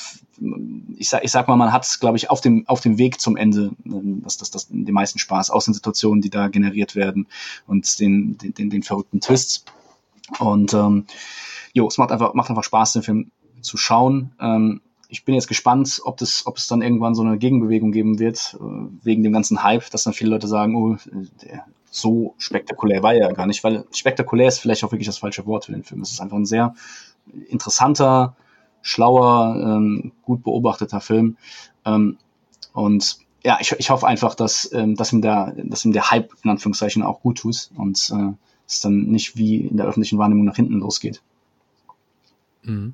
ich sag, ich sag mal, man hat, glaube ich, auf dem, auf dem Weg zum Ende ähm, das, das, das, den meisten Spaß aus den Situationen, die da generiert werden und den, den, den, den verrückten Twists. Und ähm, jo, es macht einfach, macht einfach Spaß, den Film zu schauen. Ähm, ich bin jetzt gespannt, ob, das, ob es dann irgendwann so eine Gegenbewegung geben wird, äh, wegen dem ganzen Hype, dass dann viele Leute sagen, oh, der, so spektakulär war er ja gar nicht, weil spektakulär ist vielleicht auch wirklich das falsche Wort für den Film. Es ist einfach ein sehr interessanter, schlauer, ähm, gut beobachteter Film. Ähm, und ja, ich, ich hoffe einfach, dass, ähm, dass, ihm der, dass ihm der Hype in Anführungszeichen auch gut tut und äh, es dann nicht wie in der öffentlichen Wahrnehmung nach hinten losgeht. Mhm.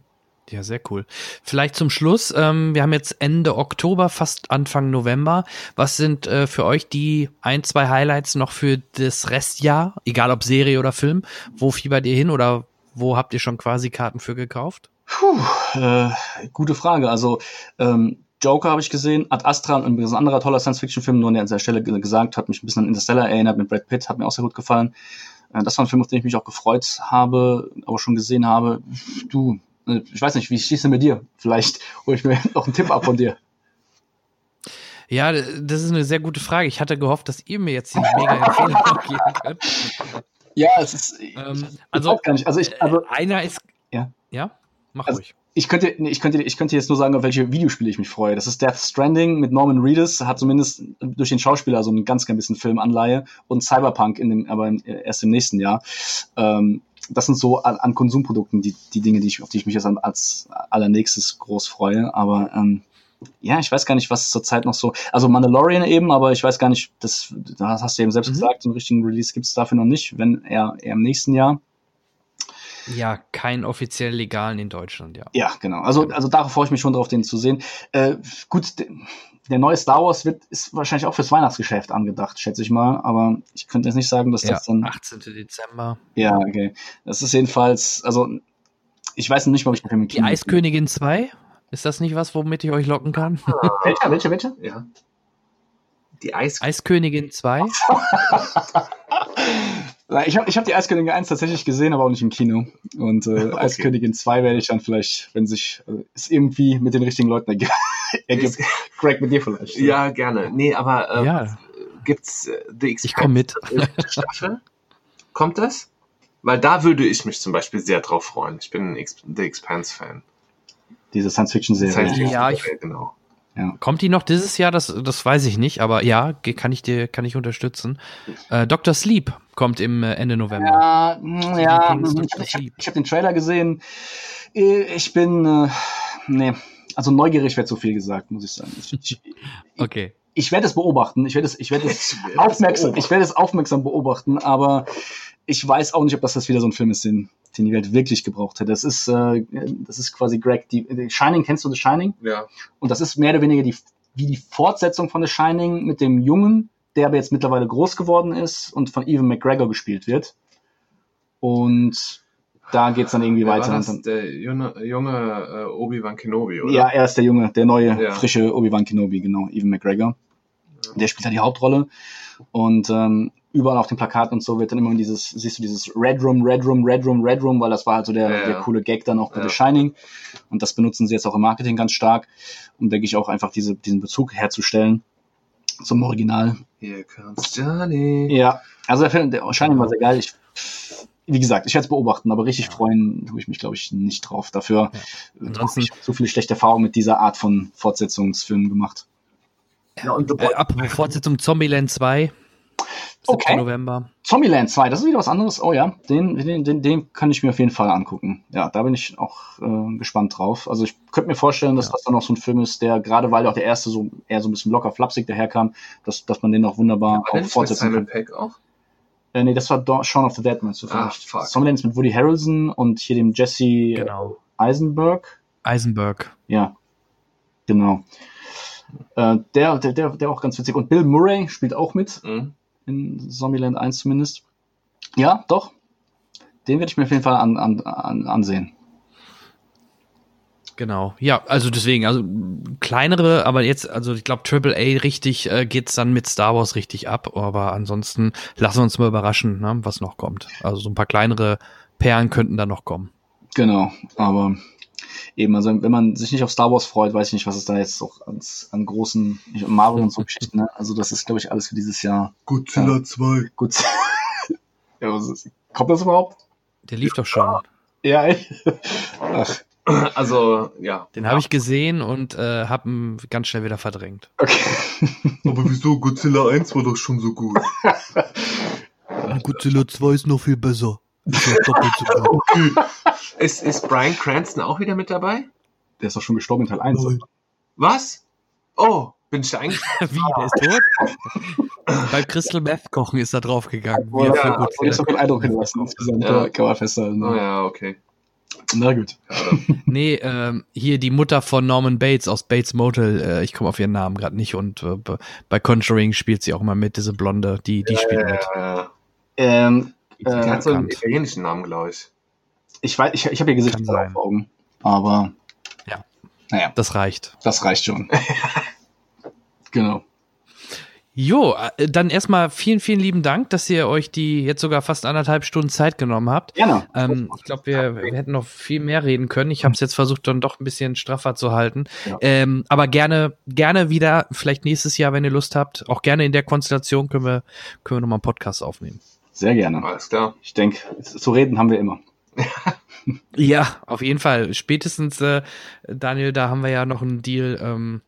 Ja, sehr cool. Vielleicht zum Schluss, ähm, wir haben jetzt Ende Oktober, fast Anfang November. Was sind äh, für euch die ein, zwei Highlights noch für das Restjahr, egal ob Serie oder Film? Wo fiebert ihr hin oder wo habt ihr schon quasi Karten für gekauft? Puh, äh, gute Frage. Also ähm, Joker habe ich gesehen, Ad Astra, ein ein anderer toller Science-Fiction-Film, nur an der Stelle ge- gesagt, hat mich ein bisschen an Interstellar erinnert mit Brad Pitt, hat mir auch sehr gut gefallen. Äh, das war ein Film, auf den ich mich auch gefreut habe, aber schon gesehen habe. Du, äh, ich weiß nicht, wie schließt denn mit dir? Vielleicht hole ich mir noch einen Tipp ab von dir. Ja, das ist eine sehr gute Frage. Ich hatte gehofft, dass ihr mir jetzt die mega Empfehlung geben könnt. Ja, es ist. Ähm, also, gar nicht. Also ich, also äh, einer ist. Ja. Ja? Mach Also- ruhig. ich könnte, nee, ich könnte, ich könnte jetzt nur sagen, auf welche Videospiele ich mich freue. Das ist Death Stranding mit Norman Reedus, hat zumindest durch den Schauspieler so einen ganz, ganz bisschen Filmanleihe und Cyberpunk in dem, aber im, erst im nächsten Jahr. Ähm, das sind so an, an Konsumprodukten die, die Dinge, die ich, auf die ich mich jetzt an- als allernächstes groß freue. Aber ähm, ja, ich weiß gar nicht, was zurzeit noch so. Also Mandalorian eben, aber ich weiß gar nicht, das, das hast du eben selbst Mhm. gesagt, einen richtigen Release gibt es dafür noch nicht, wenn eher, eher im nächsten Jahr. Ja, keinen offiziell legalen in Deutschland, ja. Ja, genau. Also, also darauf freue ich mich schon drauf, den zu sehen. Äh, gut, de- der neue Star Wars wird, ist wahrscheinlich auch fürs Weihnachtsgeschäft angedacht, schätze ich mal. Aber ich könnte jetzt nicht sagen, dass ja das dann. 18. Dezember. Ja, okay. Das ist jedenfalls, also ich weiß nicht, ob ich den Film Die Eiskönigin 2? Ist das nicht was, womit ich euch locken kann? Welcher, welcher, welcher? Ja. Die Eis Eiskönigin 2? Ich habe ich hab die Eiskönigin 1 tatsächlich gesehen, aber auch nicht im Kino. Und äh, Eiskönigin 2 werde ich dann vielleicht, wenn sich äh, es irgendwie mit den richtigen Leuten ergibt. ergibt. Greg, mit dir vielleicht. Ja, gerne. Nee, aber äh, Ja. gibt's äh, The Ich komme mit. Staffel? Kommt das? Weil da würde ich mich zum Beispiel sehr drauf freuen. Ich bin ein Ex The Expanse-Fan. Diese Science-Fiction-Serie. Science-Fiction- Ja, ich- genau. Kommt die noch dieses Jahr? Das, das weiß ich nicht, aber ja, kann ich dir, kann ich unterstützen. Äh, Dr. Sleep kommt im äh, Ende November. Ja, ja, ich habe ich hab, ich den Trailer gesehen. Äh, Ich bin, äh, nee, also neugierig wird so viel gesagt, muss ich sagen. Ich, ich, Okay. ich werde es beobachten, ich werde es, ich werde es Ich aufmerksam, beobachten. ich werde es aufmerksam beobachten, aber ich weiß auch nicht, ob das, das wieder so ein Film ist, den, den die Welt wirklich gebraucht hätte. Das ist, äh, das ist quasi Greg, die, die Shining, kennst du The Shining? Ja. Und das ist mehr oder weniger die, wie die Fortsetzung von The Shining mit dem Jungen, der aber jetzt mittlerweile groß geworden ist und von Evan McGregor gespielt wird. Und da geht's dann irgendwie Wer weiter. War das dann, der junge, junge äh, Obi-Wan Kenobi, oder? ja, er ist der Junge, der neue, Ja. frische Obi-Wan Kenobi, genau, Evan McGregor. Der spielt da die Hauptrolle. Und ähm, überall auf den Plakaten und so wird dann immer dieses, siehst du dieses Red Room, Red Room, Red Room, Red Room, weil das war halt so der, Ja, ja. der coole Gag dann auch bei Ja. The Shining. Und das benutzen sie jetzt auch im Marketing ganz stark, um, denke ich, auch einfach diese, diesen Bezug herzustellen zum Original. Here comes Johnny. Ja, also der Film, der Shining war sehr geil. Ich, wie gesagt, ich werde es beobachten, aber richtig Ja. freuen tue ich mich, glaube ich, nicht drauf. Dafür Ja. äh, Ansonsten- habe ich so viele schlechte Erfahrungen mit dieser Art von Fortsetzungsfilmen gemacht. Ja, und Äh, apropos Fortsetzung Zombieland 2. 7. Okay. November. Zombieland 2, das ist wieder was anderes. Oh ja, den, den, den, den kann ich mir auf jeden Fall angucken. Ja, da bin ich auch äh, gespannt drauf. Also ich könnte mir vorstellen, dass Ja. das dann auch so ein Film ist, der gerade weil auch der erste so eher so ein bisschen locker flapsig daherkam, dass, dass man den auch wunderbar der auch fortsetzen Simon kann. Peck auch? Äh, nee, das war Dawn- Shaun of the Dead, meinst du Ah, vielleicht? fuck. Zombieland ist mit Woody Harrelson und hier dem Jesse Genau. Eisenberg. Eisenberg. Ja, genau. Äh, der, der, der, der auch ganz witzig. Und Bill Murray spielt auch mit, Mhm. In Zombieland 1 zumindest. Ja, doch. Den werde ich mir auf jeden Fall an, an, an, ansehen. Genau. Ja, also deswegen, also kleinere, aber jetzt, also ich glaube, Triple A richtig äh, geht's dann mit Star Wars richtig ab, aber ansonsten lassen wir uns mal überraschen, ne, was noch kommt. Also so ein paar kleinere Perlen könnten da noch kommen. Genau, aber eben, also wenn man sich nicht auf Star Wars freut, weiß ich nicht, was es da jetzt auch ans, an großen ich- Marvel und so Geschichten, ne? Also das ist, glaube ich, alles für dieses Jahr Godzilla 2. gut. ja, was ist, kommt das überhaupt? Der lief doch schon. Ja, echt? Ach, Also, ja. Den habe ich gesehen und äh, habe ihn ganz schnell wieder verdrängt. okay. Aber wieso? Godzilla 1 war doch schon so gut. Godzilla 2 ist noch viel besser. Ist ja doppelt so gut. Okay. Ist, ist Brian Cranston auch wieder mit dabei? Der ist doch schon gestorben in Teil 1. Nein. Was? Oh, bin ich da eigentlich? Wie, der ist tot? Beim Crystal Meth kochen ist er draufgegangen. Er Ja, für und jetzt Godzilla. so viel Eindruck hinterlassen insgesamt, Ja. ja. kann man festhalten. Oh ja, okay. Na gut. Nee, ähm, hier die Mutter von Norman Bates aus Bates Motel, äh, ich komme auf ihren Namen gerade nicht und äh, be- bei Conjuring spielt sie auch immer mit, diese Blonde, die, die spielt mit. Äh, Ähm, die hat so einen italienischen Namen, glaube ich. ich weiß, ich, ich habe ihr Gesicht vor. Augen, aber Ja. naja, Das reicht. das reicht schon. genau. Jo, äh, dann erstmal vielen, vielen lieben Dank, dass ihr euch die jetzt sogar fast anderthalb Stunden Zeit genommen habt. Gerne. Ähm, ich glaube, wir, wir hätten noch viel mehr reden können. Ich habe es jetzt versucht, dann doch ein bisschen straffer zu halten. Ja. Ähm, aber gerne, gerne wieder, vielleicht nächstes Jahr, wenn ihr Lust habt. Auch gerne in der Konstellation können wir, können wir nochmal einen Podcast aufnehmen. Sehr gerne. Alles klar. Ich denke, zu reden haben wir immer. Ja, auf jeden Fall. Spätestens, äh, Daniel, da haben wir ja noch einen Deal ähm,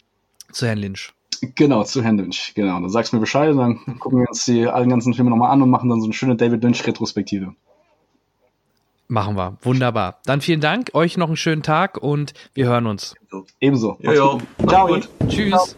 zu Herrn Lynch. Genau, zu Herrn Lynch. Genau. Dann sagst du mir Bescheid und dann gucken wir uns die allen ganzen Filme nochmal an und machen dann so eine schöne David Lynch-Retrospektive. Machen wir. Wunderbar. Dann vielen Dank, euch noch einen schönen Tag und wir hören uns. Ebenso. Ja, ja. Ciao. Gut. Tschüss.